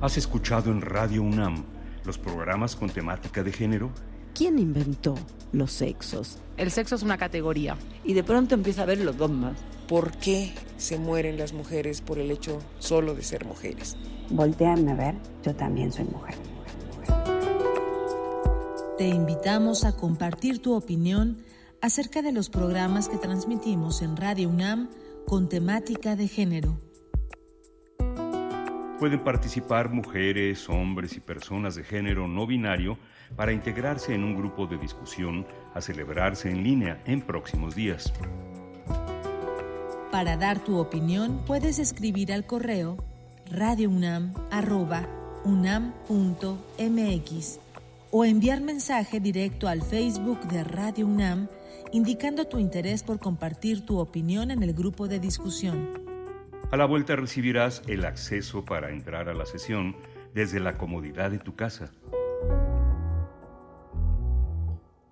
¿Has escuchado en Radio UNAM los programas con temática de género? ¿Quién inventó los sexos? El sexo es una categoría. Y de pronto empieza a ver los dogmas. ¿Por qué se mueren las mujeres por el hecho solo de ser mujeres? Volteame a ver, yo también soy mujer. Te invitamos a compartir tu opinión acerca de los programas que transmitimos en Radio UNAM con temática de género. Pueden participar mujeres, hombres y personas de género no binario para integrarse en un grupo de discusión a celebrarse en línea en próximos días. Para dar tu opinión puedes escribir al correo radiounam@unam.mx o enviar mensaje directo al Facebook de Radio UNAM indicando tu interés por compartir tu opinión en el grupo de discusión. A la vuelta recibirás el acceso para entrar a la sesión desde la comodidad de tu casa.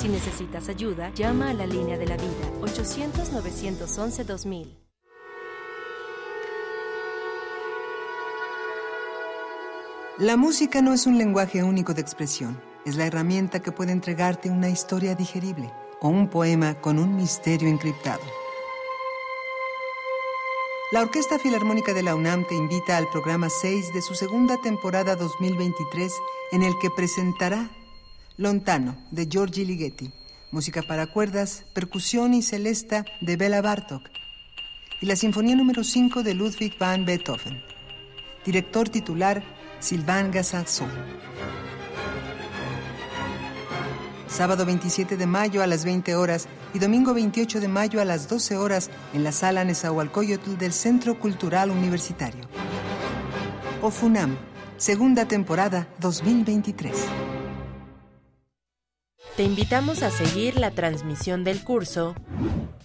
Si necesitas ayuda, llama a la línea de la vida 800-911-2000. La música no es un lenguaje único de expresión, es la herramienta que puede entregarte una historia digerible o un poema con un misterio encriptado. La Orquesta Filarmónica de la UNAM te invita al programa 6 de su segunda temporada 2023 en el que presentará Lontano de Giorgi Ligeti, música para cuerdas, percusión y celesta de Bela Bartok y la Sinfonía número 5 de Ludwig van Beethoven. Director titular Sylvain Gassanson. Sábado 27 de mayo a las 20 horas y domingo 28 de mayo a las 12 horas en la sala Nezahualcóyotl del Centro Cultural Universitario. OFUNAM, segunda temporada 2023. Te invitamos a seguir la transmisión del curso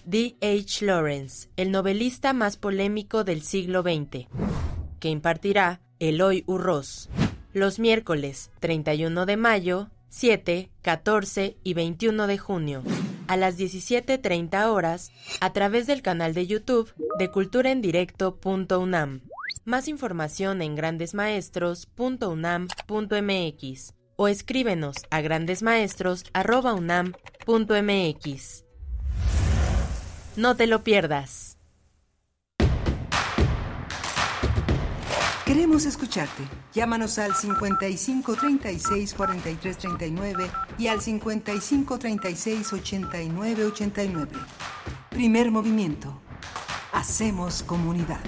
D. H. Lawrence, el novelista más polémico del siglo XX, que impartirá Eloy Urroz, los miércoles 31 de mayo, 7, 14 y 21 de junio, a las 17.30 horas, a través del canal de YouTube de culturaendirecto.unam. Más información en grandesmaestros.unam.mx o escríbenos a grandesmaestros.unam.mx. No te lo pierdas. Queremos escucharte. Llámanos al 55 36 43 39 y al 55 36 89 89. Primer movimiento. Hacemos comunidad.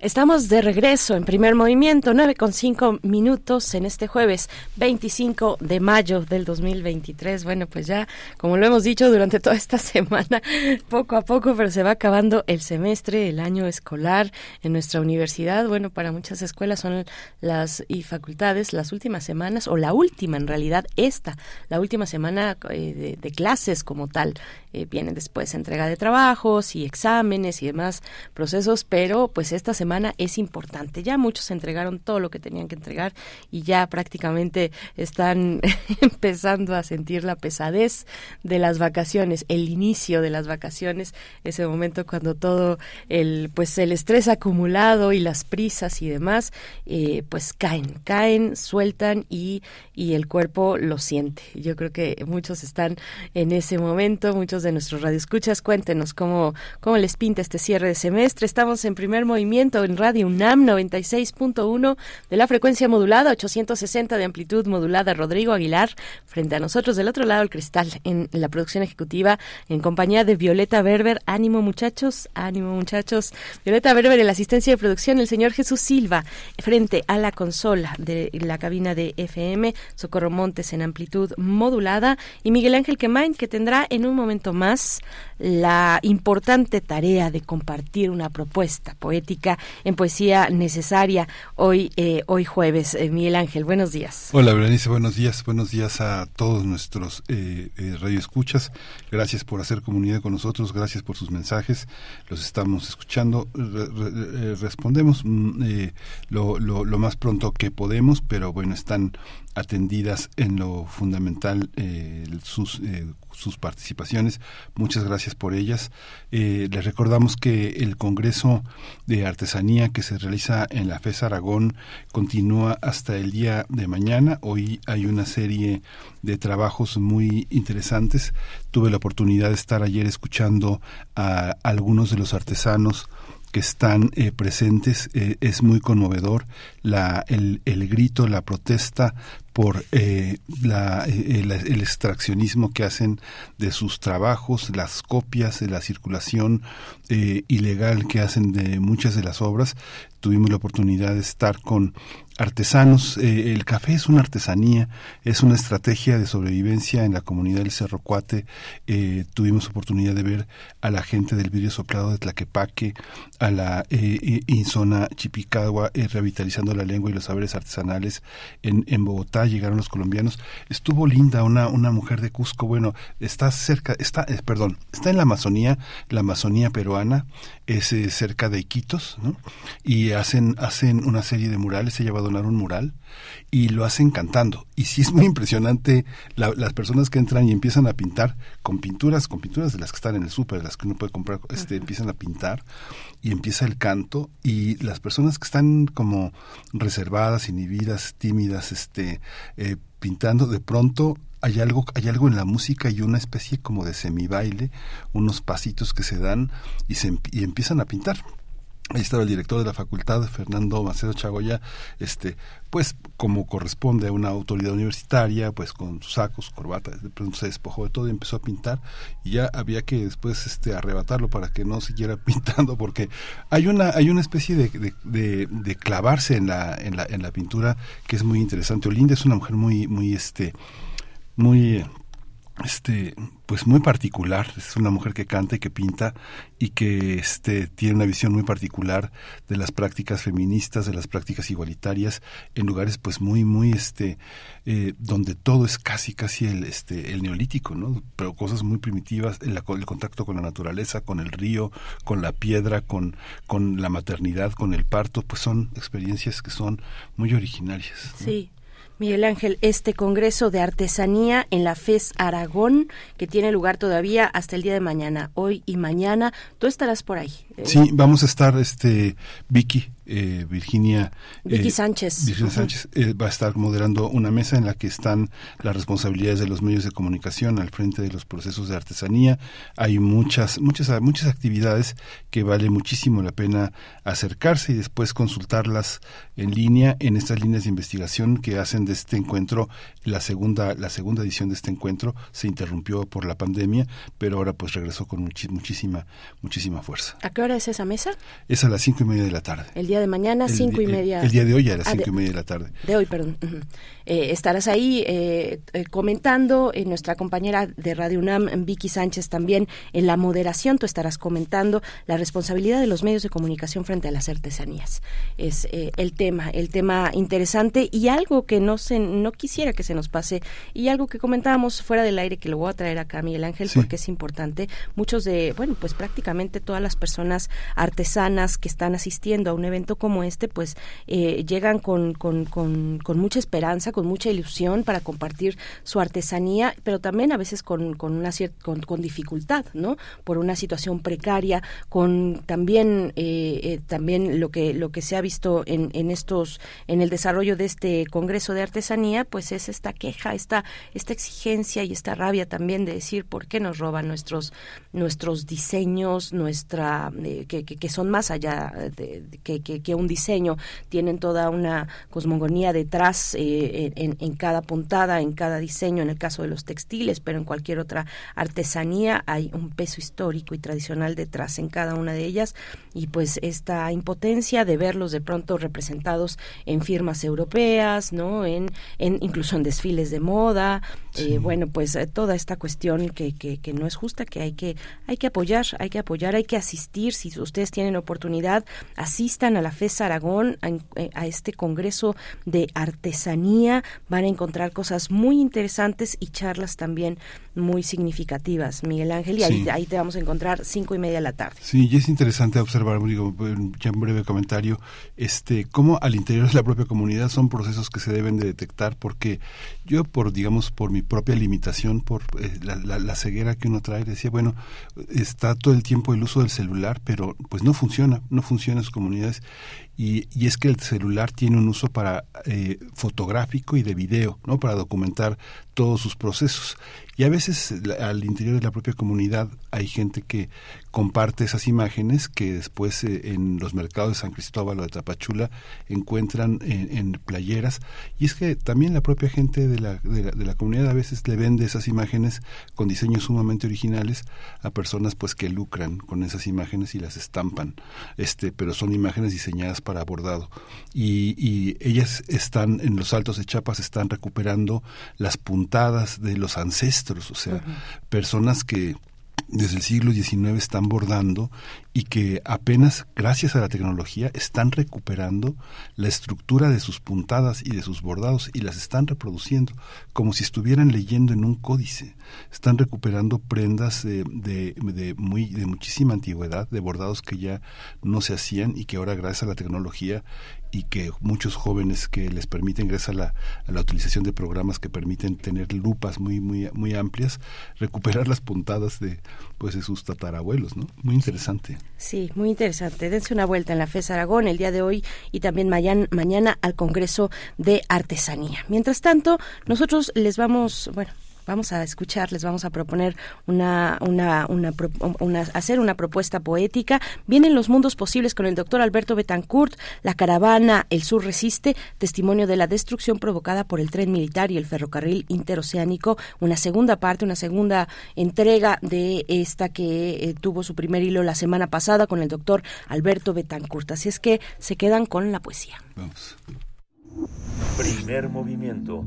Estamos de regreso en primer movimiento, 9 con 5 minutos en este jueves 25 de mayo del 2023. Bueno, pues ya, como lo hemos dicho durante toda esta semana, poco a poco, pero se va acabando el semestre, el año escolar en nuestra universidad. Bueno, para muchas escuelas son las y facultades las últimas semanas, o la última en realidad, esta, la última semana eh, de, clases como tal. Eh, vienen después entrega de trabajos y exámenes y demás procesos, pero pues esta semana es importante. Ya muchos entregaron todo lo que tenían que entregar y ya prácticamente están empezando a sentir la pesadez de las vacaciones, el inicio de las vacaciones, ese momento cuando todo el pues el estrés acumulado y las prisas y demás eh, pues caen, caen, sueltan y, y el cuerpo lo siente. Yo creo que muchos están en ese momento, muchos de nuestros radioescuchas, cuéntenos cómo, cómo les pinta este cierre de semestre. Estamos en primer movimiento en Radio UNAM 96.1 de la frecuencia modulada, 860 de amplitud modulada. Rodrigo Aguilar, frente a nosotros del otro lado del cristal, en la producción ejecutiva, en compañía de Violeta Berber. Ánimo, muchachos, ánimo, muchachos. Violeta Berber en la asistencia de producción, el señor Jesús Silva, frente a la consola de la cabina de FM, Socorro Montes en amplitud modulada, y Miguel Ángel Quemain, que tendrá en un momento más la importante tarea de compartir una propuesta poética en poesía necesaria hoy, eh, hoy jueves. Eh, Miguel Ángel, buenos días. Hola, Berenice, buenos días. Buenos días a todos nuestros eh, eh radioescuchas. Gracias por hacer comunidad con nosotros, gracias por sus mensajes. Los estamos escuchando. respondemos mm, lo, lo, lo, más pronto que podemos, pero bueno, están atendidas en lo fundamental sus sus participaciones. Muchas gracias por ellas. Eh, les recordamos que el Congreso de Artesanía que se realiza en la FES Aragón continúa hasta el día de mañana. Hoy hay una serie de trabajos muy interesantes. Tuve la oportunidad de estar ayer escuchando a algunos de los artesanos que están eh, presentes eh, es muy conmovedor la el, el grito la protesta por eh, la, el, el, extraccionismo que hacen de sus trabajos, las copias, la circulación eh, ilegal que hacen de muchas de las obras. Tuvimos la oportunidad de estar con artesanos. Eh, el café es una artesanía, es una estrategia de sobrevivencia en la comunidad del Cerro Cuate. Eh, tuvimos oportunidad de ver a la gente del vidrio soplado de Tlaquepaque, a la eh, Insona Chipicagua, revitalizando la lengua y los saberes artesanales en, Bogotá. Llegaron los colombianos. Estuvo linda una, una mujer de Cusco. Bueno, está cerca, está, perdón, está en la Amazonía, la Amazonía peruana, es cerca de Iquitos, ¿no? Y hacen, hacen una serie de murales. Se lleva donar un mural y lo hacen cantando. Y sí es muy impresionante las personas que entran y empiezan a pintar con pinturas, con pinturas de las que están en el súper, de las que uno puede comprar, este, empiezan a pintar y empieza el canto y las personas que están como reservadas, inhibidas, tímidas, este, eh, pintando, de pronto hay algo, hay algo en la música y una especie como de semibaile, unos pasitos que se dan y, se, y empiezan a pintar. Ahí estaba el director de la facultad, Fernando Macedo Chagoya, este, pues como corresponde a una autoridad universitaria, pues con sacos, corbatas, de pronto se despojó de todo y empezó a pintar y ya había que después este arrebatarlo para que no siguiera pintando porque hay una hay una especie de, de, clavarse en la, en la en la pintura que es muy interesante. Olinda es una mujer muy muy este muy este pues muy particular. Es una mujer que canta y que pinta y que este tiene una visión muy particular de las prácticas feministas de las prácticas igualitarias en lugares pues muy muy este eh, donde todo es casi casi el este el neolítico no pero cosas muy primitivas el, el contacto con la naturaleza con el río con la piedra con con la maternidad con el parto pues son experiencias que son muy originarias sí Miguel Ángel, este Congreso de Artesanía en la FES Aragón, que tiene lugar todavía hasta el día de mañana, hoy y mañana, tú estarás por ahí. Sí, vamos a estar, este, Vicky, eh, Virginia Vicky eh, Sánchez, Virginia Sánchez eh, va a estar moderando una mesa en la que están las responsabilidades de los medios de comunicación al frente de los procesos de artesanía. Hay muchas, muchas, muchas actividades que vale muchísimo la pena acercarse y después consultarlas en línea en estas líneas de investigación que hacen de este encuentro la segunda, la segunda edición de este encuentro se interrumpió por la pandemia, pero ahora pues regresó con muchísima, muchísima fuerza. ¿A qué hora es esa mesa? Es a las cinco y media de la tarde. El día de mañana, cinco y media. El, día de hoy a las ah, cinco y media de la tarde. De hoy, perdón. Eh, estarás ahí eh, eh, comentando, nuestra compañera de Radio UNAM, Vicky Sánchez, también en la moderación, tú estarás comentando la responsabilidad de los medios de comunicación frente a las artesanías. Es el tema, el tema interesante y algo que no, se, no quisiera que se nos pase y algo que comentábamos fuera del aire que lo voy a traer acá, Miguel Ángel, porque es importante. Muchos de, bueno, pues prácticamente todas las personas artesanas que están asistiendo a un evento como este, pues llegan con, con, con, con mucha esperanza, con mucha ilusión para compartir su artesanía, pero también a veces con, con una con, con, dificultad, ¿no? Por una situación precaria, con también eh, eh, también lo que lo que se ha visto en, en estos en el desarrollo de este Congreso de Artesanía, pues es esta queja, esta esta exigencia y esta rabia también de decir por qué nos roban nuestros nuestros diseños, nuestra eh, que, que, son más allá de, que, que, un diseño, tienen toda una cosmogonía detrás eh, en, cada puntada, en cada diseño, en el caso de los textiles, pero en cualquier otra artesanía hay un peso histórico y tradicional detrás en cada una de ellas y pues esta impotencia de verlos de pronto representados en firmas europeas, ¿no? En, en incluso en desfiles de moda, eh, bueno, pues eh, toda esta cuestión que, que, que, no es justa, que hay que hay que apoyar, hay que apoyar, hay que asistir. Si ustedes tienen oportunidad, asistan a la FES Aragón, a, eh, a este Congreso de Artesanía. Van a encontrar cosas muy interesantes y charlas también muy significativas, Miguel Ángel, y ahí, te vamos a encontrar cinco y media de la tarde. Sí, y es interesante observar, digo, ya un breve comentario, este, cómo al interior de la propia comunidad son procesos que se deben de detectar, porque yo por, digamos, por mi propia limitación, por eh, la, ceguera que uno trae, decía, bueno, está todo el tiempo el uso del celular, pero pues no funciona, no funciona en sus comunidades. Y, y, es que el celular tiene un uso para eh, fotográfico y de video, ¿no? Para documentar todos sus procesos. Y a veces al interior de la propia comunidad hay gente que comparte esas imágenes que después eh, en los mercados de San Cristóbal o de Tapachula encuentran en, playeras. Y es que también la propia gente de la, de la, comunidad a veces le vende esas imágenes con diseños sumamente originales a personas pues que lucran con esas imágenes y las estampan. Este, pero son imágenes diseñadas para bordado. Y, y ellas están en los altos de Chiapas, están recuperando las puntadas de los ancestros o sea, personas que desde el siglo XIX están bordando y que apenas gracias a la tecnología están recuperando la estructura de sus puntadas y de sus bordados y las están reproduciendo como si estuvieran leyendo en un códice. Están recuperando prendas de, de, muy, de muchísima antigüedad, de bordados que ya no se hacían y que ahora gracias a la tecnología y que muchos jóvenes que les permiten, gracias a la, a la, utilización de programas que permiten tener lupas muy muy muy amplias, recuperar las puntadas de pues de sus tatarabuelos, ¿no? Muy interesante. Sí, muy interesante. Dense una vuelta en la FES Aragón el día de hoy y también mañana, al Congreso de Artesanía. Mientras tanto, nosotros les vamos, bueno, vamos a escuchar, les vamos a proponer una, una, una, una, hacer una propuesta poética. Vienen los mundos posibles con el doctor Alberto Betancourt, La caravana El Sur resiste, testimonio de la destrucción provocada por el tren militar y el ferrocarril interoceánico, una segunda parte, una segunda entrega de esta que eh, tuvo su primer hilo la semana pasada con el doctor Alberto Betancourt. Así es que se quedan con la poesía. Vamos. Primer movimiento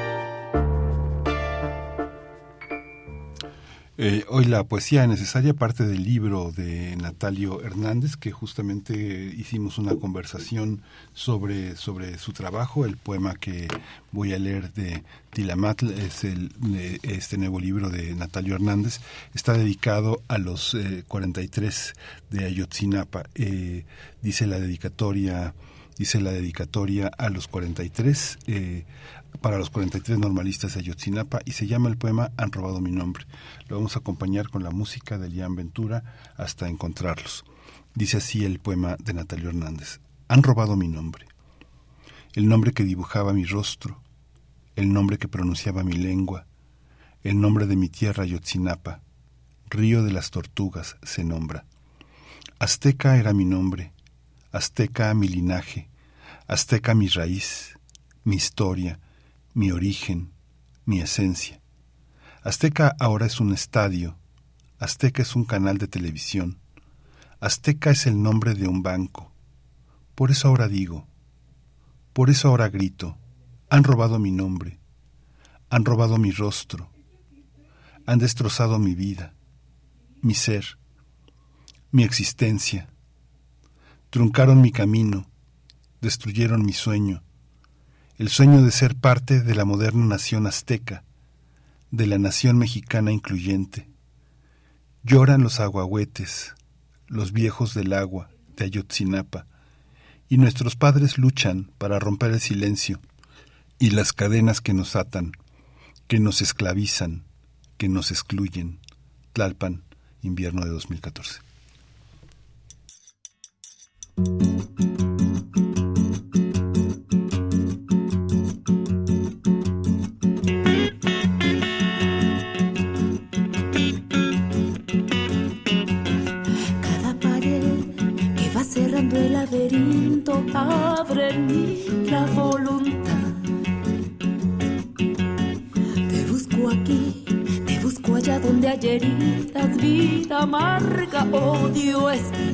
Eh, hoy la poesía necesaria parte del libro de Natalio Hernández, que justamente hicimos una conversación sobre, sobre su trabajo. El poema que voy a leer de Tilamatl es el, este nuevo libro de Natalio Hernández. Está dedicado a los 43 eh, de Ayotzinapa. Eh, dice la dedicatoria dice la dedicatoria a los 43, eh, para los 43 normalistas de Ayotzinapa y se llama el poema Han robado mi nombre. Lo vamos a acompañar con la música de Lian Ventura hasta encontrarlos. Dice así el poema de Natalio Hernández. Han robado mi nombre. El nombre que dibujaba mi rostro, el nombre que pronunciaba mi lengua, el nombre de mi tierra Ayotzinapa, río de las tortugas se nombra. Azteca era mi nombre, azteca mi linaje, azteca mi raíz, mi historia, mi origen, mi esencia. Azteca ahora es un estadio, Azteca es un canal de televisión, Azteca es el nombre de un banco. Por eso ahora digo, por eso ahora grito, han robado mi nombre, han robado mi rostro, han destrozado mi vida, mi ser, mi existencia, truncaron mi camino, destruyeron mi sueño, el sueño de ser parte de la moderna nación azteca, de la nación mexicana incluyente. Lloran los aguahuetes, los viejos del agua de Ayotzinapa, y nuestros padres luchan para romper el silencio y las cadenas que nos atan, que nos esclavizan, que nos excluyen. Tlalpan, invierno de 2014. Amarga, odio, esperanza.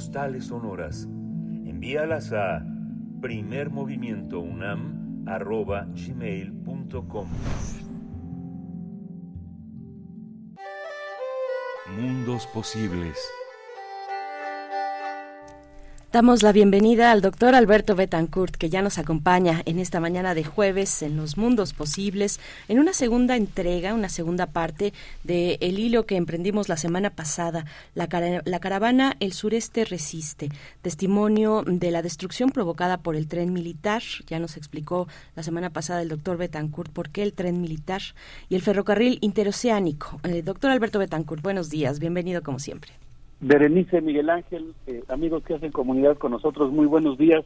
Postales sonoras. Envíalas a primermovimientounam.gmail.com Mundos posibles. Damos la bienvenida al doctor Alberto Betancourt, que ya nos acompaña en esta mañana de jueves en Los Mundos Posibles, en una segunda entrega, una segunda parte del el hilo que emprendimos la semana pasada, la, la caravana El Sureste Resiste, testimonio de la destrucción provocada por el tren militar. Ya nos explicó la semana pasada el doctor Betancourt por qué el tren militar y el ferrocarril interoceánico. Eh, doctor Alberto Betancourt, buenos días, bienvenido como siempre. Berenice, Miguel Ángel, eh, amigos que hacen comunidad con nosotros, muy buenos días.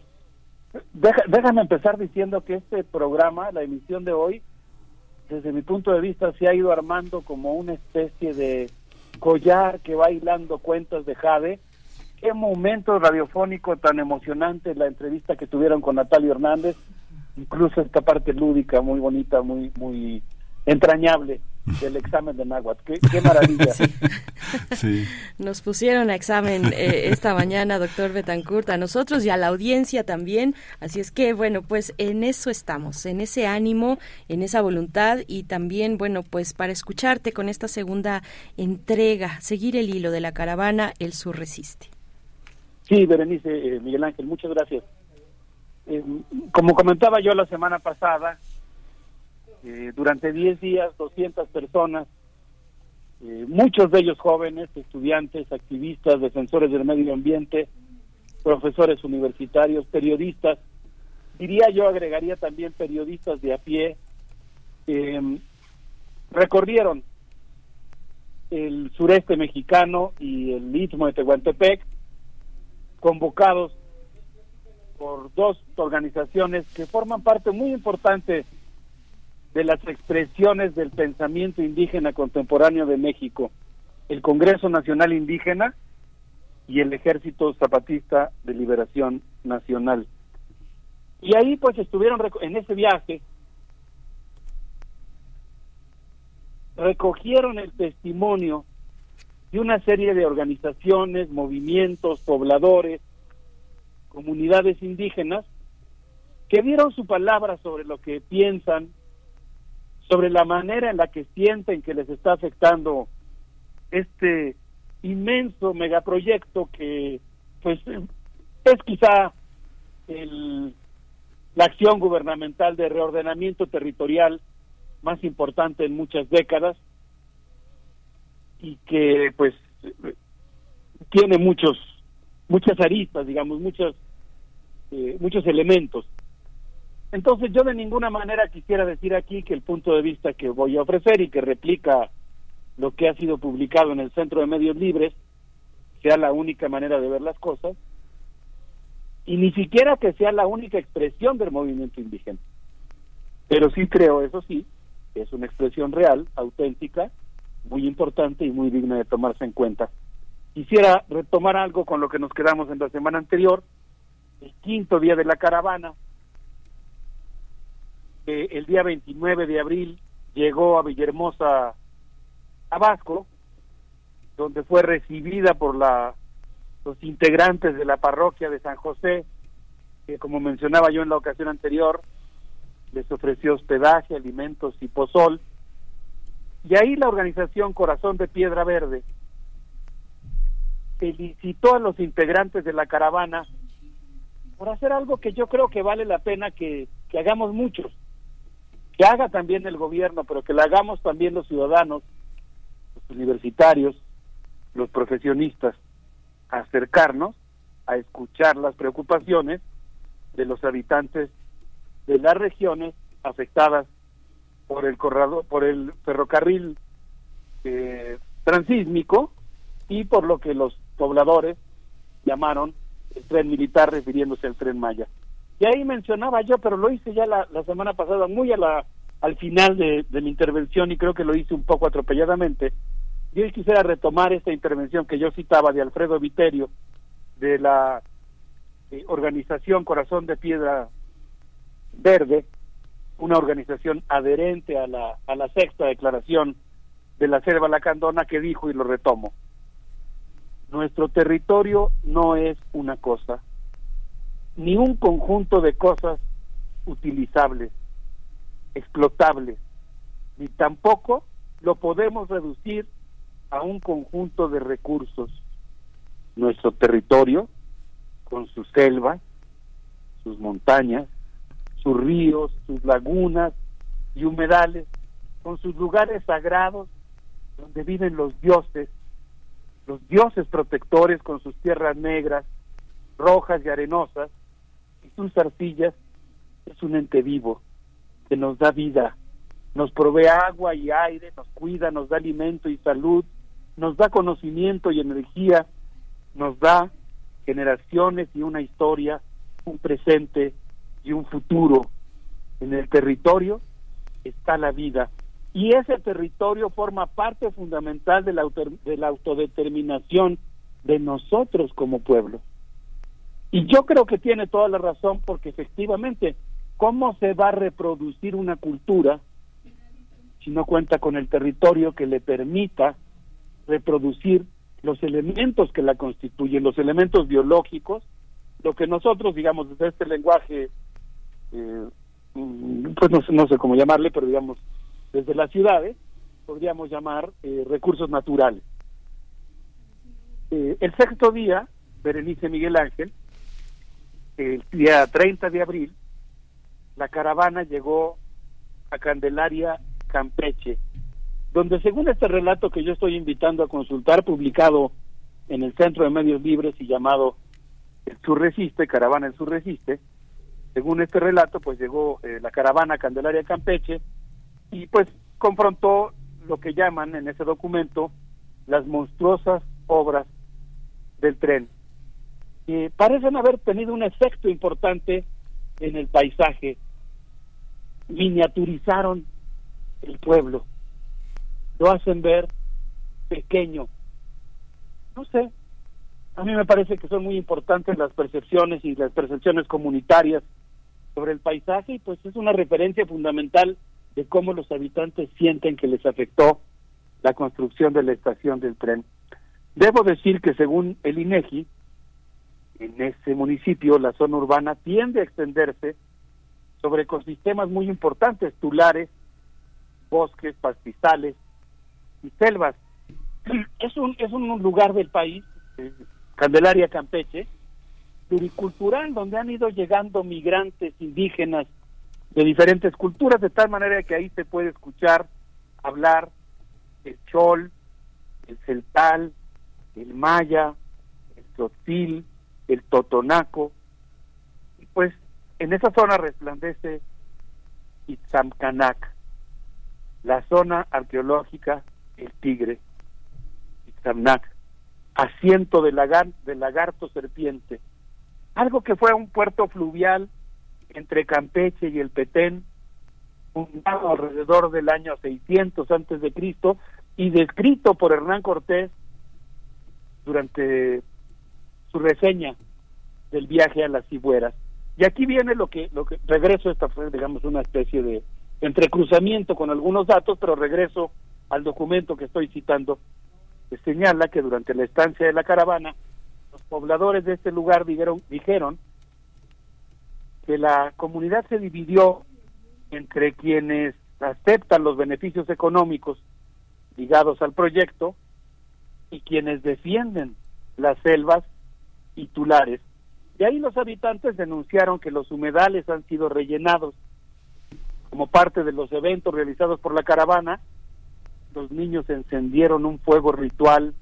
déjame empezar diciendo que este programa, la emisión de hoy, desde mi punto de vista, se ha ido armando como una especie de collar que va hilando cuentas de Jade. Qué momento radiofónico tan emocionante la entrevista que tuvieron con Natalia Hernández, incluso esta parte lúdica muy bonita, muy muy entrañable del examen de náhuatl. Qué, maravilla. Sí. Nos pusieron a examen eh, esta mañana, doctor Betancourt, a nosotros y a la audiencia también. Así es que, bueno, pues en eso estamos, en ese ánimo, en esa voluntad y también, bueno, pues para escucharte con esta segunda entrega, seguir el hilo de la caravana, el sur resiste. Sí, Berenice, eh, Miguel Ángel, muchas gracias. Eh, como comentaba yo la semana pasada, eh, durante 10 días, 200 personas, eh, muchos de ellos jóvenes, estudiantes, activistas, defensores del medio ambiente, profesores universitarios, periodistas, diría yo, agregaría también periodistas de a pie, em, recorrieron el sureste mexicano y el istmo de Tehuantepec, convocados por dos organizaciones que forman parte muy importante de las expresiones del pensamiento indígena contemporáneo de México, el Congreso Nacional Indígena y el Ejército Zapatista de Liberación Nacional. Y ahí pues estuvieron en ese viaje, recogieron el testimonio de una serie de organizaciones, movimientos, pobladores, comunidades indígenas, que dieron su palabra sobre lo que piensan, sobre la manera en la que sienten que les está afectando este inmenso megaproyecto que pues es quizá el, la acción gubernamental de reordenamiento territorial más importante en muchas décadas y que pues tiene muchos muchas aristas digamos muchos eh, muchos elementos entonces yo de ninguna manera quisiera decir aquí que el punto de vista que voy a ofrecer y que replica lo que ha sido publicado en el Centro de Medios Libres sea la única manera de ver las cosas y ni siquiera que sea la única expresión del movimiento indígena. Pero sí creo, eso sí, que es una expresión real, auténtica, muy importante y muy digna de tomarse en cuenta. Quisiera retomar algo con lo que nos quedamos en la semana anterior, el quinto día de la caravana, el día 29 de abril llegó a Villahermosa, Tabasco, donde fue recibida por la, los integrantes de la parroquia de San José, que como mencionaba yo en la ocasión anterior, les ofreció hospedaje, alimentos y pozol. Y ahí la organización Corazón de Piedra Verde felicitó a los integrantes de la caravana por hacer algo que yo creo que vale la pena que, que hagamos muchos que haga también el gobierno, pero que lo hagamos también los ciudadanos, los universitarios, los profesionistas, acercarnos a escuchar las preocupaciones de los habitantes de las regiones afectadas por el corredor, por el ferrocarril eh, transísmico y por lo que los pobladores llamaron el tren militar refiriéndose al tren Maya. Y ahí mencionaba yo, pero lo hice ya la, semana pasada, muy al final de, mi intervención y creo que lo hice un poco atropelladamente. Yo quisiera retomar esta intervención que yo citaba de Alfredo Viterio, de la eh, organización Corazón de Piedra Verde, una organización adherente a la, a la sexta declaración de la Selva Lacandona que dijo, y lo retomo, Nuestro territorio no es una cosa, ni un conjunto de cosas utilizables, explotables, ni tampoco lo podemos reducir a un conjunto de recursos. Nuestro territorio, con sus selvas, sus montañas, sus ríos, sus lagunas y humedales, con sus lugares sagrados donde viven los dioses, los dioses protectores con sus tierras negras, rojas y arenosas, y sus arcillas, es un ente vivo que nos da vida, nos provee agua y aire, nos cuida, nos da alimento y salud, nos da conocimiento y energía, nos da generaciones y una historia, un presente y un futuro. En el territorio está la vida y ese territorio forma parte fundamental de la, de la autodeterminación de nosotros como pueblo. Y yo creo que tiene toda la razón porque efectivamente, ¿cómo se va a reproducir una cultura si no cuenta con el territorio que le permita reproducir los elementos que la constituyen, los elementos biológicos, lo que nosotros, digamos, desde este lenguaje, eh, mm, pues no, sé cómo llamarle, pero digamos, desde las ciudades, podríamos llamar eh, recursos naturales. Eh, el sexto día, Berenice Miguel Ángel, el día 30 de abril, la caravana llegó a Candelaria Campeche, donde según este relato que yo estoy invitando a consultar, publicado en el Centro de Medios Libres y llamado El Sur Resiste, Caravana El Sur Resiste, según este relato, pues llegó eh, la caravana Candelaria Campeche y pues confrontó lo que llaman en ese documento las monstruosas obras del tren. Que parecen haber tenido un efecto importante en el paisaje, miniaturizaron el pueblo. Lo hacen ver pequeño. No sé, a mí me parece que son muy importantes las percepciones y las percepciones comunitarias sobre el paisaje y pues es una referencia fundamental de cómo los habitantes sienten que les afectó la construcción de la estación del tren. Debo decir que según el INEGI, en ese municipio la zona urbana tiende a extenderse sobre ecosistemas muy importantes, tulares, bosques, pastizales y selvas. Es un, es un lugar del país, eh, Candelaria Campeche, pluricultural, donde han ido llegando migrantes indígenas de diferentes culturas, de tal manera que ahí se puede escuchar hablar el chol, el celtal, el maya, el tzotzil, el totonaco. Pues en esa zona resplandece Itzamcanac, la zona arqueológica El Tigre, Itzamnac, asiento de, lagar, de lagarto serpiente, algo que fue un puerto fluvial entre Campeche y el Petén, fundado alrededor del año 600 antes de Cristo y descrito por Hernán Cortés durante su reseña del viaje a las Cibueras. Y aquí viene lo que lo que regreso esta fue digamos una especie de entrecruzamiento con algunos datos, pero regreso al documento que estoy citando, que señala que durante la estancia de la caravana, los pobladores de este lugar dijeron, dijeron que la comunidad se dividió entre quienes aceptan los beneficios económicos ligados al proyecto y quienes defienden las selvas y tulares. De ahí los habitantes denunciaron que los humedales han sido rellenados como parte de los eventos realizados por la caravana, los niños encendieron un fuego ritual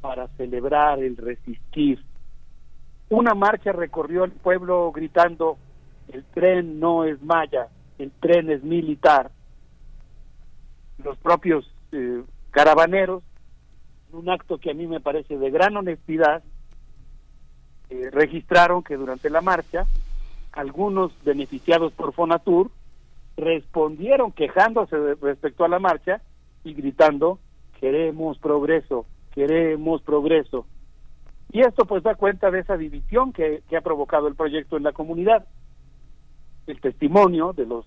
para celebrar el resistir. Una marcha recorrió el pueblo gritando, el tren no es maya, el tren es militar. Los propios eh, caravaneros, un acto que a mí me parece de gran honestidad, eh, registraron que durante la marcha algunos beneficiados por Fonatur respondieron quejándose respecto a la marcha y gritando, queremos progreso, queremos progreso. Y esto pues da cuenta de esa división que, ha provocado el proyecto en la comunidad. El testimonio de los,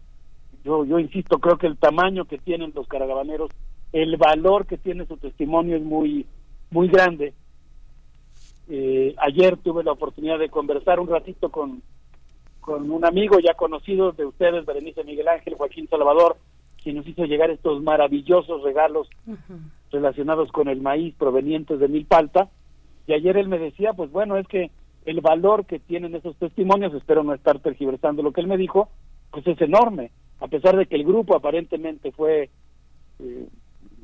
yo, yo insisto, creo que el tamaño que tienen los caravaneros, el valor que tiene su testimonio es muy, muy grande. Eh, ayer tuve la oportunidad de conversar un ratito con, con un amigo ya conocido de ustedes, Berenice Miguel Ángel, Joaquín Salvador, quien nos hizo llegar estos maravillosos regalos relacionados con el maíz provenientes de Milpalta. Y ayer él me decía, pues bueno, es que el valor que tienen esos testimonios, espero no estar tergiversando lo que él me dijo, pues es enorme, a pesar de que el grupo aparentemente fue eh,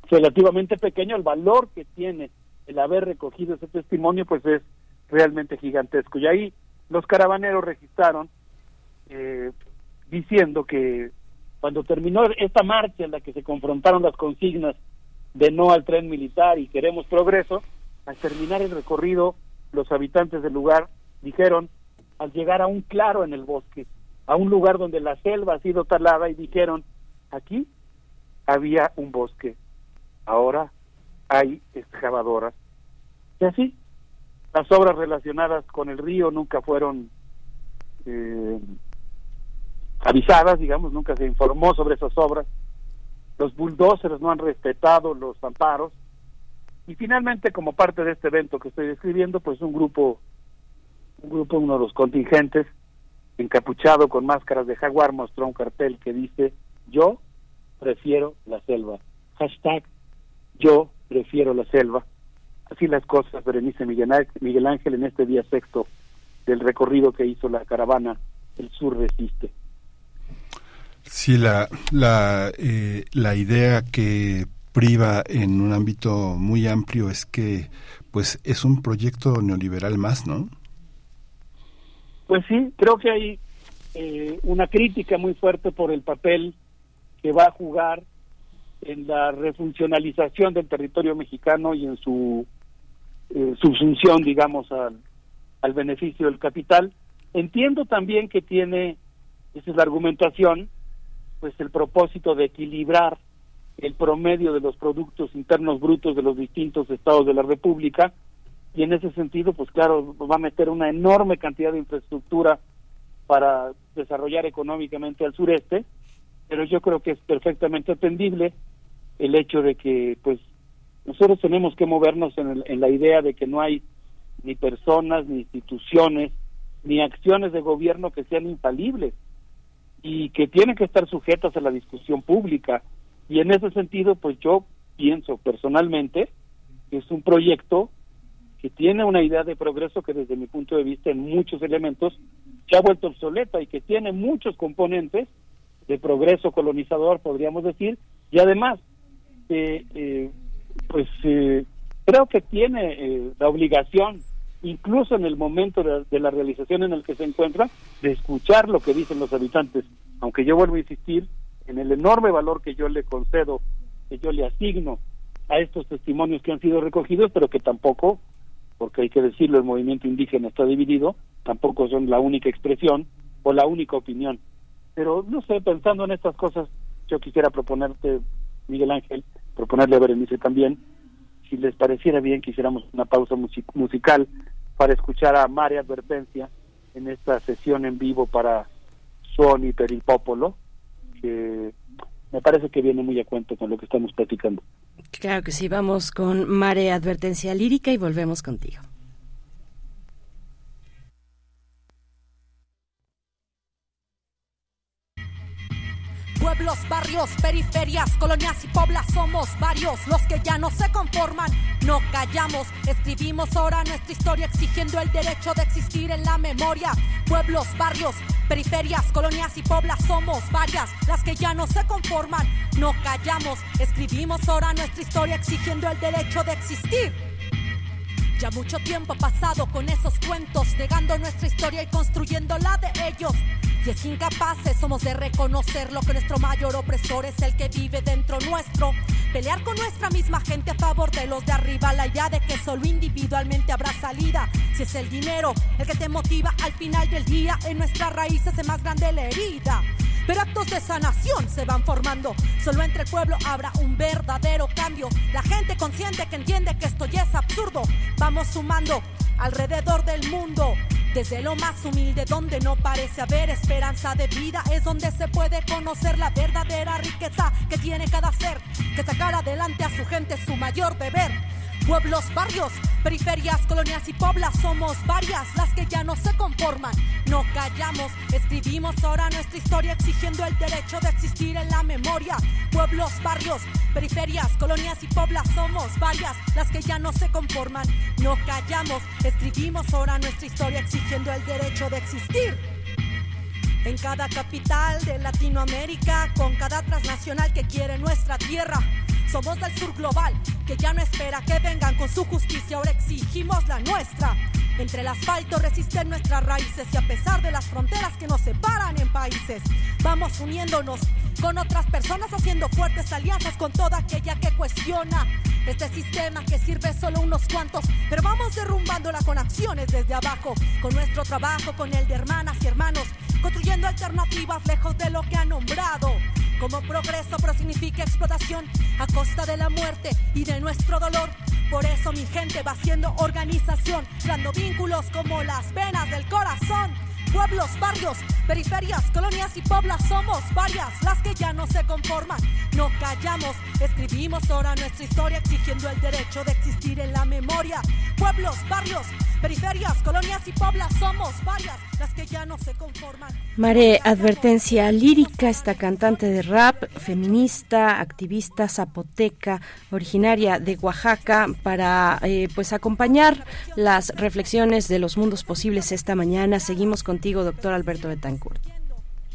relativamente pequeño, el valor que tiene el haber recogido ese testimonio, pues es realmente gigantesco. Y ahí los caravaneros registraron eh, diciendo que cuando terminó esta marcha en la que se confrontaron las consignas de no al tren militar y queremos progreso, al terminar el recorrido, los habitantes del lugar dijeron, al llegar a un claro en el bosque, a un lugar donde la selva ha sido talada, y dijeron, aquí había un bosque, ahora hay excavadoras. Y así, las obras relacionadas con el río nunca fueron eh, avisadas, digamos, nunca se informó sobre esas obras. Los bulldozers no han respetado los amparos. Y finalmente, como parte de este evento que estoy describiendo, pues un grupo, un grupo, uno de los contingentes, encapuchado con máscaras de jaguar, mostró un cartel que dice, yo prefiero la selva. Hashtag, yo prefiero la selva. Así las cosas, Berenice Miguel Ángel, en este día sexto del recorrido que hizo la caravana El Sur Resiste. Sí, la, la, eh, la idea que priva en un ámbito muy amplio es que pues es un proyecto neoliberal más, ¿no? Pues sí, creo que hay eh, una crítica muy fuerte por el papel que va a jugar en la refuncionalización del territorio mexicano y en su eh, subsunción, digamos, al, al beneficio del capital. Entiendo también que tiene, esa es la argumentación, pues el propósito de equilibrar el promedio de los productos internos brutos de los distintos estados de la República y en ese sentido, pues claro, va a meter una enorme cantidad de infraestructura para desarrollar económicamente al sureste, pero yo creo que es perfectamente atendible el hecho de que, pues, nosotros tenemos que movernos en, en la idea de que no hay ni personas, ni instituciones, ni acciones de gobierno que sean infalibles y que tienen que estar sujetas a la discusión pública. Y en ese sentido, pues yo pienso personalmente que es un proyecto que tiene una idea de progreso que desde mi punto de vista en muchos elementos se ha vuelto obsoleta y que tiene muchos componentes de progreso colonizador, podríamos decir, y además, eh, eh, pues eh, creo que tiene la obligación incluso en el momento de, la realización en el que se encuentra, de escuchar lo que dicen los habitantes. Aunque yo vuelvo a insistir en el enorme valor que yo le concedo, que yo le asigno a estos testimonios que han sido recogidos, pero que tampoco, porque hay que decirlo, el movimiento indígena está dividido, tampoco son la única expresión o la única opinión. Pero no sé, pensando en estas cosas, yo quisiera proponerte, Miguel Ángel, proponerle a Berenice también, si les pareciera bien que hiciéramos una pausa musical para escuchar a María Advertencia en esta sesión en vivo para Sony Peripópolo, que me parece que viene muy a cuento con lo que estamos platicando. Claro que sí, vamos con Mare Advertencia Lírica y volvemos contigo. Pueblos, barrios, periferias, colonias y poblas somos varios los que ya no se conforman. No callamos, escribimos ahora nuestra historia exigiendo el derecho de existir en la memoria. Pueblos, barrios, periferias, colonias y poblas somos varias las que ya no se conforman. No callamos, escribimos ahora nuestra historia exigiendo el derecho de existir. Ya mucho tiempo ha pasado con esos cuentos, negando nuestra historia y construyendo la de ellos. Y es incapaces somos de reconocer lo que nuestro mayor opresor es el que vive dentro nuestro. Pelear con nuestra misma gente a favor de los de arriba, la idea de que solo individualmente habrá salida. Si es el dinero el que te motiva al final del día, en nuestras raíces es más grande la herida. Pero actos de sanación se van formando. Solo entre el pueblo habrá un verdadero cambio. La gente consciente que entiende que esto ya es absurdo. Vamos sumando alrededor del mundo. Desde lo más humilde, donde no parece haber esperanza de vida, es donde se puede conocer la verdadera riqueza que tiene cada ser, que sacar adelante a su gente es su mayor deber. Pueblos, barrios, periferias, colonias y poblas, somos varias las que ya no se conforman. No callamos, escribimos ahora nuestra historia exigiendo el derecho de existir en la memoria. Pueblos, barrios, periferias, colonias y poblas, somos varias las que ya no se conforman. No callamos, escribimos ahora nuestra historia exigiendo el derecho de existir. En cada capital de Latinoamérica, con cada transnacional que quiere nuestra tierra. Somos del sur global, que ya no espera que vengan con su justicia, ahora exigimos la nuestra. Entre el asfalto resisten nuestras raíces y a pesar de las fronteras que nos separan en países, vamos uniéndonos con otras personas haciendo fuertes alianzas con toda aquella que cuestiona este sistema que sirve solo unos cuantos, pero vamos derrumbándola con acciones desde abajo, con nuestro trabajo, con el de hermanas y hermanos, construyendo alternativas lejos de lo que ha nombrado como progreso, pero significa explotación a costa de la muerte y de nuestro dolor. Por eso mi gente va haciendo organización, dando vínculos como las venas del corazón. Pueblos, barrios, periferias, colonias y poblas somos varias las que ya no se conforman. No callamos, escribimos ahora nuestra historia exigiendo el derecho de existir en la memoria. Pueblos, barrios, periferias, colonias y poblas somos varias las que ya no se conforman. Mare, advertencia lírica, esta cantante de rap, feminista, activista zapoteca, originaria de Oaxaca, para eh, pues acompañar las reflexiones de los mundos posibles esta mañana. Seguimos contigo, doctor Alberto Betancourt.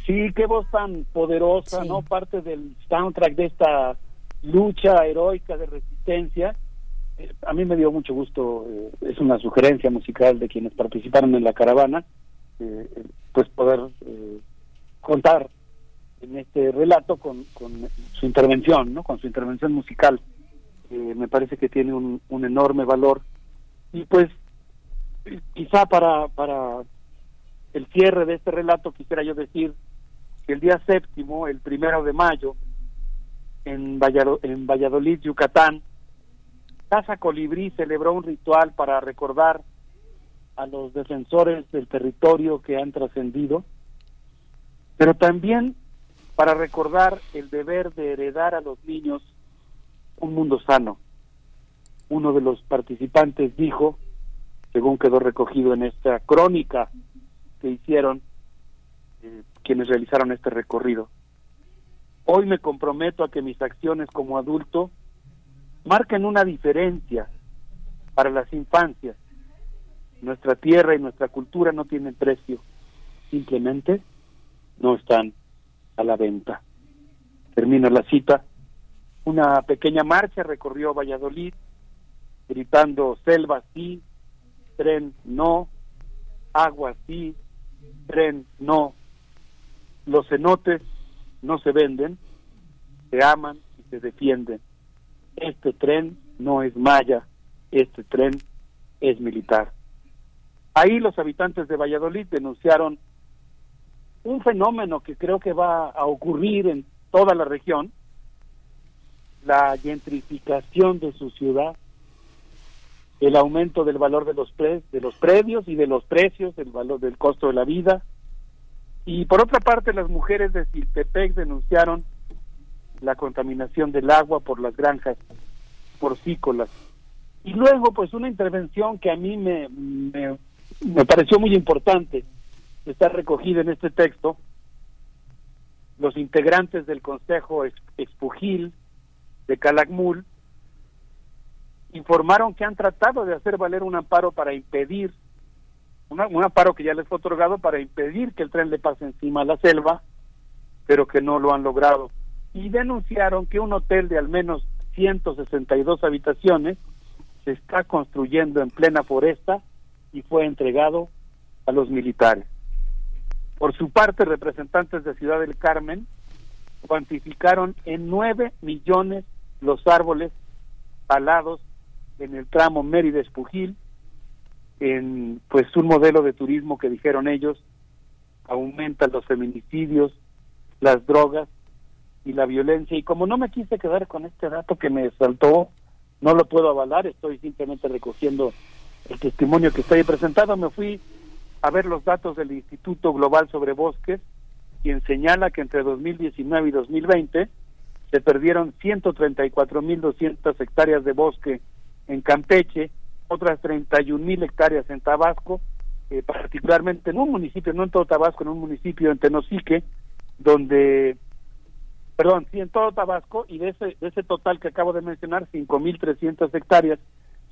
Sí, qué voz tan poderosa, ¿no? Parte del soundtrack de esta lucha heroica de resistencia. Eh, a mí me dio mucho gusto, eh, es una sugerencia musical de quienes participaron en la caravana, eh, pues poder contar en este relato con, con, su intervención, ¿no? Con su intervención musical. me parece que tiene un, un enorme valor. Y pues, quizá para, para el cierre de este relato quisiera yo decir que el día séptimo, el primero de mayo, en Valladolid, Yucatán, Casa Colibrí celebró un ritual para recordar a los defensores del territorio que han trascendido, pero también para recordar el deber de heredar a los niños un mundo sano. Uno de los participantes dijo, según quedó recogido en esta crónica que hicieron eh, quienes realizaron este recorrido. Hoy me comprometo a que mis acciones como adulto marquen una diferencia para las infancias. Nuestra tierra y nuestra cultura no tienen precio, simplemente no están a la venta. Termina la cita. Una pequeña marcha recorrió Valladolid, gritando selva sí, tren no, agua sí, tren no. Los cenotes no se venden, se aman y se defienden. Este tren no es maya, este tren es militar. Ahí los habitantes de Valladolid denunciaron un fenómeno que creo que va a ocurrir en toda la región, la gentrificación de su ciudad, el aumento del valor de los pre de los predios y de los precios, el valor del costo de la vida. Y por otra parte, las mujeres de Siltepec denunciaron la contaminación del agua por las granjas porcícolas. Y luego, pues una intervención que a mí me, me, pareció muy importante, está recogida en este texto, los integrantes del Consejo Expugil de Calakmul informaron que han tratado de hacer valer un amparo para impedir, un amparo que ya les fue otorgado para impedir que el tren le pase encima a la selva, pero que no lo han logrado. Y denunciaron que un hotel de al menos 162 habitaciones se está construyendo en plena foresta y fue entregado a los militares. Por su parte, representantes de Ciudad del Carmen cuantificaron en 9 millones los árboles talados en el tramo Mérida-Espujil, en pues un modelo de turismo que dijeron ellos aumenta los feminicidios, las drogas y la violencia. Y como no me quise quedar con este dato que me saltó, no lo puedo avalar, estoy simplemente recogiendo el testimonio que estoy presentado, me fui a ver los datos del Instituto Global sobre Bosques, quien señala que entre 2019 y 2020 se perdieron 134.200 hectáreas de bosque en Campeche, otras 31 mil hectáreas en Tabasco, eh, particularmente en un municipio, no en todo Tabasco, en un municipio en Tenosique, donde, perdón, sí, en todo Tabasco, y de ese, de ese total que acabo de mencionar, 5.300 hectáreas,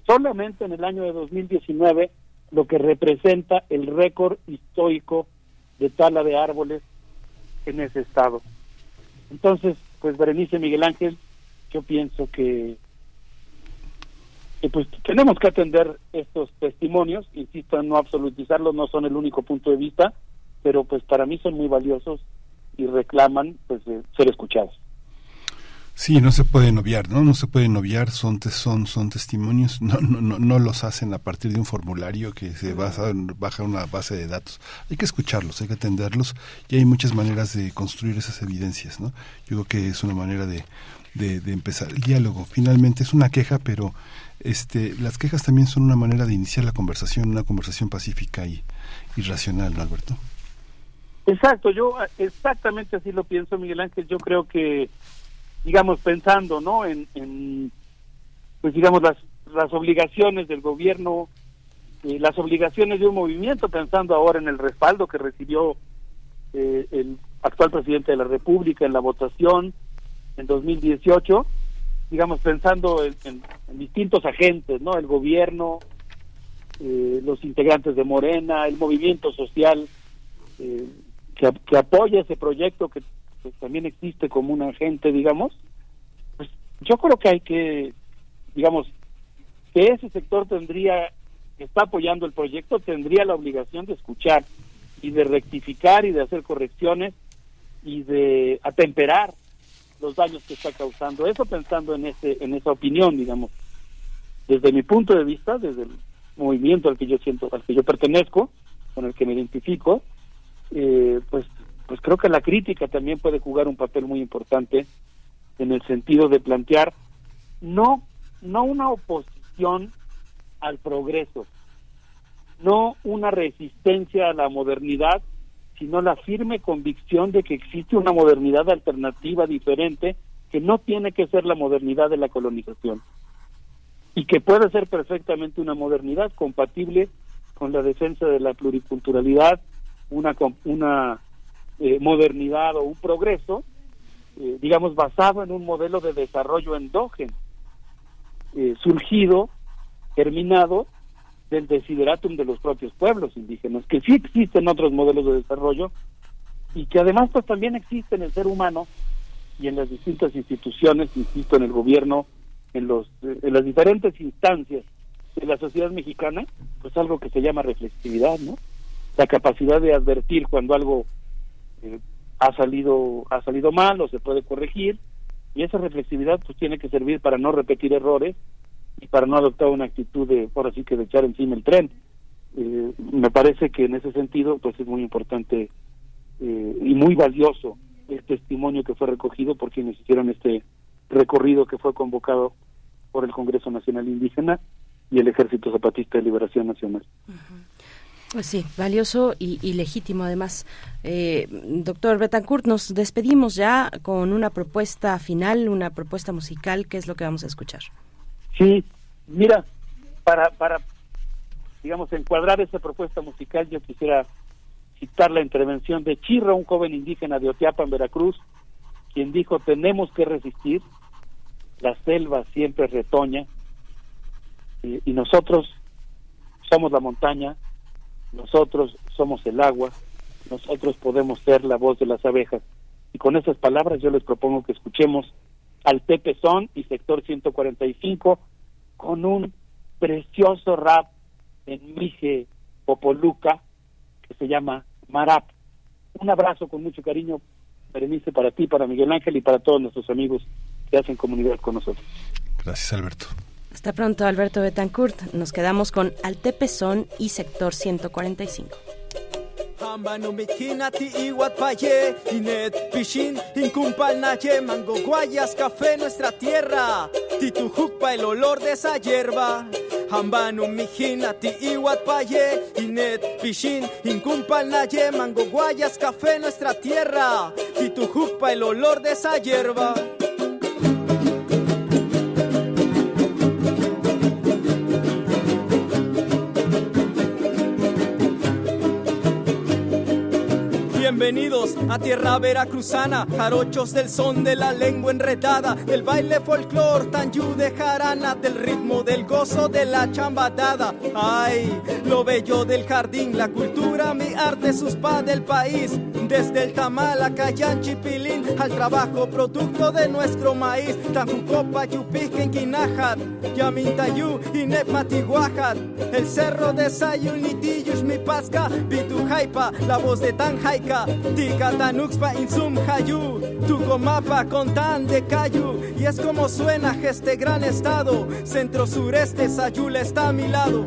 solamente en el año de 2019, lo que representa el récord histórico de tala de árboles en ese estado. Entonces, pues Berenice Miguel Ángel, yo pienso que, que pues tenemos que atender estos testimonios, insisto en no absolutizarlos, no son el único punto de vista, pero pues para mí son muy valiosos y reclaman pues ser escuchados. Sí, no se pueden obviar, ¿no? No se pueden obviar, son, son, son testimonios, no, no, no, no los hacen a partir de un formulario que se basa, baja una base de datos. Hay que escucharlos, hay que atenderlos y hay muchas maneras de construir esas evidencias, ¿no? Yo creo que es una manera de, de, empezar el diálogo. Finalmente es una queja, pero este, las quejas también son una manera de iniciar la conversación, una conversación pacífica y, racional, ¿no, Alberto? Exacto, yo exactamente así lo pienso, Miguel Ángel. Yo creo que digamos, pensando, ¿no? En, pues digamos, las, las obligaciones del gobierno, eh, las obligaciones de un movimiento, pensando ahora en el respaldo que recibió eh, el actual presidente de la República en la votación en 2018, digamos, pensando en, distintos agentes, ¿no? El gobierno, eh, los integrantes de Morena, el movimiento social que, que apoya ese proyecto que también existe como un agente, digamos, pues yo creo que hay que, digamos, que ese sector tendría, que está apoyando el proyecto, tendría la obligación de escuchar y de rectificar y de hacer correcciones y de atemperar los daños que está causando. Eso pensando en ese, en esa opinión, digamos. Desde mi punto de vista, desde el movimiento al que yo siento, al que yo pertenezco, con el que me identifico, eh, pues pues creo que la crítica también puede jugar un papel muy importante en el sentido de plantear no no una oposición al progreso, no una resistencia a la modernidad, sino la firme convicción de que existe una modernidad alternativa diferente que no tiene que ser la modernidad de la colonización y que puede ser perfectamente una modernidad compatible con la defensa de la pluriculturalidad, una una eh, modernidad o un progreso, eh, digamos, basado en un modelo de desarrollo endógeno, eh, surgido, terminado del desideratum de los propios pueblos indígenas, que sí existen otros modelos de desarrollo y que además pues también existe en el ser humano y en las distintas instituciones, insisto, en el gobierno, en, los, en las diferentes instancias de la sociedad mexicana, pues algo que se llama reflexividad, ¿no? La capacidad de advertir cuando algo eh, ha salido ha salido mal o se puede corregir y esa reflexividad pues tiene que servir para no repetir errores y para no adoptar una actitud de por así que de echar encima el tren eh, me parece que en ese sentido pues es muy importante eh, y muy valioso el testimonio que fue recogido por quienes hicieron este recorrido que fue convocado por el Congreso Nacional Indígena y el Ejército Zapatista de Liberación Nacional. Pues sí, valioso y, legítimo además. Eh, doctor Betancourt, nos despedimos ya con una propuesta final, una propuesta musical. ¿Qué es lo que vamos a escuchar? Sí, mira, para, para digamos, encuadrar esa propuesta musical, yo quisiera citar la intervención de Chirra, un joven indígena de Oteapa, en Veracruz, quien dijo, tenemos que resistir, la selva siempre retoña, y nosotros somos la montaña, nosotros somos el agua, nosotros podemos ser la voz de las abejas. Y con esas palabras yo les propongo que escuchemos al Pepe Son y Sector 145 con un precioso rap en Mije Popoluca que se llama Marap. Un abrazo con mucho cariño, Berenice, para ti, para Miguel Ángel y para todos nuestros amigos que hacen comunidad con nosotros. Gracias, Alberto. Hasta pronto, Alberto Betancourt. Nos quedamos con Altepezón y Sector 145. Hambano mikina ti iwat paye, inet pishin, incumpal naye, mango guayas, café, nuestra tierra, titujukpa el olor de esa hierba. Hambano mijina ti iwat paye, inet pishin, incumpal naye, mango guayas, café, nuestra tierra, titujukpa el olor de esa hierba. Bienvenidos a tierra veracruzana, jarochos del son de la lengua enredada, del baile folclor, tanyu de jarana, del ritmo del gozo de la chambadada. Ay, lo bello del jardín, la cultura, mi arte, sus del país. Desde el tamal a Cayán, Chipilín, al trabajo producto de nuestro maíz. Tanjucopa, Yupiquen, Quinajat, Yamintayu, Inepmatiguajat. El cerro de Sayun, Nitiyush, mi pasca, Bitujaipa, la voz de Tanjaika. Tika, Tanuxpa, Insum, Hayu, Tucomapa, Contan de Cayu. Y es como suena este gran estado. Centro sureste, Sayula está a mi lado.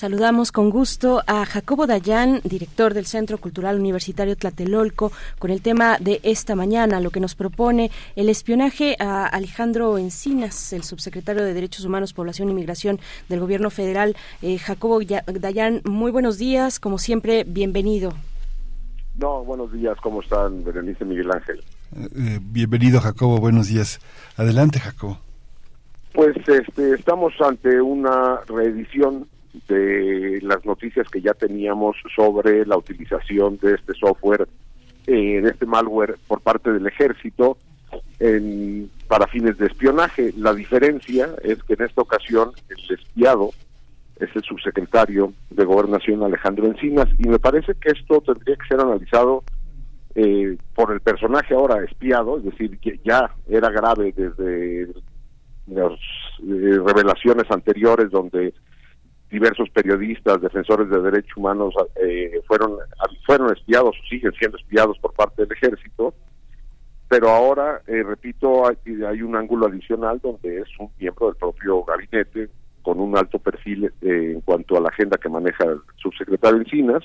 Saludamos con gusto a Jacobo Dayan, director del Centro Cultural Universitario Tlatelolco, con el tema de esta mañana, lo que nos propone el espionaje a Alejandro Encinas, el subsecretario de Derechos Humanos, Población y Migración del Gobierno Federal. Eh, Jacobo Dayan, muy buenos días, como siempre, bienvenido. No, buenos días, ¿cómo están, Berenice Miguel Ángel? Eh, bienvenido, Jacobo. Buenos días. Adelante, Jacobo. Pues este, estamos ante una reedición de las noticias que ya teníamos sobre la utilización de este software, eh, de este malware por parte del ejército en- para fines de espionaje. La diferencia es que en esta ocasión el espiado es el subsecretario de Gobernación Alejandro Encinas y me parece que esto tendría que ser analizado eh, por el personaje ahora espiado, es decir, que ya era grave desde las eh, revelaciones anteriores donde diversos periodistas, defensores de derechos humanos eh, fueron fueron espiados o siguen siendo espiados por parte del ejército, pero ahora, eh, repito, hay, un ángulo adicional donde es un miembro del propio gabinete con un alto perfil eh, en cuanto a la agenda que maneja el subsecretario Encinas,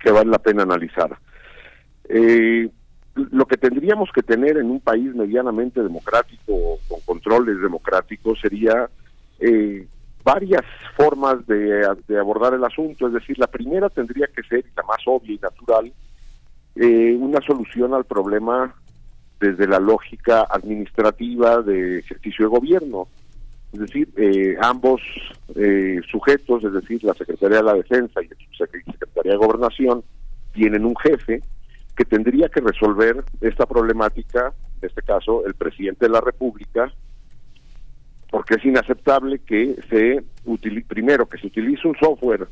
que vale la pena analizar. Eh, lo que tendríamos que tener en un país medianamente democrático, con controles democráticos, sería eh, varias formas de, de abordar el asunto. Es decir, la primera tendría que ser, la más obvia y natural, eh, una solución al problema desde la lógica administrativa de ejercicio de gobierno. Es decir, eh, ambos eh, sujetos, es decir, la Secretaría de la Defensa y la Secretaría de Gobernación, tienen un jefe que tendría que resolver esta problemática, en este caso el presidente de la República, porque es inaceptable que se utilice, primero, que se utilice un software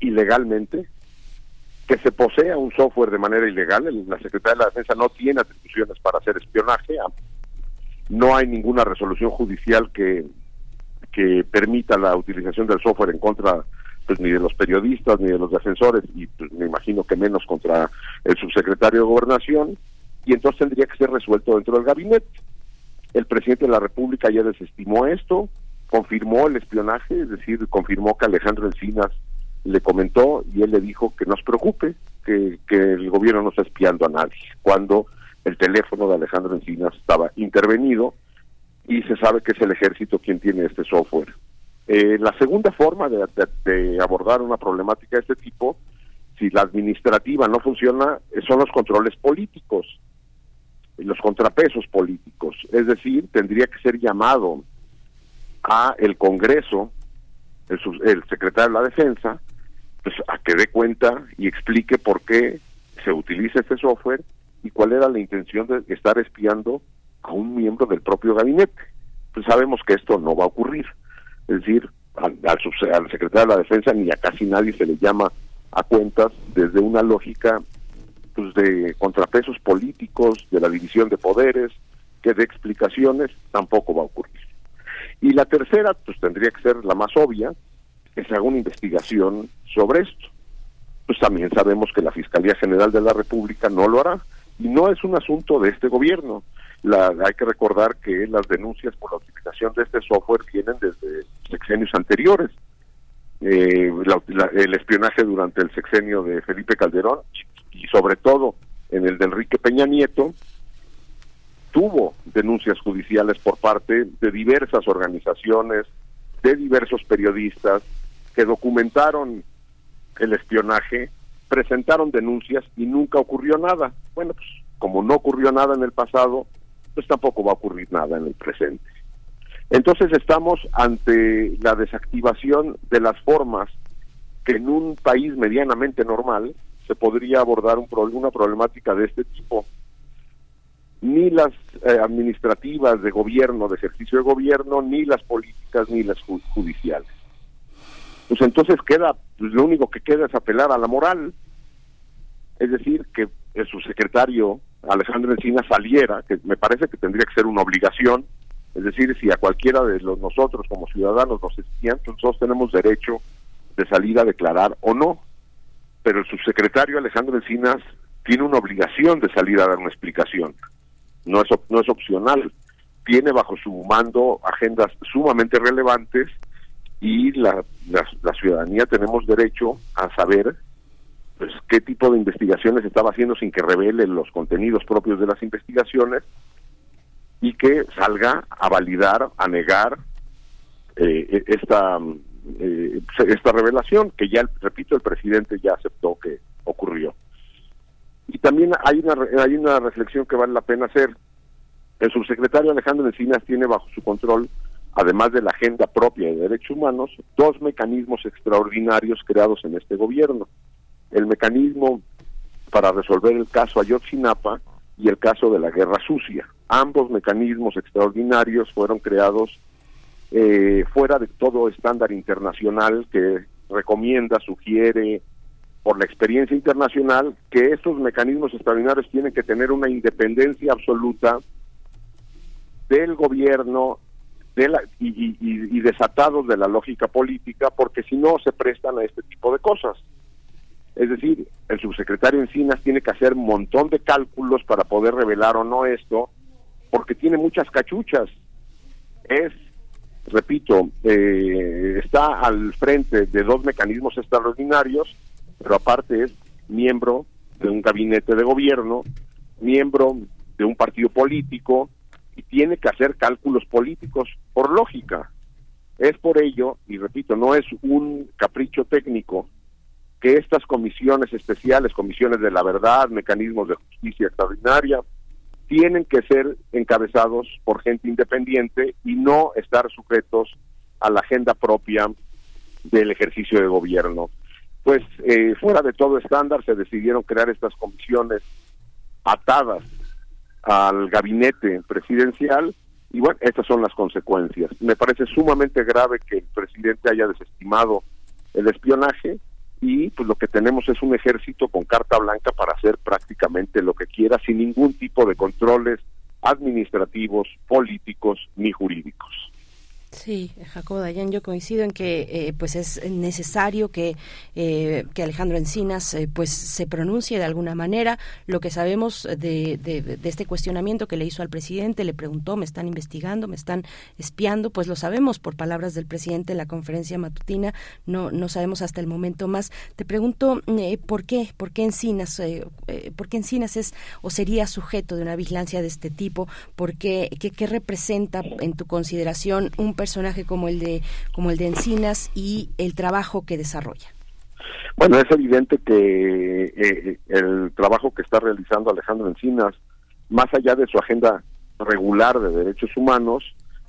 ilegalmente, que se posea un software de manera ilegal, la Secretaría de la Defensa no tiene atribuciones para hacer espionaje, no hay ninguna resolución judicial que, que permita la utilización del software en contra pues ni de los periodistas ni de los defensores y pues, me imagino que menos contra el subsecretario de gobernación y entonces tendría que ser resuelto dentro del gabinete. El presidente de la República ya desestimó esto, confirmó el espionaje, es decir, confirmó que Alejandro Encinas le comentó y él le dijo que no se preocupe, que, el gobierno no está espiando a nadie, cuando el teléfono de Alejandro Encinas estaba intervenido y se sabe que es el ejército quien tiene este software. Eh, la segunda forma de, abordar una problemática de este tipo, si la administrativa no funciona, son los controles políticos, los contrapesos políticos. Es decir, tendría que ser llamado a el Congreso, el, el secretario de la Defensa, pues a que dé cuenta y explique por qué se utiliza este software y cuál era la intención de estar espiando a un miembro del propio gabinete. Pues sabemos que esto no va a ocurrir. Es decir, al, al, secretario de la Defensa ni a casi nadie se le llama a cuentas desde una lógica pues, de contrapesos políticos, de la división de poderes, que de explicaciones tampoco va a ocurrir. Y la tercera, pues tendría que ser la más obvia, que se una investigación sobre esto. Pues también sabemos que la Fiscalía General de la República no lo hará. Y no es un asunto de este gobierno. La, hay que recordar que las denuncias por la utilización de este software vienen desde sexenios anteriores. Eh, el espionaje durante el sexenio de Felipe Calderón y sobre todo en el de Enrique Peña Nieto, tuvo denuncias judiciales por parte de diversas organizaciones, de diversos periodistas que documentaron el espionaje, presentaron denuncias y nunca ocurrió nada. Bueno, pues como no ocurrió nada en el pasado, pues tampoco va a ocurrir nada en el presente. Entonces estamos ante la desactivación de las formas que en un país medianamente normal se podría abordar un, una problemática de este tipo. Ni las eh, administrativas de gobierno, de ejercicio de gobierno, ni las políticas, ni las judiciales. Pues entonces queda, pues lo único que queda es apelar a la moral. Es decir, que el subsecretario Alejandro Encina saliera, que me parece que tendría que ser una obligación, es decir, si a cualquiera de los, nosotros como ciudadanos nos espían, pues nosotros tenemos derecho de salir a declarar o no pero el subsecretario Alejandro Encinas tiene una obligación de salir a dar una explicación. No es, no es opcional. Tiene bajo su mando agendas sumamente relevantes y la, la, ciudadanía tenemos derecho a saber pues, qué tipo de investigaciones estaba haciendo sin que revele los contenidos propios de las investigaciones y que salga a validar, a negar eh, esta eh, esta revelación que ya, repito, el presidente ya aceptó que ocurrió. Y también hay una, hay una reflexión que vale la pena hacer. El subsecretario Alejandro Encinas tiene bajo su control, además de la agenda propia de derechos humanos, dos mecanismos extraordinarios creados en este gobierno. El mecanismo para resolver el caso Ayotzinapa y el caso de la guerra sucia. Ambos mecanismos extraordinarios fueron creados eh, fuera de todo estándar internacional que recomienda, sugiere por la experiencia internacional que estos mecanismos extraordinarios tienen que tener una independencia absoluta del gobierno de la, y, y, desatados de la lógica política porque si no se prestan a este tipo de cosas. Es decir, el subsecretario Encinas tiene que hacer un montón de cálculos para poder revelar o no esto, porque tiene muchas cachuchas. Es repito, eh, está al frente de dos mecanismos extraordinarios, pero aparte es miembro de un gabinete de gobierno, miembro de un partido político y tiene que hacer cálculos políticos por lógica. Es por ello, y repito, no es un capricho técnico, que estas comisiones especiales, comisiones de la verdad, mecanismos de justicia extraordinaria, tienen que ser encabezados por gente independiente y no estar sujetos a la agenda propia del ejercicio de gobierno. Pues eh, fuera de todo estándar se decidieron crear estas comisiones atadas al gabinete presidencial y bueno, estas son las consecuencias. Me parece sumamente grave que el presidente haya desestimado el espionaje y pues lo que tenemos es un ejército con carta blanca para hacer prácticamente lo que quiera sin ningún tipo de controles administrativos, políticos ni jurídicos. Sí, Jacobo Dayan, yo coincido en que eh, pues es necesario que, eh, que Alejandro Encinas eh, pues se pronuncie de alguna manera. Lo que sabemos de, de, este cuestionamiento que le hizo al presidente, le preguntó, me están investigando, me están espiando, pues lo sabemos por palabras del presidente en la conferencia matutina, no, no sabemos hasta el momento más. Te pregunto, ¿por qué? ¿Por qué Encinas, por qué Encinas es o sería sujeto de una vigilancia de este tipo? ¿Por qué, qué, qué representa en tu consideración un personaje como el de como el de Encinas y el trabajo que desarrolla? Bueno, es evidente que eh, el trabajo que está realizando Alejandro Encinas, más allá de su agenda regular de derechos humanos,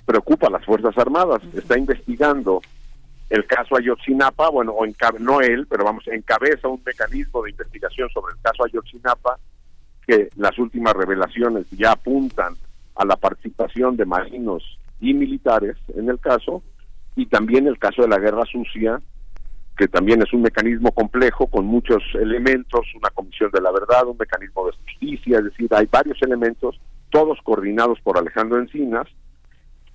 preocupa a las Fuerzas Armadas. Está investigando el caso Ayotzinapa, bueno, o no él, pero vamos, encabeza un mecanismo de investigación sobre el caso Ayotzinapa, que las últimas revelaciones ya apuntan a la participación de marinos y militares en el caso, y también el caso de la guerra sucia, que también es un mecanismo complejo con muchos elementos, una comisión de la verdad, un mecanismo de justicia, es decir, hay varios elementos, todos coordinados por Alejandro Encinas,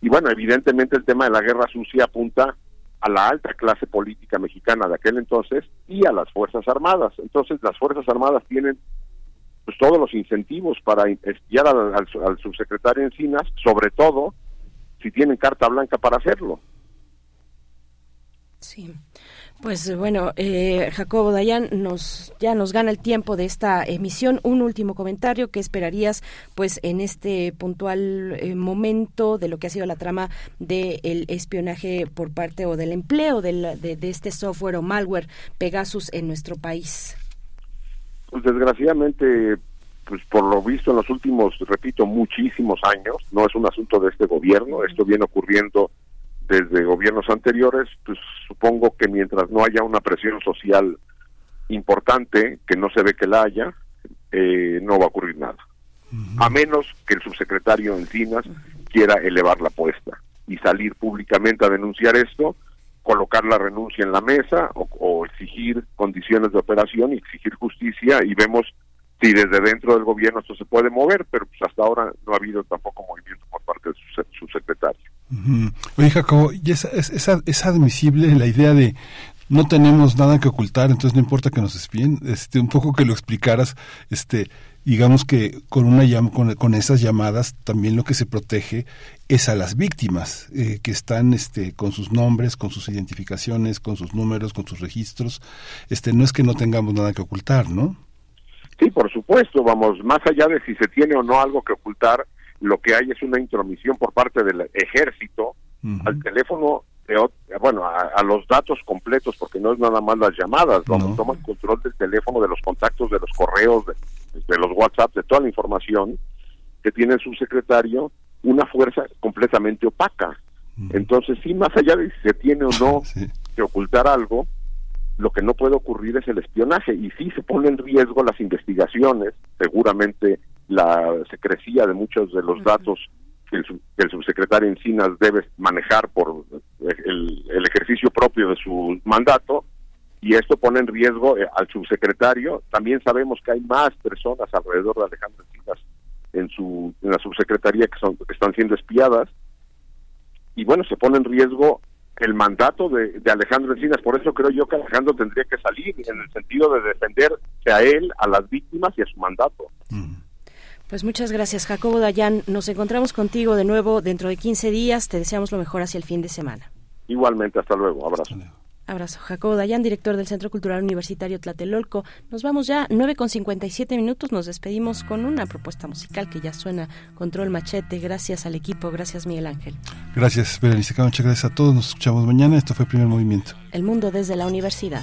y bueno, evidentemente el tema de la guerra sucia apunta a la alta clase política mexicana de aquel entonces y a las Fuerzas Armadas. Entonces las Fuerzas Armadas tienen pues todos los incentivos para espiar al, al subsecretario Encinas, sobre todo si tienen carta blanca para hacerlo. Sí. Pues bueno, eh, Jacobo Dayan nos ya nos gana el tiempo de esta emisión. Un último comentario que esperarías, pues en este puntual eh, momento de lo que ha sido la trama del espionaje por parte o del empleo de, de, este software o malware Pegasus en nuestro país. Pues desgraciadamente, pues por lo visto en los últimos, repito, muchísimos años, no es un asunto de este gobierno, esto viene ocurriendo desde gobiernos anteriores, pues supongo que mientras no haya una presión social importante, que no se ve que la haya, eh, no va a ocurrir nada. A menos que el subsecretario Encinas quiera elevar la apuesta y salir públicamente a denunciar esto, colocar la renuncia en la mesa o, o exigir condiciones de operación y exigir justicia y vemos si desde dentro del gobierno esto se puede mover, pero pues hasta ahora no ha habido tampoco movimiento por parte de su, secretario. Oye, Jacobo, ¿y es, es, admisible la idea de no tenemos nada que ocultar, entonces no importa que nos espíen? Este, un poco que lo explicaras, este, digamos que con una con, con esas llamadas también lo que se protege es a las víctimas eh, que están este con sus nombres con sus identificaciones con sus números con sus registros este no es que no tengamos nada que ocultar no Sí, por supuesto, vamos, más allá de si se tiene o no algo que ocultar, lo que hay es una intromisión por parte del ejército al teléfono, de, bueno, a, los datos completos, porque no es nada más las llamadas, vamos, toman control del teléfono, de los contactos, de los correos, de, los WhatsApp, de toda la información que tiene su secretario, una fuerza completamente opaca. Entonces, sí, más allá de si se tiene o no que ocultar algo, lo que no puede ocurrir es el espionaje y sí se pone en riesgo las investigaciones, seguramente la secrecía de muchos de los datos que el, subsecretario Encinas debe manejar por el, ejercicio propio de su mandato y esto pone en riesgo eh, al subsecretario. También sabemos que hay más personas alrededor de Alejandro Encinas en, su, en la subsecretaría que, son, que están siendo espiadas y bueno, se pone en riesgo el mandato de, Alejandro Encinas. Por eso creo yo que Alejandro tendría que salir en el sentido de defenderse a él, a las víctimas y a su mandato. Pues muchas gracias, Jacobo Dayan. Nos encontramos contigo de nuevo dentro de 15 días. Te deseamos lo mejor hacia el fin de semana. Igualmente, hasta luego. Abrazo. Abrazo. Jacobo Dayan, director del Centro Cultural Universitario Tlatelolco. Nos vamos ya, 9 con 57 minutos. Nos despedimos con una propuesta musical que ya suena Control Machete. Gracias al equipo. Gracias, Miguel Ángel. Gracias, Berenice Muchas gracias a todos. Nos escuchamos mañana. Esto fue el Primer Movimiento. El mundo desde la universidad.